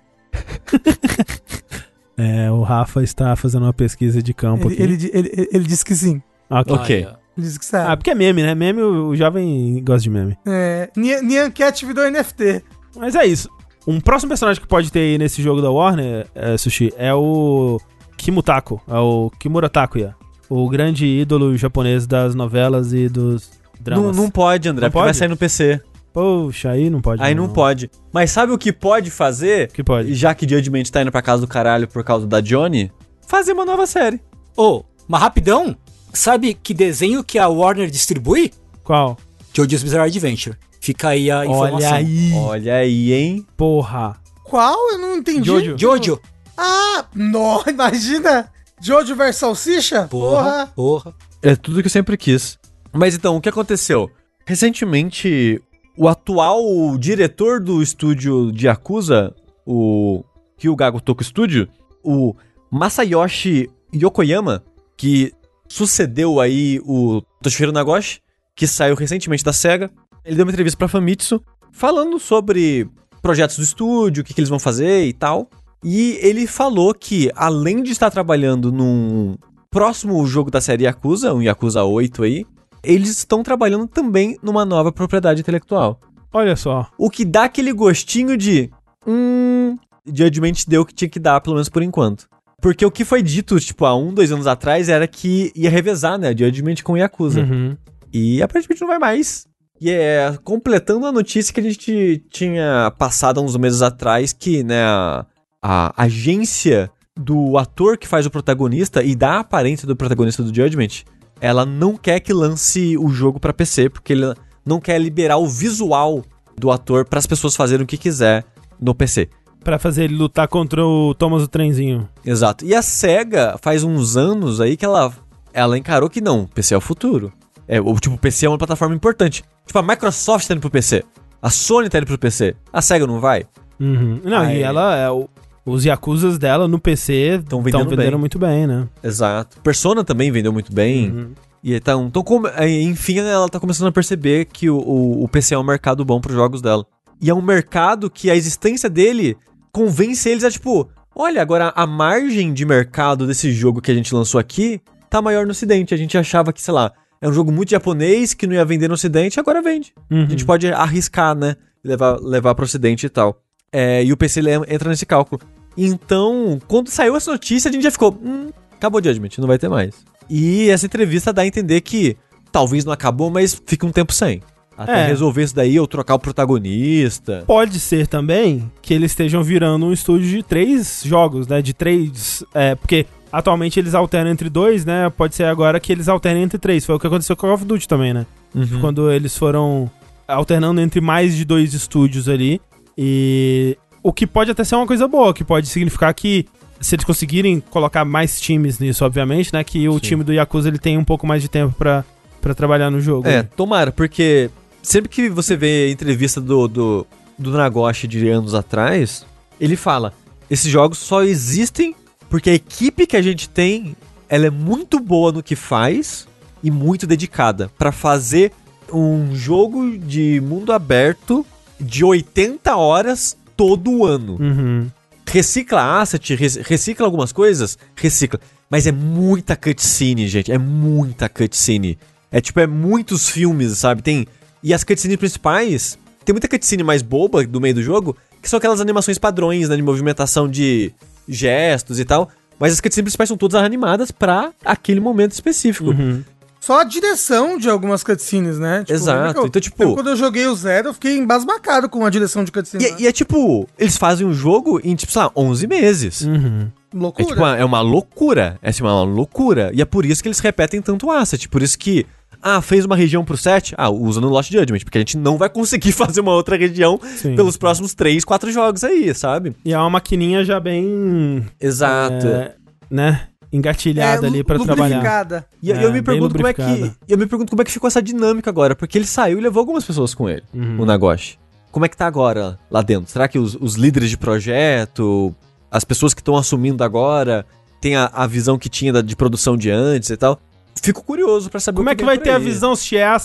É, o Rafa está fazendo uma pesquisa de campo Ele, aqui. ele, ele, ele- ele disse que sim. Ok. Ok. Aí, ó. Ele disse que Ah, sabe. porque é meme, né? Meme, o, o jovem gosta de meme. É, Nyan Cat virou NFT. Mas é isso. Um próximo personagem que pode ter aí nesse jogo da Warner, é, Sushi, é o Kimutako. É o Kimura Takuya. O grande ídolo japonês das novelas e dos Não, dramas. não pode, André, Não porque vai pode? sair no PC. Poxa, aí não pode. Aí não pode. Mas sabe o que pode fazer? Que pode. Já que Judgment tá indo pra casa do caralho por causa da Johnny, fazer uma nova série. Ô, mas rapidão, sabe que desenho que a Warner distribui? Qual? Jojo's Bizarre Adventure. Fica aí a informação. Olha aí. Olha aí, hein? Porra. Qual? Eu não entendi. Jojo. Jojo. Ah, não, [laughs] imagina. Jojo vs Salsicha? Porra, porra. É tudo que eu sempre quis. Mas então, o que aconteceu? Recentemente, o atual diretor do estúdio de Yakuza, o Hyugago Toku Studio, o Masayoshi Yokoyama, que sucedeu aí o Toshihiro Nagoshi, que saiu recentemente da SEGA, ele deu uma entrevista pra Famitsu falando sobre projetos do estúdio, o que, que eles vão fazer e tal. E ele falou que, além de estar trabalhando num próximo jogo da série Yakuza, um Yakuza 8 aí, eles estão trabalhando também numa nova propriedade intelectual. Olha só. O que dá aquele gostinho de. Hum. Judgment deu o que tinha que dar, pelo menos por enquanto. Porque o que foi dito, tipo, há um, dois anos atrás, era que ia revezar, né? Judgment com Yakuza. Uhum. E aparentemente não vai mais. E é completando a notícia que a gente tinha passado há uns meses atrás, que, né, a, a agência do ator que faz o protagonista e da aparência do protagonista do Judgment, ela não quer que lance o jogo pra PC, porque ele não quer liberar o visual do ator para as pessoas fazerem o que quiser no PC. Pra fazer ele lutar contra o Thomas o Trenzinho. Exato. E a SEGA faz uns anos aí que ela, ela encarou que não, PC é o futuro. É, o tipo, o PC é uma plataforma importante. Tipo, a Microsoft tá indo pro PC. A Sony tá indo pro PC. A SEGA não vai? Uhum. Não, Aí- e ela é o- os Yakuzas dela no PC Tão estão vendendo muito bem, né? Exato. Persona também vendeu muito bem. Uhum. E então, então enfim, ela tá começando a perceber que o, o, o PC é um mercado bom pros jogos dela. E é um mercado que a existência dele convence eles a, tipo, olha, agora a margem de mercado desse jogo que a gente lançou aqui tá maior no ocidente. A gente achava que, sei lá, é um jogo muito japonês que não ia vender no ocidente, agora vende. Uhum. A gente pode arriscar, né? Levar, levar pro ocidente e tal. É, e o PC entra nesse cálculo. Então, quando saiu essa notícia, a gente já ficou. Hum, acabou o Judgment, não vai ter mais. E essa entrevista dá a entender que talvez não acabou, mas fica um tempo sem. Até É. resolver isso daí ou trocar o protagonista. Pode ser também que eles estejam virando um estúdio de três jogos, né? De três. É, porque atualmente eles alternam entre dois, né? Pode ser agora que eles alternem entre três. Foi o que aconteceu com Call of Duty também, né? Uhum. Quando eles foram alternando entre mais de dois estúdios ali. E o que pode até ser uma coisa boa, que pode significar que se eles conseguirem colocar mais times nisso, obviamente, né? Que o Sim. time do Yakuza ele tem um pouco mais de tempo pra, pra trabalhar no jogo. É, né? tomara, porque sempre que você vê a entrevista do, do, do Nagoshi de anos atrás, ele fala: esses jogos só existem porque a equipe que a gente tem ela é muito boa no que faz e muito dedicada pra fazer um jogo de mundo aberto de 80 horas todo ano. Uhum. Recicla asset, rec- recicla algumas coisas, recicla. Mas é muita cutscene, gente. É muita cutscene. É tipo, é muitos filmes, sabe? Tem. E as cutscenes principais. Tem muita cutscene mais boba do meio do jogo, que são aquelas animações padrões, né? De movimentação de gestos e tal. Mas as cutscenes principais são todas animadas pra aquele momento específico. Uhum. Só a direção de algumas cutscenes, né? Tipo, Exato. eu- Então, tipo- eu, quando eu joguei o Zero, eu fiquei embasbacado com a direção de cutscene. E, e é tipo, eles fazem um jogo em, tipo, sei lá, 11 meses. Uhum. É Loucura. tipo, uma, é uma loucura. É assim, uma loucura. E é por isso que eles repetem tanto asset. Por isso que, ah, fez uma região pro set, ah, usa no Lost Judgment. Porque a gente não vai conseguir [laughs] fazer uma outra região Sim. pelos próximos 3, 4 jogos aí, sabe? E é uma maquininha já bem. Exato. é, né? Engatilhada ali pra trabalhar. E É, eu me pergunto como é que. Eu me pergunto como é que ficou essa dinâmica agora, porque ele saiu e levou algumas pessoas com ele, Uhum. o Nagoshi. Como é que tá agora lá dentro? Será que os, os líderes de projeto, as pessoas que estão assumindo agora, tem a, a visão que tinha da- de produção de antes e tal? Fico curioso pra saber Como o é que vem vai ter a aí. visão se é a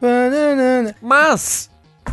pananana. Mas,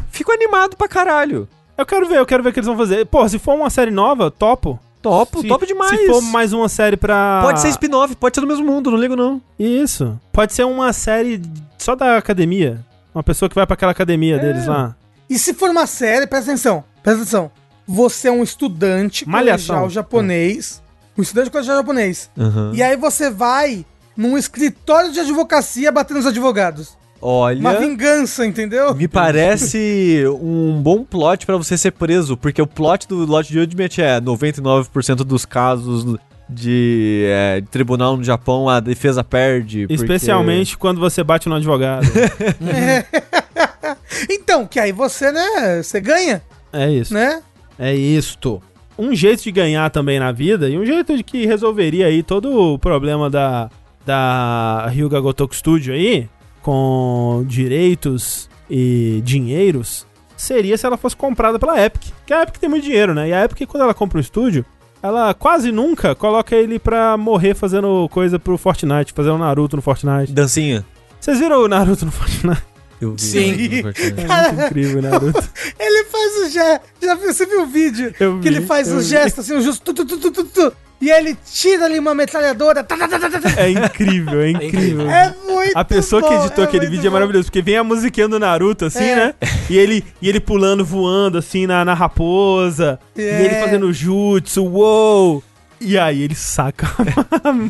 fico animado pra caralho. Eu quero ver, eu quero ver o que eles vão fazer. Pô, se for uma série nova, topo. Topo, Se- top demais. Se for mais uma série pra. Pode ser spin-off, pode ser do mesmo mundo, não ligo não. Isso. Pode ser uma série só da academia. Uma pessoa que vai pra aquela academia deles lá. E se for uma série, presta atenção, presta atenção. Você é um estudante Malhação. colegial japonês. Um estudante colegial japonês. Uhum. E aí você vai num escritório de advocacia batendo nos advogados. Olha, Uma vingança, entendeu? me parece um bom plot pra você ser preso, porque o plot do Lot Judgment é 99% dos casos de, é, de tribunal no Japão a defesa perde. porque- Especialmente quando você bate no advogado. [laughs] Então, que aí você, né, você ganha, é isso. né? É isto. Um jeito de ganhar também na vida e um jeito de que resolveria aí todo o problema da, da Ryuga Gotoku Studio aí, com direitos e dinheiros, seria se ela fosse comprada pela Epic. Porque a Epic tem muito dinheiro, né? E a Epic, quando ela compra um estúdio, ela quase nunca coloca ele pra morrer fazendo coisa pro Fortnite, fazendo Naruto no Fortnite. Dancinha. Vocês viram o Naruto no Fortnite? Eu vi. Sim. É muito incrível o Naruto. [laughs] Ele faz o gesto. Já viu, você viu o vídeo? Eu que vi, ele faz o vi. gesto assim, o justo. Tu, tu, tu, tu, tu, tu, e ele tira ali uma metralhadora. tá, tá, tá, tá, tá, tá. É incrível, é incrível. É muito A pessoa que bom, editou é aquele vídeo é bom. maravilhoso, porque vem a musiquinha do Naruto, assim, É. né? E ele, e ele pulando, voando, assim, na, na raposa. É. E ele fazendo jutsu, uou! E aí ele saca.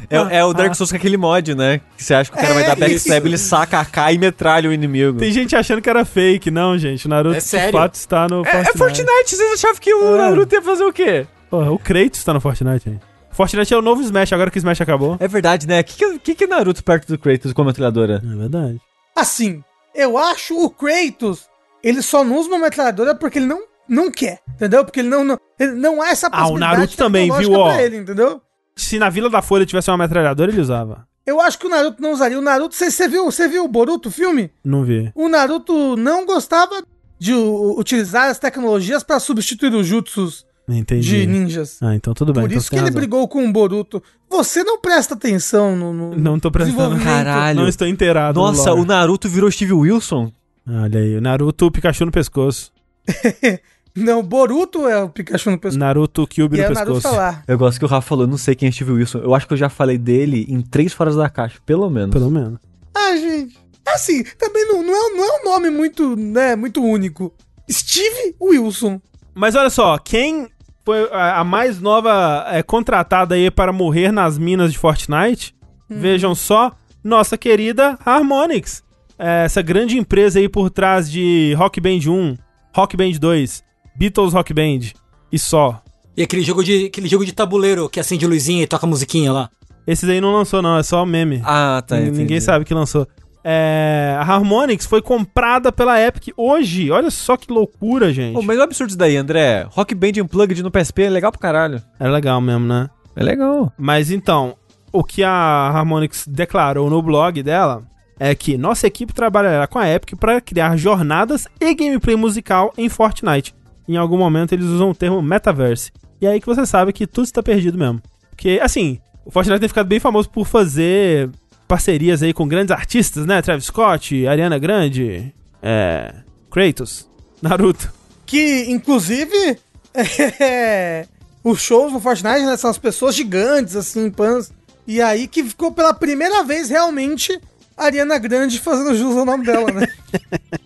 É, é o Dark Souls com aquele mod, né? Que você acha que o cara vai É dar backstab, ele saca a K e metralha o inimigo. Tem gente achando que era fake. Não, gente, o Naruto É de sério? fato está no É, Fortnite. é Fortnite, vocês achavam que o É. Naruto ia fazer o quê? Porra, o Kratos está no Fortnite, gente. Fortnite é o novo Smash, agora que o Smash acabou. É verdade, né? O que, que, que é Naruto perto do Kratos com a metralhadora? É verdade. Assim, eu acho o Kratos, ele só não usa uma metralhadora porque ele não, não quer, entendeu? Porque ele não, não, ele não há essa Ah, o Naruto também, viu, ó? pra ele, entendeu? Se na Vila da Folha tivesse uma metralhadora, ele usava. Eu acho que o Naruto não usaria. O Naruto, você viu, você viu o Boruto, o filme? Não vi. O Naruto não gostava de utilizar as tecnologias pra substituir os jutsus Entendi. de ninjas. Ah, então tudo bem. Por então isso que ele razão. brigou com o Boruto. Você não presta atenção no, no Não tô prestando. Caralho. Não estou inteirado. no Nossa, lore. o Naruto virou Steve Wilson? Olha aí, o Naruto, o Pikachu no pescoço. [laughs] Não, Boruto é o Pikachu no pescoço. Naruto, Kyubi E no é Naruto pescoço. falar. Eu gosto que o Rafa falou, eu não sei quem é Steve Wilson. Eu acho que eu já falei dele em três Foras da Caixa, pelo menos. Pelo menos. Ah, gente. Assim, também não, não, é, não é um nome muito, né, muito único. Steve Wilson. Mas olha só, quem foi a, mais nova é, contratada aí para morrer nas minas de Fortnite? Vejam só, nossa querida Harmonix. É, essa grande empresa aí por trás de Rock Band 1, Rock Band 2, Beatles Rock Band e só. E aquele jogo de, aquele jogo de tabuleiro que acende luzinha e toca musiquinha lá. Esses aí não lançou não, é só meme. Ah, tá. Ninguém entendi. sabe que lançou. É, a Harmonix foi comprada pela Epic hoje. Olha só que loucura, gente. Pô, mas o absurdo isso daí, André. Rock Band Unplugged no PSP é legal pra caralho. É legal mesmo, né? É legal. Mas então, o que a Harmonix declarou no blog dela é que nossa equipe trabalhará com a Epic para criar jornadas e gameplay musical em Fortnite. Em algum momento eles usam o termo metaverse. E é aí que você sabe que tudo está perdido mesmo. Porque, assim, o Fortnite tem ficado bem famoso por fazer parcerias aí com grandes artistas, né? Travis Scott, Ariana Grande, é, Kratos, Naruto. Que, inclusive, [laughs] é, os shows no Fortnite, né, são as pessoas gigantes, assim, pans. E aí que ficou pela primeira vez, realmente, Ariana Grande fazendo jus ao nome dela, né?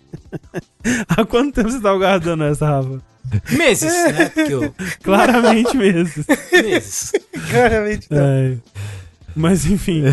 [laughs] Há quanto tempo você tá guardando essa, Rafa? Meses, né? Eu, [laughs] Claramente mesmo. meses. Claramente. não. É. Mas enfim.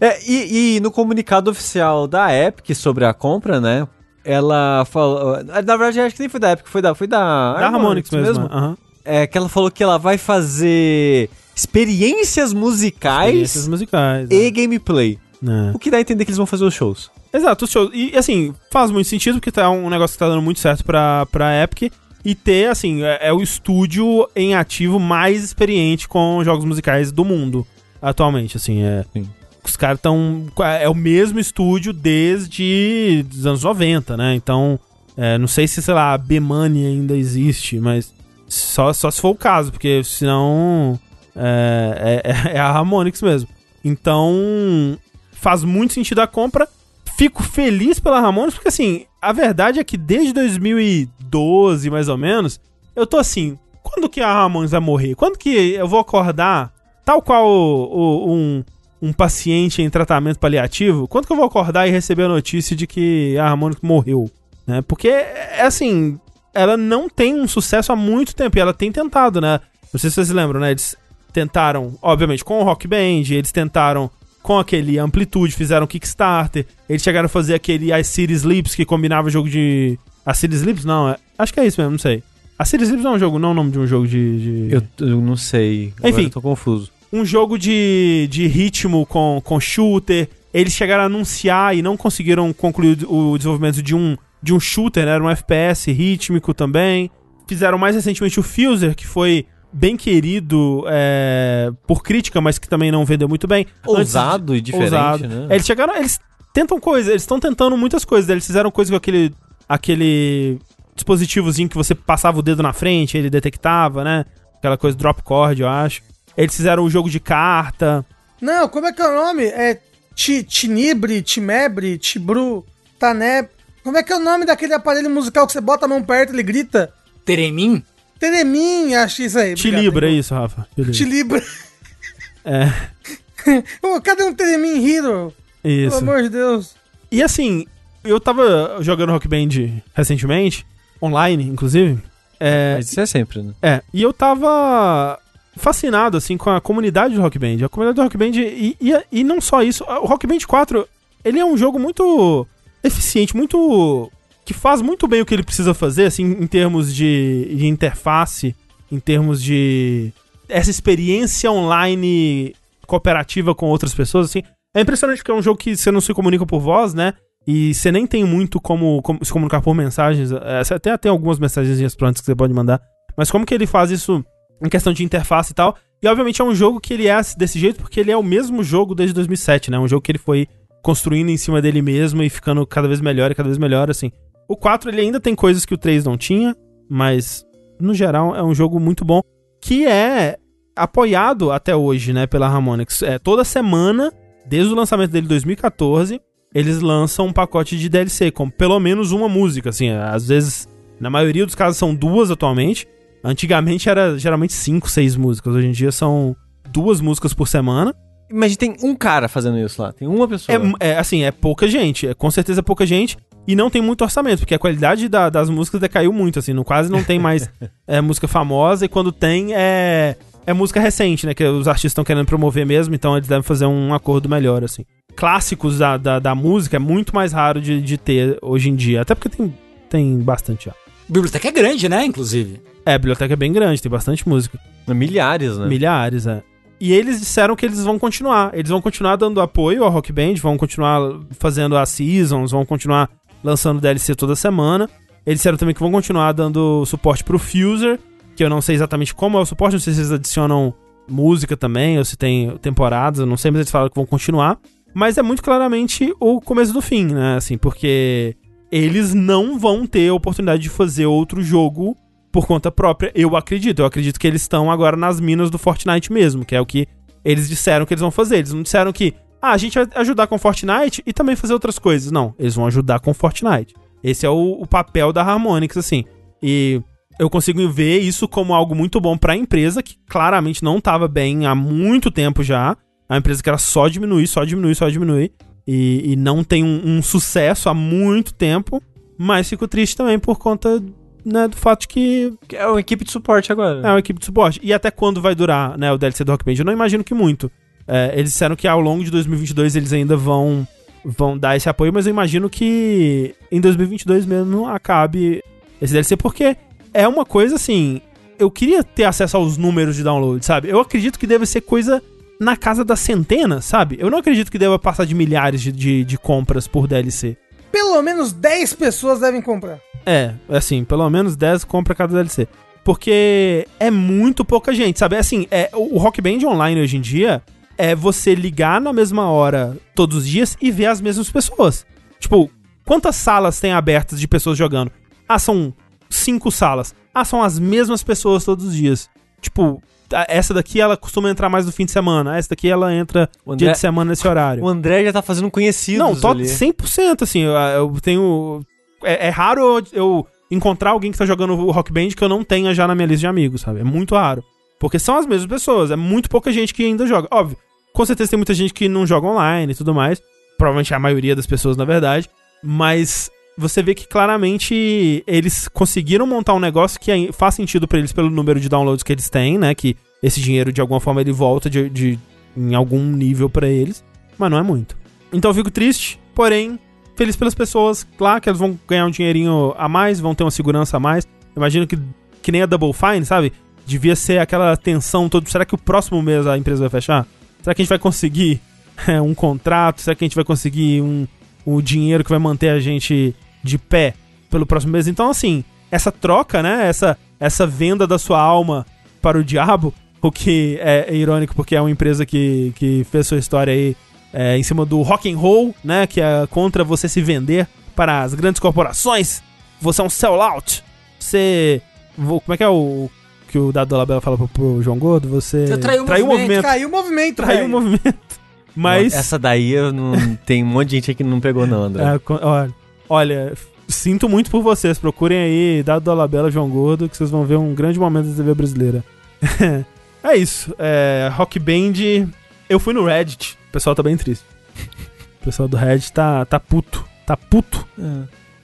É, e, e no comunicado oficial da Epic sobre a compra, né? Ela falou. Na verdade, acho que nem foi da Epic, foi da. Foi da, Da Harmonix mesmo. aham. É que ela falou que ela vai fazer experiências musicais Experiências musicais. e gameplay. né? O que dá a entender que eles vão fazer os shows. Exato, os shows. E assim, faz muito sentido porque tá um negócio que tá dando muito certo pra, pra Epic. E ter, assim, é, é o estúdio em ativo mais experiente com jogos musicais do mundo atualmente, assim, é. Sim. Os caras estão. É o mesmo estúdio desde os anos 90, né? Então, é, não sei se, sei lá, a B-Money ainda existe, mas só, só se for o caso, porque senão é, é, é a Harmonix mesmo. Então, faz muito sentido a compra. Fico feliz pela Harmonix, porque assim, a verdade é que desde 2012, mais ou menos, eu tô assim, quando que a Harmonix vai morrer? Quando que eu vou acordar, tal qual o- o- um, um paciente em tratamento paliativo, quando que eu vou acordar e receber a notícia de que a Harmonix morreu? Né? Porque, é assim, ela não tem um sucesso há muito tempo, e ela tem tentado, né? Não sei se vocês lembram, né? Eles tentaram, obviamente, com o Rock Band, eles tentaram com aquele Amplitude, fizeram Kickstarter. Eles chegaram a fazer aquele Ice City Sleeps, que combinava jogo de. A City Sleeps? Não, é... acho que é isso mesmo, não sei. A City Sleeps não é um jogo, não é o nome de um jogo de. de... Eu, eu não sei. Agora Enfim. eu tô confuso. Um jogo de, de ritmo com, com shooter. Eles chegaram a anunciar e não conseguiram concluir o desenvolvimento de um, de um shooter, né? Era um FPS rítmico também. Fizeram mais recentemente o Fuser, que foi bem querido é, por crítica, mas que também não vendeu muito bem. Antes Ousado e diferente, ousado. né? Eles chegaram. Eles tentam coisas, eles estão tentando muitas coisas. Eles fizeram coisa com aquele. aquele dispositivozinho que você passava o dedo na frente, ele detectava, né? Aquela coisa drop cord, eu acho. Eles fizeram um jogo de carta. Não, como é que é o nome? É Ti- Tinibre, Timebre, Tibru, Taneb. Como é que é o nome daquele aparelho musical que você bota a mão perto e ele grita? Teremin? Teremin, acho isso aí. Te obrigado, libra, é isso, Rafa. Te libra. Tilibra. [laughs] É, [laughs] Ô, cadê um Teremin Hero? Pelo isso. amor de Deus. E assim, eu tava jogando Rock Band recentemente, online, inclusive. É, Mas isso é sempre, né? É, e eu tava fascinado, assim, com a comunidade do Rock Band. A comunidade do Rock Band, e, e, e não só isso, o Rock Band 4, ele é um jogo muito eficiente, muito... que faz muito bem o que ele precisa fazer, assim, em termos de, de interface, em termos de... essa experiência online cooperativa com outras pessoas, assim. É impressionante porque é um jogo que você não se comunica por voz, né? E você nem tem muito como, como se comunicar por mensagens. É, Você até tem algumas mensagenzinhas prontas que você pode mandar. Mas como que ele faz isso em questão de interface e tal? E obviamente é um jogo que ele é desse jeito porque ele é o mesmo jogo desde 2007, né? Um jogo que ele foi construindo em cima dele mesmo e ficando cada vez melhor e cada vez melhor, assim. O 4 ele ainda tem coisas que o 3 não tinha, mas no geral é um jogo muito bom que é apoiado até hoje, né, pela Harmonix. É, toda semana, desde o lançamento dele em 2014, eles lançam um pacote de DLC com pelo menos uma música, assim, às vezes, na maioria dos casos são duas atualmente. Antigamente era geralmente cinco, seis músicas, hoje em dia são duas músicas por semana. Mas tem um cara fazendo isso lá. Tem uma pessoa. É, é, assim, é pouca gente, é com certeza é pouca gente e não tem muito orçamento, porque a qualidade da- das músicas decaiu muito, assim, não, quase não tem mais [laughs] é, música famosa e quando tem é, é música recente, né, que os artistas estão querendo promover mesmo, então eles devem fazer um acordo melhor, assim. Clássicos da, da, da música é muito mais raro de, de ter hoje em dia, até porque tem, tem bastante já. A biblioteca é grande, né, inclusive. É, a biblioteca é bem grande, tem bastante música. Milhares, né? Milhares, é. E eles disseram que eles vão continuar. Eles vão continuar dando apoio ao Rock Band, vão continuar fazendo as seasons, vão continuar lançando DLC toda semana. Eles disseram também que vão continuar dando suporte pro Fuser, que eu não sei exatamente como é o suporte, não sei se eles adicionam música também, ou se tem temporadas, eu não sei, mas eles falaram que vão continuar. Mas é muito claramente o começo do fim, né? Assim, porque eles não vão ter a oportunidade de fazer outro jogo por conta própria, eu acredito. Eu acredito que eles estão agora nas minas do Fortnite mesmo, que é o que eles disseram que eles vão fazer. Eles não disseram que, ah, a gente vai ajudar com Fortnite e também fazer outras coisas. Não, eles vão ajudar com Fortnite. Esse é o, o papel da Harmonix, assim. E eu consigo ver isso como algo muito bom pra empresa, que claramente não tava bem há muito tempo já. É uma empresa que era só diminuir, só diminuir, só diminuir. E, e não tem um, um sucesso há muito tempo. Mas fico triste também por conta né, do fato de que É uma equipe de suporte agora. é uma equipe de suporte. E até quando vai durar né, o DLC do Rock Band? Eu não imagino que muito. É, eles disseram que ao longo de 2022 eles ainda vão, vão dar esse apoio, mas eu imagino que em 2022 mesmo acabe esse DLC, porque é uma coisa assim. Eu queria ter acesso aos números de download, sabe? Eu acredito que deve ser coisa na casa das centenas, sabe? Eu não acredito que deva passar de milhares de, de, de compras por DLC. Pelo menos 10 pessoas devem comprar. É, assim, pelo menos 10 compra cada DLC. Porque é muito pouca gente, sabe? Assim, é, o Rock Band online hoje em dia é você ligar na mesma hora todos os dias e ver as mesmas pessoas. Tipo, quantas salas tem abertas de pessoas jogando? Ah, são cinco salas. Ah, são as mesmas pessoas todos os dias. Tipo, essa daqui ela costuma entrar mais no fim de semana. Essa daqui ela entra O dia André- de semana nesse horário. O André já tá fazendo conhecidos Não, tô ali. 100%, assim, eu, eu tenho... É, é raro eu, encontrar alguém que tá jogando o Rock Band que eu não tenha já na minha lista de amigos, sabe? É muito raro. Porque são as mesmas pessoas, é muito pouca gente que ainda joga. Óbvio, com certeza tem muita gente que não joga online e tudo mais. Provavelmente a maioria das pessoas, na verdade. Mas você vê que claramente eles conseguiram montar um negócio que faz sentido pra eles pelo número de downloads que eles têm, né? Que esse dinheiro, de alguma forma, ele volta de, de- em algum nível pra eles. mas não é muito. Então eu fico triste, porém, feliz pelas pessoas. Claro que elas vão ganhar um dinheirinho a mais, vão ter uma segurança a mais. Imagino que, que nem a Double Fine, sabe? Devia ser aquela tensão toda. Será que o próximo mês a empresa vai fechar? Será que a gente vai conseguir [laughs] é, um contrato? Será que a gente vai conseguir um, o dinheiro que vai manter a gente de pé pelo próximo mês? Então, assim, essa troca, né? Essa, essa venda da sua alma para o diabo, o que é, é irônico porque é uma empresa que, que fez sua história aí é, em cima do rock and roll, né? Que é contra você se vender para as grandes corporações. Você é um sellout. Você. Como é que é o que o Dado Labella fala pro, pro João Gordo? Você, Você traiu o movimento. Caiu o movimento, Traiu o movimento. [laughs] Mas. Essa daí eu não. Tem um monte de gente aí que não pegou, não, André. É, olha, olha, sinto muito por vocês. Procurem aí Dado Dolabella, João Gordo, que vocês vão ver um grande momento da TV brasileira. [laughs] é isso. É, rock Band. Eu fui no Reddit. O pessoal tá bem triste. O pessoal do Reddit tá, tá puto. Tá puto.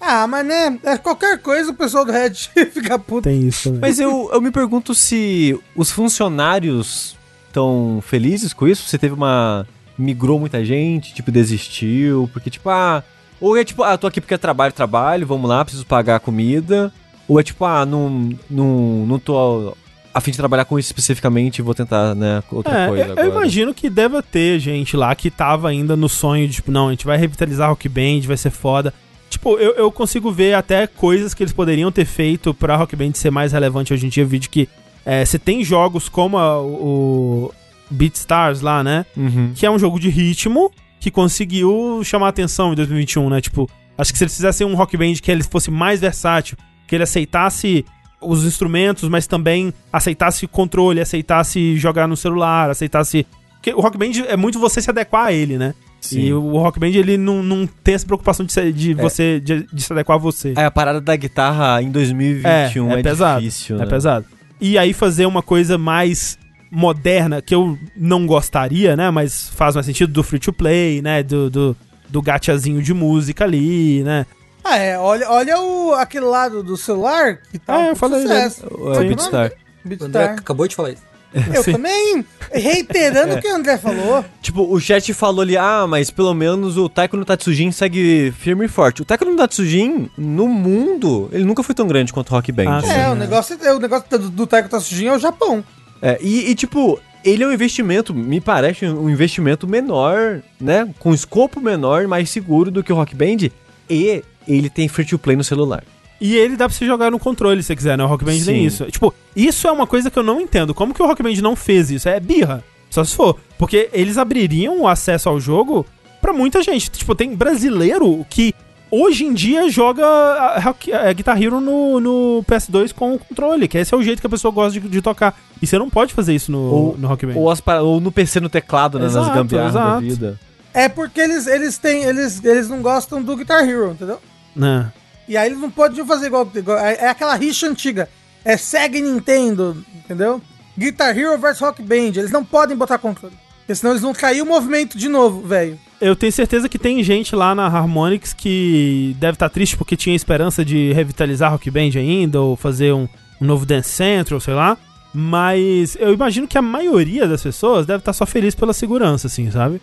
Ah, mas né, é qualquer coisa o pessoal do Red [laughs] fica puto. Tem isso também. Mas eu, eu me pergunto se os funcionários estão felizes com isso. Você teve uma. Migrou muita gente, tipo, desistiu. Porque, tipo, ah. Ou é tipo, ah, tô aqui porque é trabalho, trabalho, vamos lá, preciso pagar a comida. Ou é tipo, ah, não, não, não tô a fim de trabalhar com isso especificamente vou tentar, né, outra É, coisa eu, agora. eu imagino que deva ter gente lá que tava ainda no sonho de, tipo, não, a gente vai revitalizar Rock Band, vai ser foda. Tipo, eu, eu consigo ver até coisas que eles poderiam ter feito pra Rock Band ser mais relevante hoje em dia. Vídeo que é, você tem jogos como a- o BeatStars lá, né? Uhum. Que é um jogo de ritmo que conseguiu chamar atenção em 2021, né? Tipo, acho que se eles fizessem um Rock Band que ele fosse mais versátil, que ele aceitasse os instrumentos, mas também aceitasse controle, aceitasse jogar no celular, aceitasse. Porque o Rock Band é muito você se adequar a ele, né? Sim. E o Rock Band ele não, não tem essa preocupação de, se- de você de, de se adequar a você. É, a parada da guitarra em 2021 é, é pesado, difícil, É né? pesado. E aí fazer uma coisa mais moderna, que eu não gostaria, né? Mas faz mais sentido do free to play, né? Do, do, do gachazinho de música ali, né? Ah, é, olha, olha o, aquele lado do celular que tá É, um eu falei sucesso. O, Qual o é Beatstar. nome? O André Beatstar. acabou de falar isso. Eu [laughs] Sim. também, reiterando [laughs] o que o André falou. Tipo, o chat falou ali, ah, mas pelo menos o Taiko no Tatsujin segue firme e forte. O Taiko no Tatsujin, no mundo, ele nunca foi tão grande quanto o Rock Band. Ah, né? É, o negócio, é- o negócio do, do Taiko Tatsujin é o Japão. É, e, e, tipo, ele é um investimento, me parece um investimento menor, né? Com escopo menor, mais seguro do que o Rock Band. E ele tem free to play no celular. E ele dá pra você jogar no controle se você quiser, né? O Rock Band Sim. tem isso. Tipo, isso é uma coisa que eu não entendo. Como que o Rock Band não fez isso? É birra. Só se for. Porque eles abririam o acesso ao jogo pra muita gente. Tipo, tem brasileiro que hoje em dia joga Rock- a Guitar Hero no, no PS2 com o controle, que esse é o jeito que a pessoa gosta de, de tocar. E você não pode fazer isso no, Ou- no Rock Band. Ou, as ou no PC no teclado, né? nas Exato, gambiarras da vida. É porque eles, eles têm. Eles, eles não gostam do Guitar Hero, entendeu? Né? E aí eles não podem fazer igual, igual- É é aquela rixa antiga. É Sega e Nintendo, entendeu? Guitar Hero versus Rock Band. Eles não podem botar controle. Porque senão eles vão cair o movimento de novo, velho. Eu tenho certeza que tem gente lá na Harmonix que deve estar triste porque tinha esperança de revitalizar Rock Band ainda, ou fazer um, um novo Dance Central, sei lá. Mas eu imagino que a maioria das pessoas deve estar só feliz pela segurança, assim, sabe?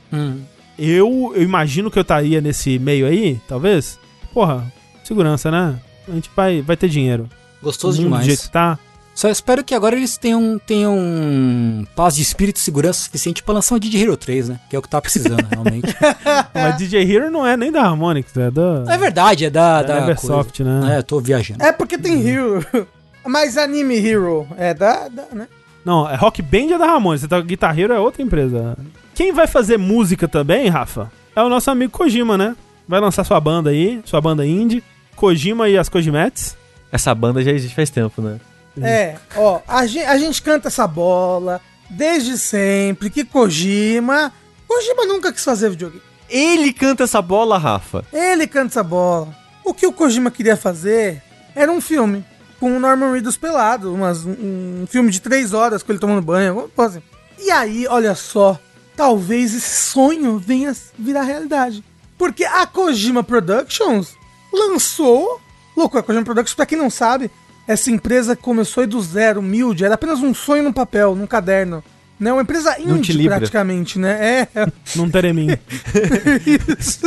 Eu, eu imagino que eu estaria nesse meio aí, talvez. Porra, segurança, né? A gente vai, vai ter dinheiro. Gostoso mundo Do jeito demais. que tá. Só espero que agora eles tenham, tenham paz de espírito e segurança suficiente pra lançar o Didi Hero 3, né? Que é o que tá precisando, [laughs] realmente. [laughs] Mas DJ Hero não é nem da Harmonix, é da, é verdade, é da, da da Neversoft, coisa. né? É, eu tô viajando. É porque tem Hero. [laughs] Mas Anime Hero é da. da né? Não, é Rock Band é da Ramones, você tá Guitar Hero é outra empresa. Quem vai fazer música também, Rafa, é o nosso amigo Kojima, né? Vai lançar sua banda aí, sua banda indie, Kojima e as Kojimettes. Essa banda já existe faz tempo, né? É, ó, a gente, a gente canta essa bola desde sempre. Que Kojima. Kojima nunca quis fazer videogame. Ele canta essa bola, Rafa. Ele canta essa bola. O que o Kojima queria fazer era um filme com o Norman Reedus pelado, umas, um, um filme de três horas com ele tomando banho, alguma coisa assim. E aí, olha só, talvez esse sonho venha virar realidade. Porque a Kojima Productions lançou. Louco, a Kojima Productions, pra quem não sabe, essa empresa começou aí do zero, humilde, era apenas um sonho no papel, num caderno. Né? Uma empresa indie, praticamente, né? É, Não terei mim. isso.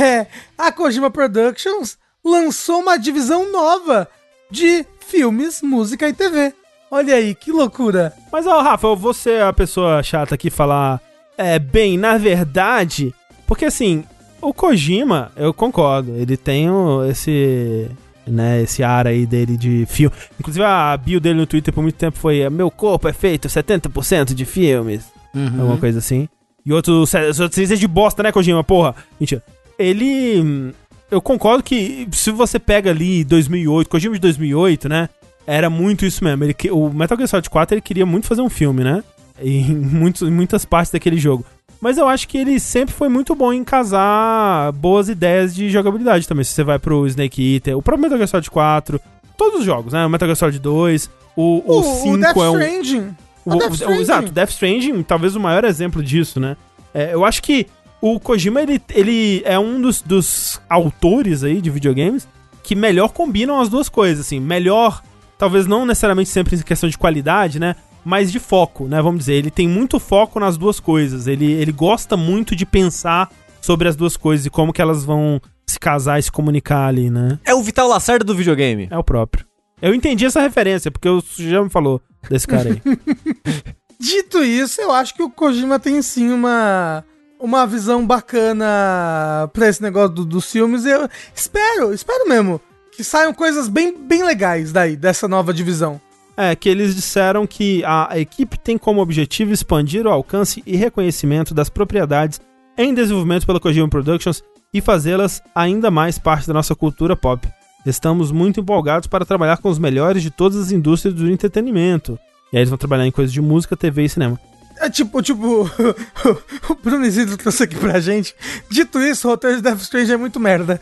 É, a Kojima Productions lançou uma divisão nova de filmes, música e TV. Olha aí, que loucura. Mas, ó, Rafa, vou ser a pessoa chata aqui falar. É, bem, na verdade. Porque assim, o Kojima, eu concordo, ele tem esse. Né, esse ar aí dele de filme. Inclusive a bio dele no Twitter por muito tempo foi: Meu corpo é feito 70% de filmes. Alguma coisa assim. E outro, seis é de bosta, né, Kojima? Porra. Mentira. Ele. hum, Eu concordo que se você pega ali 2008, Kojima de 2008, né? Era muito isso mesmo. Ele, o Metal Gear Solid 4 ele queria muito fazer um filme, né? Em, muitos, em muitas partes daquele jogo. Mas eu acho que ele sempre foi muito bom em casar boas ideias de jogabilidade também. Se você vai pro Snake Eater, o próprio Metal Gear Solid 4, todos os jogos, né? O Metal Gear Solid 2, o, o, 5 Death é um. Stranding. O, O Death o- Stranding. exato, Death Stranding, talvez o maior exemplo disso, né? É, eu acho que o Kojima, ele, ele é um dos, dos autores aí de videogames que melhor combinam as duas coisas, assim. Melhor, talvez não necessariamente sempre em questão de qualidade, né? Mas de foco, né? Vamos dizer, ele tem muito foco nas duas coisas. Ele, ele gosta muito de pensar sobre as duas coisas e como que elas vão se casar e se comunicar ali, né? É o Vital Lacerda do videogame. É o próprio. Eu entendi essa referência, porque o já me falou desse cara aí. [laughs] Dito isso, eu acho que o Kojima tem sim uma, uma visão bacana pra esse negócio do- dos filmes. Eu espero, espero mesmo que saiam coisas bem, bem legais daí, dessa nova divisão. É, que eles disseram que a equipe tem como objetivo expandir o alcance e reconhecimento das propriedades em desenvolvimento pela Kojima Productions e fazê-las ainda mais parte da nossa cultura pop. Estamos muito empolgados para trabalhar com os melhores de todas as indústrias do entretenimento. E aí eles vão trabalhar em coisas de música, TV e cinema. É tipo, tipo, [laughs] o Bruno Isidro trouxe aqui pra gente. Dito isso, o roteiro de Death Strange é muito merda.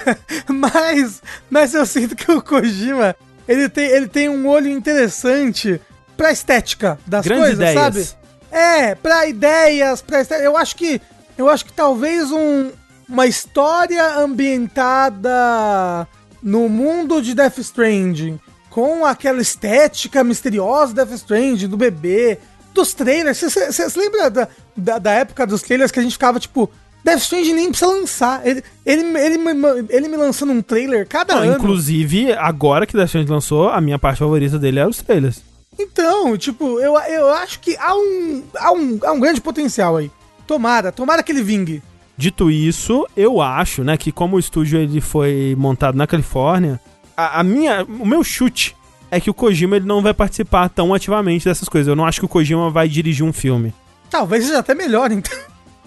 [laughs] mas, mas eu sinto que o Kojima, ele tem, ele tem um olho interessante pra estética das Grandes coisas, ideias. sabe? É, pra ideias, pra estética. Eu acho que, eu acho que talvez um, uma história ambientada no mundo de Death Stranding, com aquela estética misteriosa Death Stranding, do bebê, dos trailers. Você se lembra da, da, da época dos trailers que a gente ficava tipo. Death Stranding nem precisa lançar. Ele, ele, ele, me- ele me lançando um trailer cada Não, ano. inclusive, agora que Death Stranding lançou, a minha parte favorita dele é os trailers. Então, tipo, eu, eu acho que há um, há, um, há um grande potencial aí. Tomara, tomara que ele vingue. Dito isso, eu acho, né, que como o estúdio ele foi montado na Califórnia, a, a minha, o meu chute é que o Kojima ele não vai participar tão ativamente dessas coisas. Eu não acho que o Kojima vai dirigir um filme. Talvez seja até melhor, então.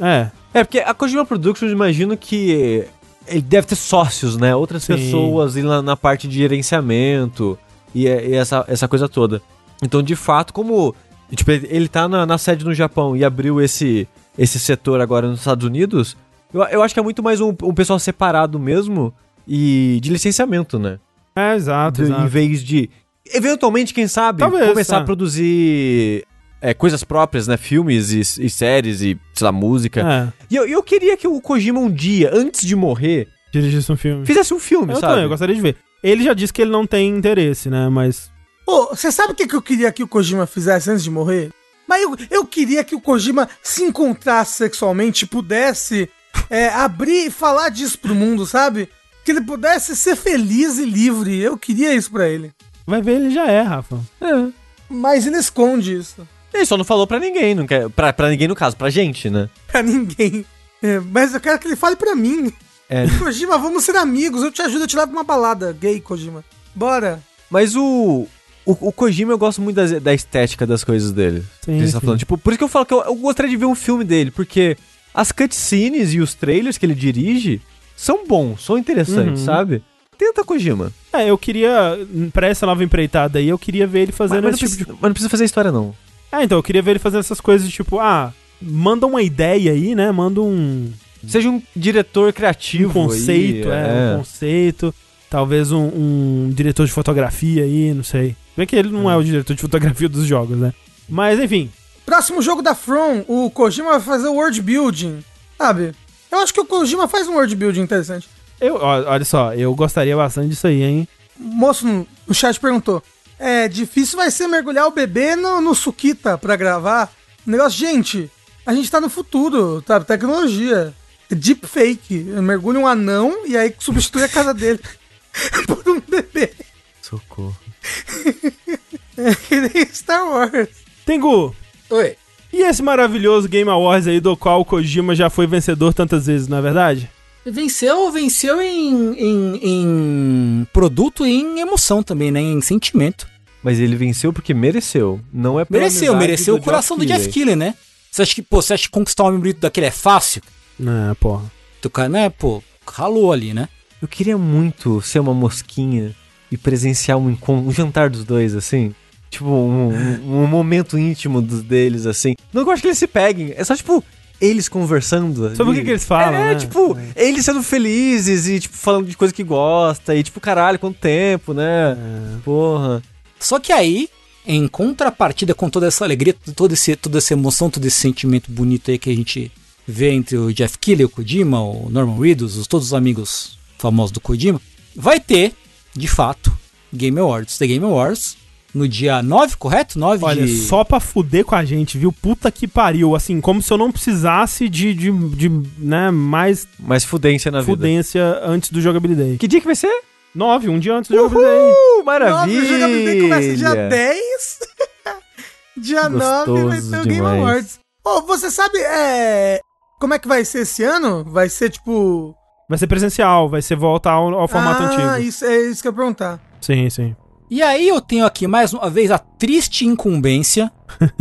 É, É, porque a Kojima Productions, imagino que ele deve ter sócios, né? Outras Sim. pessoas na, na parte de gerenciamento e, e essa, essa coisa toda. Então, de fato, como tipo, ele, ele tá na, na sede no Japão e abriu esse, esse setor agora nos Estados Unidos, eu, eu acho que é muito mais um, um pessoal separado mesmo e de licenciamento, né? é exato, em exato. vez de, eventualmente, quem sabe, Talvez, começar é. a produzir é, coisas próprias, né? Filmes e, e séries e, sei lá, música. É, E eu, eu queria que o Kojima um dia, antes de morrer, dirigisse um filme. fizesse um filme, eu sabe? também, eu gostaria de ver. Ele já disse que ele não tem interesse, né, mas... Pô, você sabe o que, que eu queria que o Kojima fizesse antes de morrer? Mas eu, eu queria que o Kojima se encontrasse sexualmente e pudesse é, abrir e falar disso pro mundo, sabe? Que ele pudesse ser feliz e livre. Eu queria isso pra ele. Vai ver, ele já é, Rafa. Mas ele esconde isso. Ele só não falou pra ninguém, não quer, pra, pra ninguém no caso, pra gente, né? Pra ninguém. É, mas eu quero que ele fale pra mim. É. [laughs] Kojima, vamos ser amigos. Eu te ajudo, eu te levo pra uma balada gay, Kojima. Bora. Mas o, o, o Kojima, eu gosto muito da, da estética das coisas dele. Sim, que você tá sim. falando. Tipo, por isso que eu falo que eu, eu gostaria de ver um filme dele, porque as cutscenes e os trailers que ele dirige são bons, são interessantes, Uhum. sabe? Tenta, Kojima. É, eu queria, pra essa nova empreitada aí, eu queria ver ele Mas, fazendo mas não esse tipo precisa, de... mas não precisa fazer história, não. É, então, eu queria ver ele fazendo essas coisas, tipo, ah, manda uma ideia aí, né, manda um... Seja um diretor criativo. um conceito, aí, é, um conceito. Talvez um, um diretor de fotografia aí, não sei. Bem que ele não é o diretor de fotografia dos jogos, né? Mas enfim, Próximo jogo da From, o Kojima vai fazer o world building. Sabe? Eu acho que o Kojima faz um world building interessante. eu, olha só, eu gostaria bastante disso aí, hein? O moço no chat perguntou: É difícil vai ser mergulhar o bebê no, no Sukita pra gravar? O negócio, gente, a gente tá no futuro, tá? Tecnologia. Deepfake. Mergulha um anão e aí substitui a casa dele [laughs] por um bebê. Socorro. [laughs] É que nem Star Wars. Tengu, Oi. e esse maravilhoso Game Awards aí do qual o Kojima já foi vencedor tantas vezes, não é verdade? Venceu, venceu em, em, em produto e em emoção também, né? Em sentimento. Mas ele venceu porque mereceu. Não é Mereceu, mereceu o coração do Jeff Keighley, né? Você acha que, pô, você acha que conquistar um homem bonito daquele é fácil? É, porra. Tu cara, né, pô, ralou ali, né? Eu queria muito ser uma mosquinha e presenciar um, um jantar dos dois, assim. Tipo, um, um- um momento íntimo dos deles, assim. Não que eu acho que eles se peguem, é só, tipo, eles conversando. Sobre o que, que eles falam, É, né? tipo, eles sendo felizes e, tipo, falando de coisa que gosta. E, tipo, caralho, quanto tempo, né? Porra. Só que aí, em contrapartida com toda essa alegria, toda, esse, toda essa emoção, todo esse sentimento bonito aí que a gente vê entre o Jeff Keighley, o Kojima, o Norman Reedus, os, todos os amigos famosos do Kojima, vai ter, de fato, Game Awards. The Game Awards, no dia 9, correto? 9 Olha, de... só pra fuder com a gente, viu? Puta que pariu. Assim, como se eu não precisasse de, de, de né, mais Mas fudência na vida. fudência antes do Jogabilidade. Que dia que vai ser? 9, um dia antes do Jogabilidade. Uh, Nove, maravilha! o Jogabilidade começa dia 10. [laughs] dia 9 vai Gostoso ter o Game. Awards. Ô, você sabe é, como é que vai ser esse ano? Vai ser tipo. Vai ser presencial, vai ser volta ao, ao formato ah, antigo. Isso, é isso que eu ia perguntar. Sim, sim. E aí eu tenho aqui mais uma vez a triste incumbência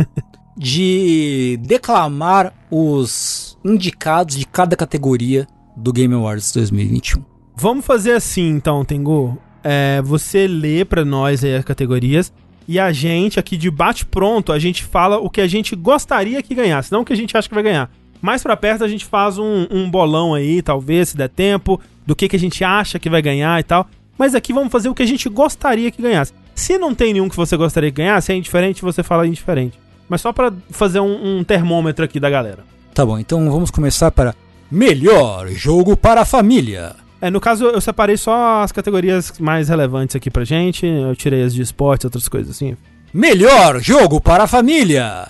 [laughs] de declamar os indicados de cada categoria do Game Awards 2021. Vamos fazer assim então, Tengu. É, você lê pra nós aí as categorias e a gente aqui de bate pronto, a gente fala o que a gente gostaria que ganhasse, não o que a gente acha que vai ganhar. Mais pra perto a gente faz um, um bolão aí, talvez, se der tempo, do que, que a gente acha que vai ganhar e tal. Mas aqui vamos fazer o que a gente gostaria que ganhasse. Se não tem nenhum que você gostaria que ganhasse, é indiferente, você fala indiferente. Mas só pra fazer um, um termômetro aqui da galera. Tá bom, então vamos começar para Melhor Jogo para a Família. É, no caso, eu separei só as categorias mais relevantes aqui pra gente. Eu tirei as de esportes, outras coisas assim. Melhor Jogo para a Família.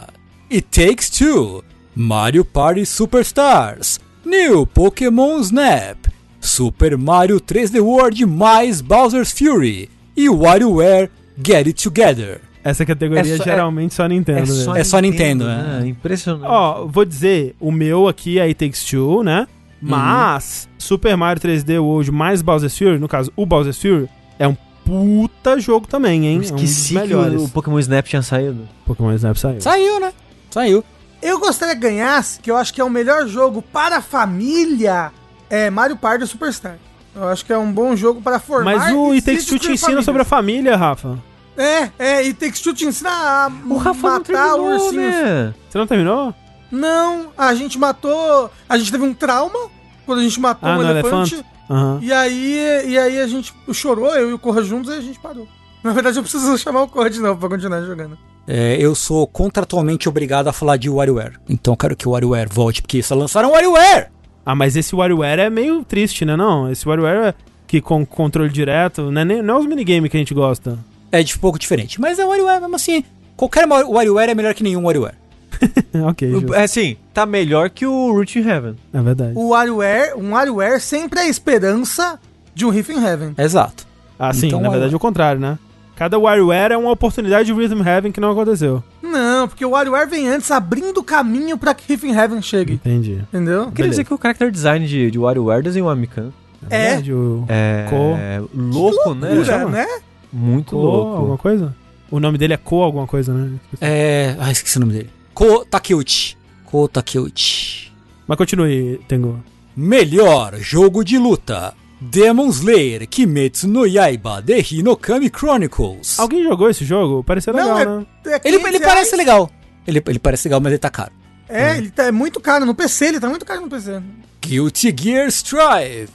It Takes Two. Mario Party Superstars. New Pokémon Snap. Super Mario 3D World mais Bowser's Fury. E WarioWare Get It Together. Essa categoria É só- geralmente só Nintendo. mesmo. É só Nintendo, né? Impressionante. Ó, vou dizer, o meu aqui é It Takes Two, né? Mas Super Mario 3D World mais Bowser's Fury, no caso, o Bowser's Fury, é um puta jogo também, hein? Eu esqueci é um que melhores. o, o Pokémon Snap tinha saído. Pokémon Snap saiu. Saiu, né? Saiu. Eu gostaria que ganhasse, que eu acho que é o melhor jogo para a família, é Mario Party Superstar. Eu acho que é um bom jogo para formar. Mas o e It Takes Two te ensina sobre a família, Rafa. É, é, e Takes Two te ensina a O Rafa não matar terminou, ursinhos. né? Você não terminou? Não, a gente matou. A gente teve um trauma quando a gente matou Ah, um elefante. elefante? Aham. E aí, e aí a gente chorou, eu e o Corra juntos, e a gente parou. Na verdade, eu preciso [laughs] chamar o Corra de novo pra continuar jogando. É, eu sou contratualmente obrigado a falar de WarioWare. Então eu quero que o WarioWare volte, porque só lançaram o WarioWare! Ah, mas esse WarioWare é meio triste, né? Não, esse WarioWare é que com controle direto, não é, nem, não é os minigames que a gente gosta. É de pouco diferente. Mas é o WarioWare, mesmo assim. Qualquer Wa- WarioWare é melhor que nenhum WarioWare. [laughs] ok, justo. É assim, tá melhor que o Root in Heaven. é verdade. O WarioWare, um WarioWare sempre é a esperança de um Riff in Heaven. Exato. Ah, sim, Então, na verdade WarioWare. é o contrário, né? Cada WarioWare é uma oportunidade de Rhythm Heaven que não aconteceu. Não, porque o WarioWare vem antes abrindo caminho pra que Riff in Heaven chegue. Entendi. Entendeu? Queria dizer que o character design de, de WarioWare desenhou a Mikan. É. verdade, o... É. Co. Louco, né? Loucura, chama? né? Muito Co louco. alguma coisa? O nome dele é Co alguma coisa, né? É. Ah, esqueci o nome dele. Ko Takeuchi. Ko Takeuchi. Mas continue, Tengu. Melhor jogo de luta. Demon Slayer Kimetsu no Yaiba The Hinokami Chronicles. Alguém jogou esse jogo? Parecia Não, legal, é- né? É Ele, 500 ele parece legal. Ele, ele parece legal, mas ele tá caro. É, ele tá, é muito caro no PC, ele tá muito caro no PC. Guilty Gear Strive,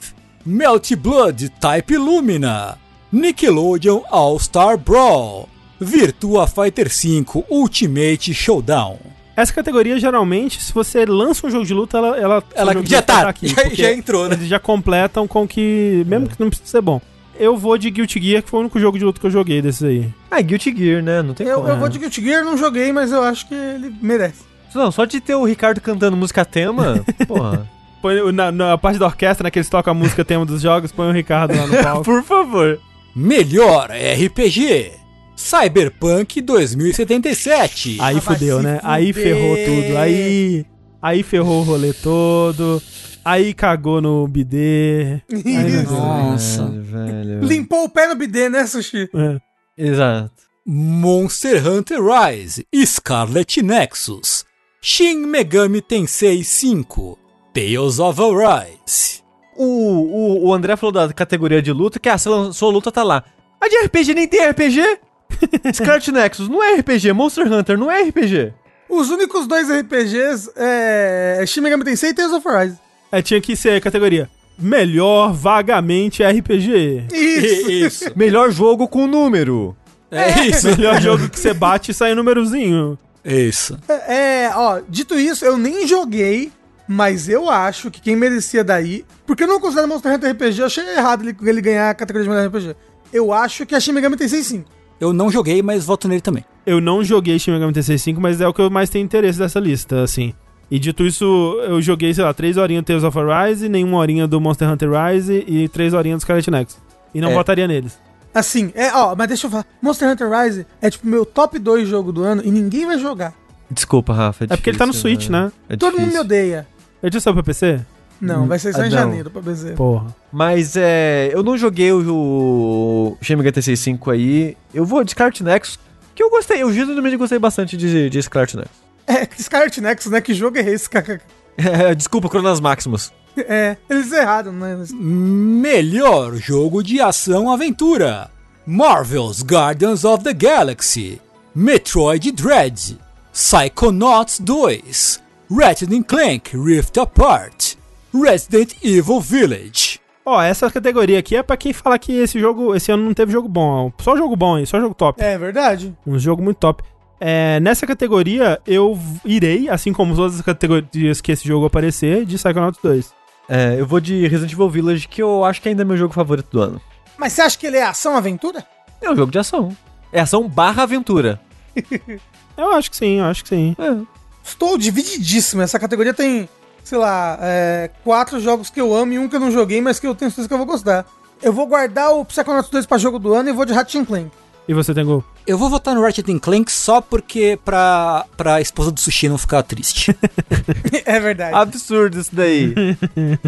Melt Blood Type Lumina, Nickelodeon All-Star Brawl, Virtua Fighter 5 Ultimate Showdown. Essa categoria, geralmente, se você lança um jogo de luta, ela, ela, Ela já luta tá, aqui. [laughs] já- já entrou, né? Eles já completam com que, mesmo que não precisa ser bom. Eu vou de Guilty Gear, que foi o único jogo de luta que eu joguei desses aí. Ah, Guilty Gear, né? Não tem Eu, como. eu vou de Guilty Gear, não joguei, mas eu acho que ele merece. Não, só de ter o Ricardo cantando música tema, [laughs] porra. Põe na, na parte da orquestra, né, que eles tocam a música tema dos jogos, põe o Ricardo lá no palco. [laughs] Por favor. Melhor RPG. Cyberpunk 2077. Aí Ah, fudeu, né? Aí fuder. ferrou tudo. Aí. Aí ferrou o rolê todo. Aí cagou no bidê. Aí. Nossa. Velho, velho. Limpou o pé no bidê, né, Sushi? É. Exato. Monster Hunter Rise, Scarlet Nexus, Shin Megami Tensei 5, Tales of Arise. O, o, o André falou da categoria de luta, que a sua luta tá lá. A de RPG nem tem RPG? [laughs] Scarlet Nexus não é RPG, Monster Hunter não é RPG. Os únicos dois RPGs é Shin Megami Tensei e Tales of Rise. É, tinha que ser categoria. Melhor vagamente RPG. Isso. [laughs] Isso. Melhor jogo com número. É isso. Melhor jogo que você bate e sai um númerozinho. Isso. É, ó, dito isso, eu nem joguei, mas eu acho que quem merecia daí. Porque eu não considero Monster Hunter RPG, eu achei errado ele, ele ganhar a categoria de melhor RPG. Eu acho que a Shin Megami Tensei 5. Eu não joguei, mas voto nele também. Eu não joguei Shin Megami Tensei 5, mas é o que eu mais tenho interesse dessa lista, assim. E dito isso, eu joguei, sei lá, 3 horinhas do Tales of Arise, nenhuma horinha do Monster Hunter Rise e 3 horinhas do Scarlet Nexus. E não É. votaria neles. Assim, é, ó, mas deixa eu falar. Monster Hunter Rise é tipo meu top 2 jogo do ano e ninguém vai jogar. Desculpa, Rafa. É porque ele tá no Switch, né? É Todo mundo me odeia. Ele já saiu pra PC? Não, vai ser só Ah, em janeiro pra PC. Porra. Mas é. Eu não joguei o, o Shin Megami Tensei 5 aí. Eu vou de Scarlet Nexus, que eu gostei. Eu genuinamente gostei bastante de, de Scarlet Nexus. [laughs] É, Scarlet Nexus, né? Que jogo é esse, kkk? É, [laughs] desculpa, Cronas Maximus. [laughs] É, eles erraram, né? Melhor jogo de ação aventura. Marvel's Guardians of the Galaxy, Metroid Dread, Psychonauts 2, Ratchet Clank Rift Apart, Resident Evil Village. Ó, essa categoria aqui é pra quem fala que esse jogo, esse ano não teve jogo bom. ó. Só jogo bom aí, só jogo top. É verdade. Um jogo muito top. É, nessa categoria, eu irei, assim como todas as categorias que esse jogo aparecer, de Psychonauts 2. É, eu vou de Resident Evil Village, que eu acho que ainda é meu jogo favorito do ano. Mas você acha que ele é ação-aventura? É um jogo de ação. É ação barra aventura. [laughs] Eu acho que sim, eu acho que sim. É. Estou divididíssimo. Essa categoria tem, sei lá, é, quatro jogos que eu amo e um que eu não joguei, mas que eu tenho certeza que eu vou gostar. Eu vou guardar o Psychonauts 2 pra jogo do ano e vou de Ratchet Clank. E você tem gol? Eu vou votar no Ratchet Clank só porque pra, pra esposa do Sushi não ficar triste. [laughs] é verdade. Absurdo isso daí.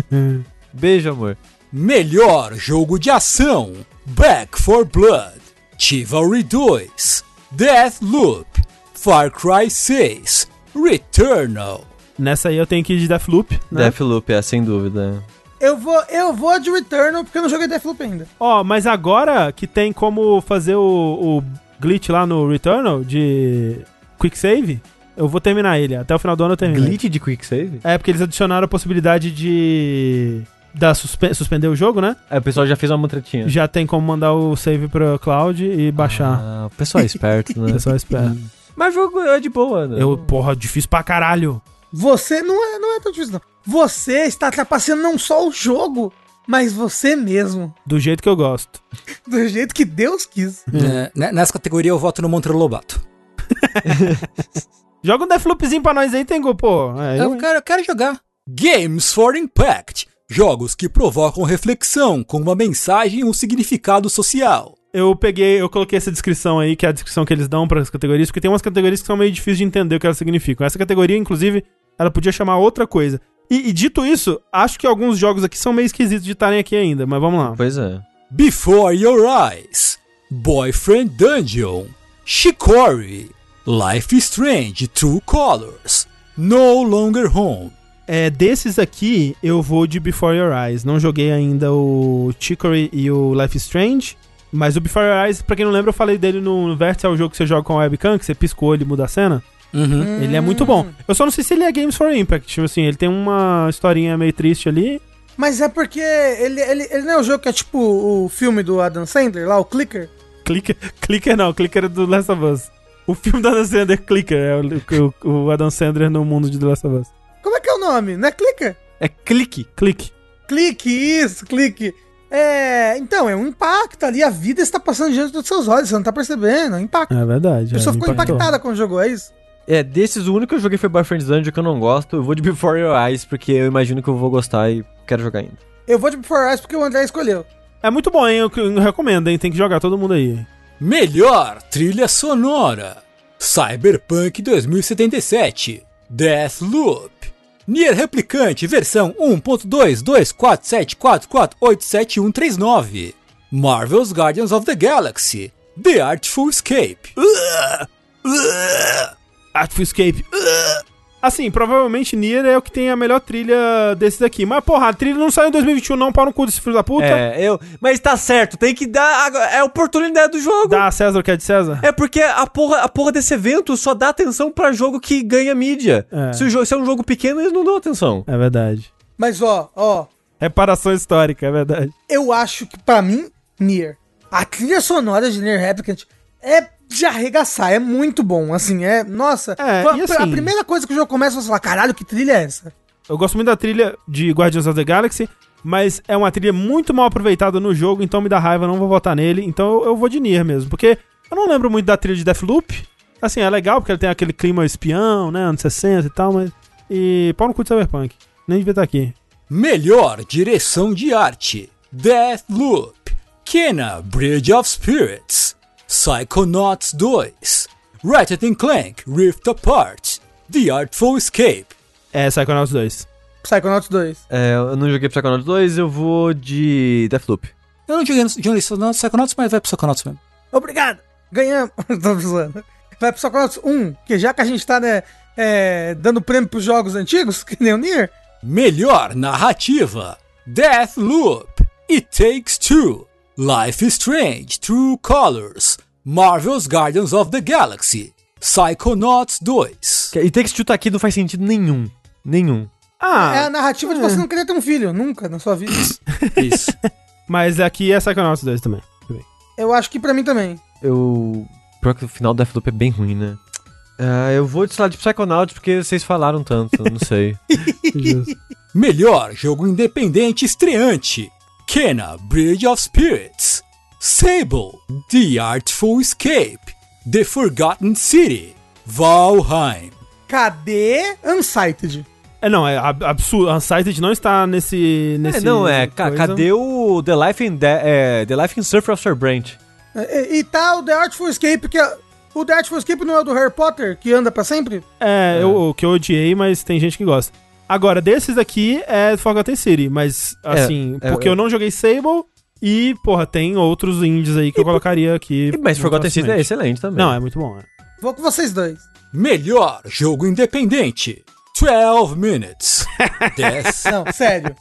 [laughs] Beijo, amor. Melhor jogo de ação: Back for Blood, Chivalry 2, Deathloop, Far Cry 6, Returnal. Nessa aí eu tenho que ir de Deathloop, né? Deathloop, é, sem dúvida. Eu vou, eu vou de Returnal porque eu não joguei Deathloop ainda. Ó, mas agora que tem como fazer o, o glitch lá no Returnal de Quick Save, eu vou terminar ele. Até o final do ano eu termino. Glitch de Quick Save? É, porque eles adicionaram a possibilidade de... Da suspe- suspender o jogo, né? É, o pessoal já fez uma mutretinha. Já tem como mandar o save pro cloud e baixar. Ah, o pessoal é esperto, né? [laughs] O pessoal espera. [laughs] Mas o jogo é de boa, né? Eu, porra, difícil pra caralho. Você não é, não é tão difícil, não. Você está trapaceando não só o jogo, mas você mesmo. Do jeito que eu gosto. [laughs] Do jeito que Deus quis. É, né, nessa categoria eu voto no Monteiro Lobato. [laughs] Joga um Deathloopzinho pra nós aí, Tengu, pô. É, Eu quero, eu quero jogar. Games for Impact. Jogos que provocam reflexão com uma mensagem e um significado social. Eu peguei, eu coloquei essa descrição aí, que é a descrição que eles dão para as categorias, porque tem umas categorias que são meio difíceis de entender o que elas significam. Essa categoria, inclusive, ela podia chamar outra coisa. E, e dito isso, acho que alguns jogos aqui são meio esquisitos de estarem aqui ainda, mas vamos lá. Pois é. Before Your Eyes, Boyfriend Dungeon, Shikori, Life is Strange True Colors, No Longer Home. É, desses aqui, eu vou de Before Your Eyes. Não joguei ainda o Chicory e o Life is Strange. Mas o Before Your Eyes, pra quem não lembra, eu falei dele no Vértice, é o jogo que você joga com a webcam, que você pisca o olho e muda a cena. Uhum. Ele é muito bom. Eu só não sei se ele é Games for Impact. Tipo assim, ele tem uma historinha meio triste ali. Mas é porque ele, ele, ele não é o jogo que é tipo o filme do Adam Sandler, lá, o Clicker. Clicker, [laughs] Clicker não, Clicker é do Last of Us. O filme do Adam Sandler, Clicker, é o, o, o Adam Sandler no mundo de The Last of Us. Como é que é o nome? Não é Clicker? É clique. Clique. Clique, isso, clique. É, então, é um impacto ali, a vida está passando diante dos seus olhos, você não tá percebendo, é um impacto. É verdade. A pessoa é, ficou impactou. impactada quando jogou, é isso? É, desses, o único que eu joguei foi Boyfriend's Dungeon, que eu não gosto. Eu vou de Before Your Eyes, porque eu imagino que eu vou gostar e quero jogar ainda. Eu vou de Before Eyes porque o André escolheu. É muito bom, hein? Eu, eu recomendo, hein? Tem que jogar todo mundo aí. Melhor trilha sonora: Cyberpunk 2077, Deathloop, Nier Replicante versão 1.22474487139, Marvel's Guardians of the Galaxy, The Artful Escape. Artful Escape. Assim, provavelmente Nier é o que tem a melhor trilha desses aqui. Mas, porra, a trilha não saiu em 2021, não. Pau no cu desse filho da puta. É, eu. Mas tá certo, tem que dar. agora- É a oportunidade do jogo. Dá a César o que é de César? É porque a porra, a porra desse evento só dá atenção pra jogo que ganha mídia. É. Se, o jogo, se é um jogo pequeno, eles não dão atenção. É verdade. Mas ó, ó, Reparação histórica, é verdade. eu acho que pra mim, Nier, a trilha sonora de Nier Replicant é de arregaçar, é muito bom, assim, é, nossa, É, a, e a assim- primeira coisa que o jogo começa, você fala, caralho, que trilha é essa? Eu gosto muito da trilha de Guardians of the Galaxy, mas é uma trilha muito mal aproveitada no jogo, então me dá raiva, não vou votar nele. Então eu, eu vou de Nier mesmo, porque eu não lembro muito da trilha de Deathloop. Assim, é legal porque ele tem aquele clima espião, né, anos 60 e tal, mas... E pau no cu de Cyberpunk. Nem devia estar aqui. Melhor direção de arte: Deathloop, Kena Bridge of Spirits, Psychonauts 2, Ratchet and Clank Rift Apart, The Artful Escape. É, Psychonauts 2. Psychonauts 2. É, eu não joguei Psychonauts 2, eu vou de Deathloop. Eu não joguei no Psychonauts, mas vai pro Psychonauts mesmo. Obrigado, ganhamos, [laughs] tô zoando. Vai pro Psychonauts 1, que já que a gente tá, né, é, dando prêmio pros jogos antigos, [laughs] que nem o Nier, Melhor narrativa: Deathloop, It Takes Two, Life is Strange, True Colors, Marvel's Guardians of the Galaxy, Psychonauts 2. E Takes Two tá aqui não faz sentido nenhum. Nenhum. Ah, é a narrativa de você não querer ter um filho, nunca na sua vida. [coughs] Isso. mas aqui é Psychonauts 2 também. Eu acho que pra mim também. Eu. Pior que o final do Deathloop é bem ruim, né? Ah, eu vou de, sei lá, de Psychonauts porque vocês falaram tanto, não sei. [laughs] Melhor jogo independente estreante: Kena Bridge of Spirits, Sable, The Artful Escape, The Forgotten City, Valheim. Cadê Unsighted? É, não, é ab- absurdo. Unsighted não está nesse... nesse É, não, é. coisa. cadê o The Life in, De é, The Life in Surfer of Sir Brent? E, e tá o The Artful Escape, que é, o The Artful Escape não é o do Harry Potter, que anda pra sempre? É, eu, o que eu odiei, mas tem gente que gosta. Agora, desses aqui é Forgotten City, mas assim, é, porque é. eu não joguei Sable e, porra, tem outros indies aí que eu colocaria aqui. Mas Forgotten City é excelente também. Não, é muito bom. é. Vou com vocês dois. Melhor jogo independente: 12 Minutes. [laughs] Death, Não, sério.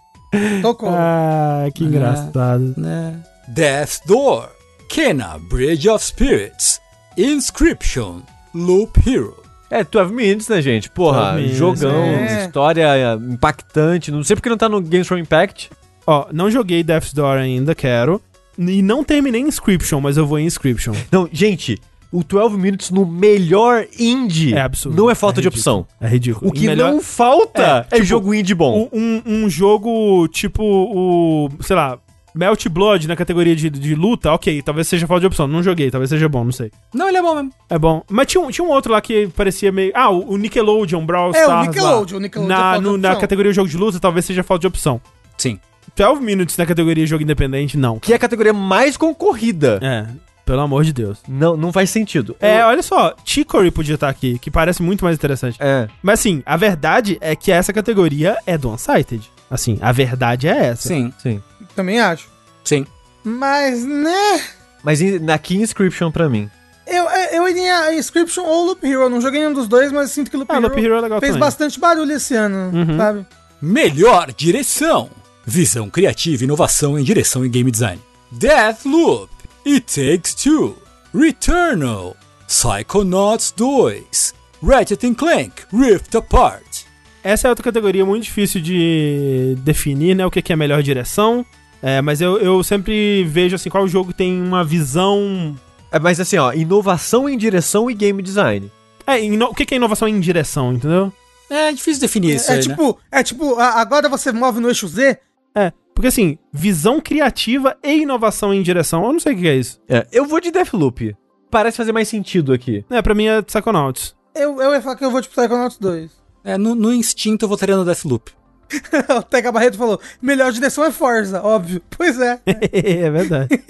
Tocou. Ah, que engraçado. né? Death Door, Kena Bridge of Spirits, Inscription, Loop Hero. É, 12 Minutes, né, gente? Porra, 12 Minutes, jogão, é. história é, impactante. Não sei porque não tá no Games from Impact. Ó, não joguei Death's Door ainda, quero. E não terminei Inscription, mas eu vou em Inscription. Não, gente, o 12 Minutes no melhor indie É absurdo. não é falta É de opção. É ridículo. O que melhor- não falta É, é, tipo, jogo indie bom. Um, um, um jogo tipo o. sei lá. Melt Blood na categoria de, de luta, ok, talvez seja falta de opção. Não joguei, talvez seja bom, não sei. Não, ele é bom mesmo. É bom. Mas tinha um, tinha um outro lá que parecia meio. Ah, o o Nickelodeon, Brawl É, o Stars. Nickelodeon, lá. o Nickelodeon é Na, de no- na categoria jogo de luta, talvez seja falta de opção. Sim. 12 Minutes na categoria jogo independente, não. Que é a categoria mais concorrida. É, pelo amor de Deus. Não, não faz sentido. É, Eu- olha só, Chicory podia estar aqui, que parece muito mais interessante. é. Mas assim, a verdade é que essa categoria é do Unsighted. Assim, a verdade é essa. Sim, Sim. Também acho. sim. Mas, né... Mas in- na Key Inscription pra mim. Eu, eu iria Inscription ou Loop Hero. Não joguei nenhum dos dois, mas sinto que Loop Ah, Hero, Loop Hero é legal fez também. bastante barulho esse ano, Uhum. sabe? Melhor direção: Visão criativa e inovação em direção e game design. Deathloop, It Takes Two, Returnal, Psychonauts 2, Ratchet and Clank Rift Apart. Essa é outra categoria muito difícil de definir, né? O que que é melhor direção. É, mas eu, eu sempre vejo assim, qual jogo tem uma visão. É, mas assim, ó, inovação em direção e game design. É, ino- o que é inovação em direção, entendeu? É difícil definir isso É, aí, né? tipo, é tipo, agora você move no eixo Z. É, porque assim, visão criativa e inovação em direção, eu não sei o que que é isso. É, eu vou de Deathloop. Parece fazer mais sentido aqui. É, pra mim é Psychonauts. Eu, eu ia falar que eu vou de Psychonauts 2. É, no, no instinto eu votaria no Deathloop. [laughs] o Teca Barreto falou: melhor direção é Forza, óbvio. [laughs] Pois é. [laughs] é verdade.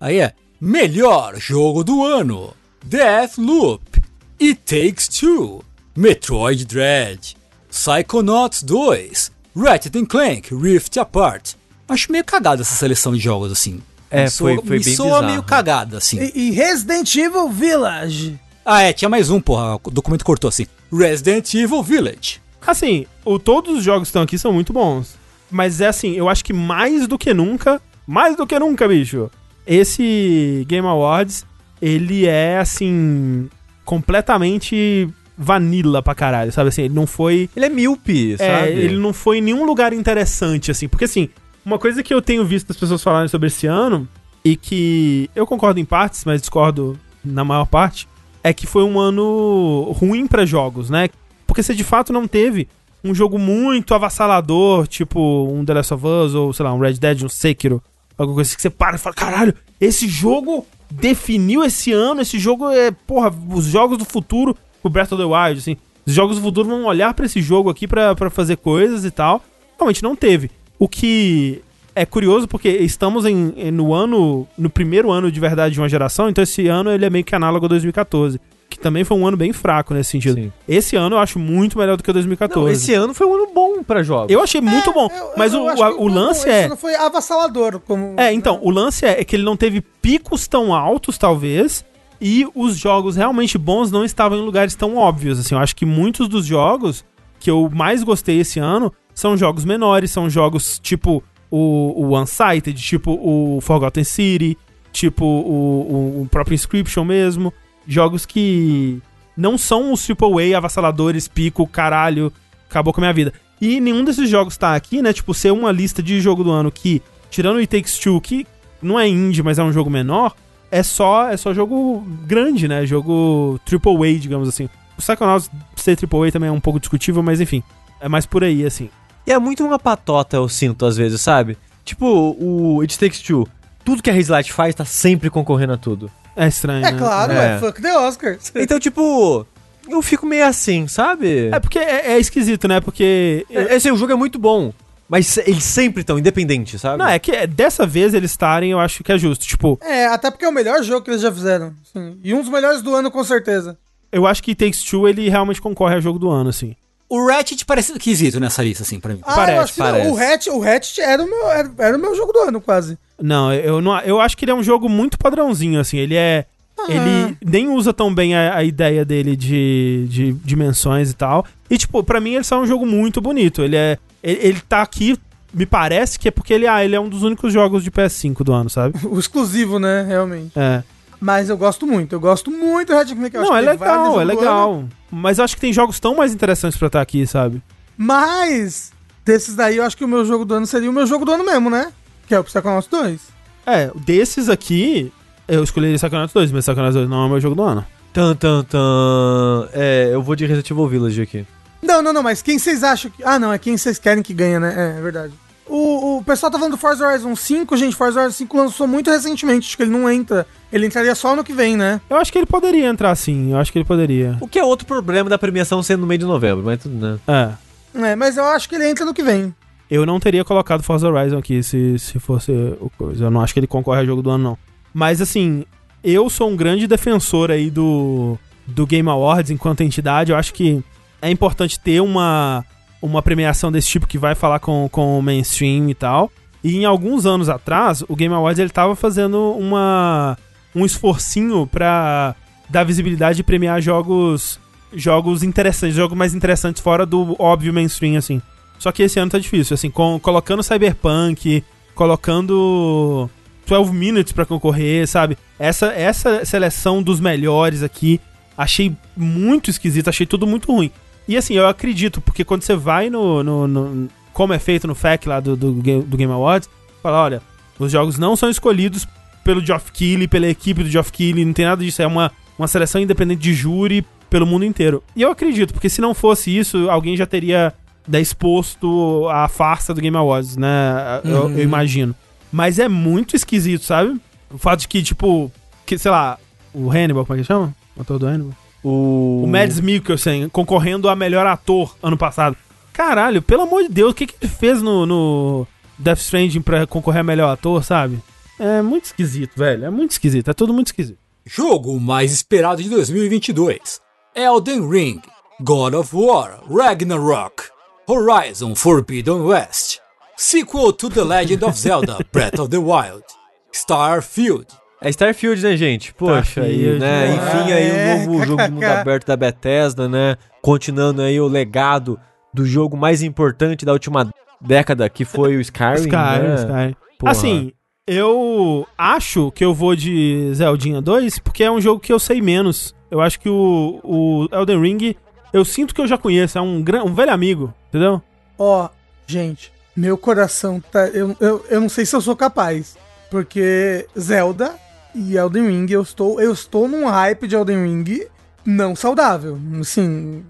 Aí é, melhor jogo do ano. Deathloop. It Takes Two. Metroid Dread. Psychonauts 2. Ratchet Clank Rift Apart. Acho meio cagada essa seleção de jogos, assim. É, Me foi- soa- foi me bem soa bizarro. meio cagada, assim. E, e Resident Evil Village. Ah, é, tinha mais um, porra. O documento cortou assim. Resident Evil Village. Assim, o, todos os jogos que estão aqui são muito bons. Mas é assim, eu acho que mais do que nunca, mais do que nunca, bicho, esse Game Awards, ele é, assim, completamente vanilla pra caralho, sabe assim? Ele não foi... Ele é míope, É, sabe? ele não foi em nenhum lugar interessante, assim. Porque, assim, uma coisa que eu tenho visto as pessoas falarem sobre esse ano, e que eu concordo em partes, mas discordo na maior parte, é que foi um ano ruim pra jogos, né? Porque você de fato não teve um jogo muito avassalador, tipo um The Last of Us, ou sei lá, um Red Dead, um Sekiro, alguma coisa assim que você para e fala: caralho, esse jogo definiu esse ano, esse jogo é, porra, os jogos do futuro, o Breath of the Wild, assim. Os jogos do futuro vão olhar pra esse jogo aqui pra fazer coisas e tal. Realmente não teve. O que é curioso porque estamos em- no ano, no primeiro ano de verdade de uma geração, então esse ano ele é meio que análogo a 2014, que também foi um ano bem fraco nesse sentido. Sim. Esse ano eu acho muito melhor do que o 2014. Não, esse ano foi um ano bom pra jogos. Eu achei muito bom, É, Eu- mas eu o, a- o lance esse é Não foi avassalador como. é, então, o lance é, é que ele não teve picos tão altos, talvez, e os jogos realmente bons não estavam em lugares tão óbvios, assim. Eu acho que muitos dos jogos que eu mais gostei esse ano são jogos menores, são jogos tipo o, o Unsighted, tipo o Forgotten City, tipo o, o, o próprio Inscription mesmo. Jogos que não são os AAA avassaladores, pico, caralho, acabou com a minha vida. E nenhum desses jogos tá aqui, né? Tipo, ser uma lista de jogo do ano que, tirando o It Takes Two, que não é indie, mas é um jogo menor, é só, é só jogo grande, né? Jogo AAA, digamos assim. O Psychonauts ser AAA também é um pouco discutível, mas enfim. É mais por aí, assim. E é muito uma patota, eu sinto, às vezes, sabe? Tipo, o It Takes Two. Tudo que a Hazelight faz tá sempre concorrendo a tudo. É estranho, É né? claro, É. é. fuck the Oscars. [laughs] Então, tipo, eu fico meio assim, sabe? É porque é, é esquisito, né? Porque. É, Esse o jogo é muito bom, mas eles sempre estão independentes, sabe? Não, é que é- dessa vez eles estarem, eu acho que é justo. Tipo, É, até porque é o melhor jogo que eles já fizeram. sim. E um dos melhores do ano, com certeza. eu acho que Takes Two ele realmente concorre a jogo do ano, assim. O Ratchet parece esquisito nessa lista, assim, pra mim. Ah, Parece, não. parece. o Hatch, o Hatch era, o meu, era, era o meu jogo do ano, quase. Não, eu não, eu acho que ele é um jogo muito padrãozinho, assim. Ele é. Ele nem usa tão bem a, a ideia dele de, de dimensões e tal. E, tipo, pra mim ele só é um jogo muito bonito. Ele é. Ele, ele tá aqui, me parece que é porque ele, ah, ele é um dos únicos jogos de PS5 do ano, sabe? [laughs] O exclusivo, né, realmente. É. Mas eu gosto muito, eu gosto muito do Hatch Clank. Não, é legal, é do ano. legal. Mas eu acho que tem jogos tão mais interessantes pra estar aqui, sabe? Mas, desses daí, eu acho que o meu jogo do ano seria o meu jogo do ano mesmo, né? Que é o Psychonauts 2. É, desses aqui, eu escolheria Psychonauts 2, mas Psychonauts 2 não é o meu jogo do ano. Tan, tan, tan. É, eu vou de Resident Evil Village aqui. Não, não, não, mas quem vocês acham que. Ah, não, é quem vocês querem que ganha, né? É, é verdade. O, o pessoal tá falando do Forza Horizon 5, gente. Forza Horizon 5 lançou muito recentemente. Acho que ele não entra. Ele entraria só no que vem, né? Eu acho que ele poderia entrar sim, eu acho que ele poderia. O que é outro problema da premiação sendo no meio de novembro, mas tudo, né? É. É, mas eu acho que ele entra no que vem. Eu não teria colocado Forza Horizon aqui se, se fosse o coisa. Eu não acho que ele concorre a jogo do ano, não. Mas assim, eu sou um grande defensor aí do, do Game Awards enquanto entidade. Eu acho que é importante ter uma, uma premiação desse tipo que vai falar com, com o mainstream e tal. E em alguns anos atrás, o Game Awards ele tava fazendo uma, um esforcinho pra dar visibilidade e premiar jogos jogos interessantes, jogos mais interessantes fora do óbvio mainstream, assim. Só que esse ano tá difícil, assim, com, colocando Cyberpunk, colocando 12 Minutes pra concorrer, sabe? Essa, essa seleção dos melhores aqui, achei muito esquisito, achei tudo muito ruim. E assim, eu acredito, porque quando você vai no. no- no- como é feito no FAQ lá do, do, do Game Awards, fala: olha, os jogos não são escolhidos pelo Geoff Keighley, pela equipe do Geoff Keighley, não tem nada disso, é uma, uma seleção independente de júri pelo mundo inteiro. E eu acredito, porque se não fosse isso, alguém já teria né, exposto a farsa do Game Awards, né? Eu, eu imagino. Mas é muito esquisito, sabe? O fato de que, tipo, que, sei lá, o Hannibal, como é que chama? O ator do Hannibal? O, O Mads Mikkelsen concorrendo a melhor ator ano passado. Caralho, pelo amor de Deus, o que, que ele fez no, no Death Stranding pra concorrer a melhor ator, sabe? É muito esquisito, velho. É muito esquisito. É tudo muito esquisito. Jogo mais esperado de 2022: Elden Ring, God of War, Ragnarok, Horizon Forbidden West, sequel to The Legend of Zelda Breath of the Wild, Starfield. É Starfield, né, gente? Poxa, aí, né? é. Enfim, aí É, o novo jogo de mundo [laughs] aberto da Bethesda, né? Continuando aí o legado do jogo mais importante da última década, que foi o Skyrim, Skyrim, né? Skyrim. Porra. Assim, eu acho que eu vou de Zeldinha 2 porque é um jogo que eu sei menos. Eu acho que o, o Elden Ring, eu sinto que eu já conheço. É um, gran, um velho amigo, entendeu? Ó, gente, meu coração tá. Eu, eu, eu não sei se eu sou capaz. Porque Zelda e Elden Ring, eu estou, eu estou num hype de Elden Ring não saudável. Assim,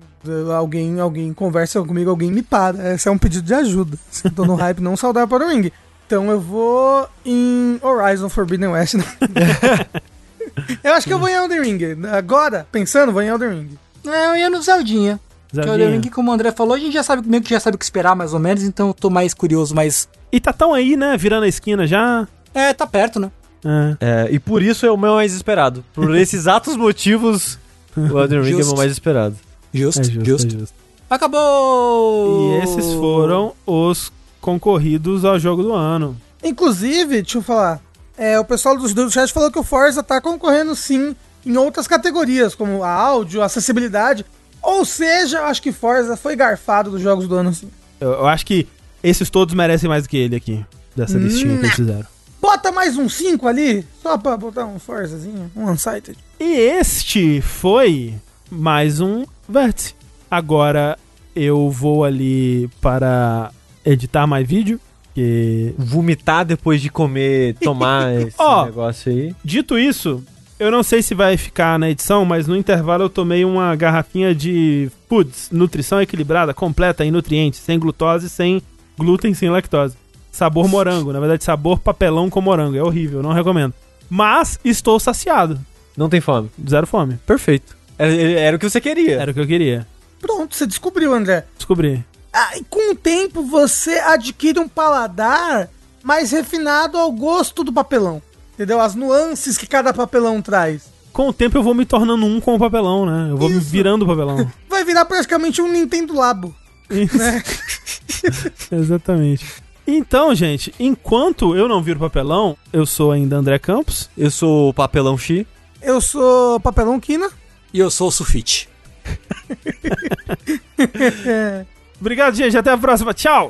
alguém, alguém conversa comigo, alguém me para. Esse é um pedido de ajuda. Eu tô num hype não saudável para o Elden Ring. Então eu vou em Horizon Forbidden West. né? [laughs] eu acho que eu vou em Elden Ring. Agora, pensando, vou em Elden Ring. É, eu ia no Zeldinha. Que o Zeldinha. Elden Ring, como o André falou, a gente já sabe meio que já sabe o que esperar mais ou menos, então eu tô mais curioso, mas. E tá tão aí, né? Virando a esquina já. É, tá perto, né? É. É, e por isso é o meu mais esperado. Por [laughs] esses exatos motivos, o Elden Ring é o meu mais esperado. Justo, É justo. justo, é justo. Acabou! E esses foram os concorridos ao jogo do ano. Inclusive, deixa eu falar, é, o pessoal do, do chat falou que o Forza tá concorrendo sim em outras categorias, como a áudio, acessibilidade. Ou seja, eu acho que Forza foi garfado dos jogos do ano, assim. Eu, eu acho que esses todos merecem mais do que ele aqui, dessa listinha que eles fizeram. Bota mais um 5 ali, só pra botar um Forzazinho, um Unsighted. E este foi mais um vértice. Agora eu vou ali para editar mais vídeo. Que... Vomitar depois de comer, tomar [laughs] esse Ó. negócio aí. Dito isso, eu não sei se vai ficar na edição, mas no intervalo eu tomei uma garrafinha de foods, nutrição equilibrada, completa em nutrientes, sem glutose, sem glúten, sem lactose. Sabor morango, na verdade, sabor papelão com morango. É horrível, não recomendo. Mas estou saciado. Não tem fome. Zero fome. Perfeito. Era, era o que você queria. Era o que eu queria. Pronto, você descobriu, André. Descobri. Ah, e com o tempo você adquire um paladar mais refinado ao gosto do papelão. Entendeu? As nuances que cada papelão traz. Com o tempo eu vou me tornando um com o papelão, né? Eu vou me Isso. virando o papelão. [laughs] Vai virar praticamente um Nintendo Labo. Né? [laughs] Exatamente. Então, gente, enquanto eu não viro papelão, eu sou ainda André Campos. Eu sou o papelão X. Eu sou papelão Quina. E eu sou o Sufite. [laughs] Obrigado, gente. Até a próxima. Tchau!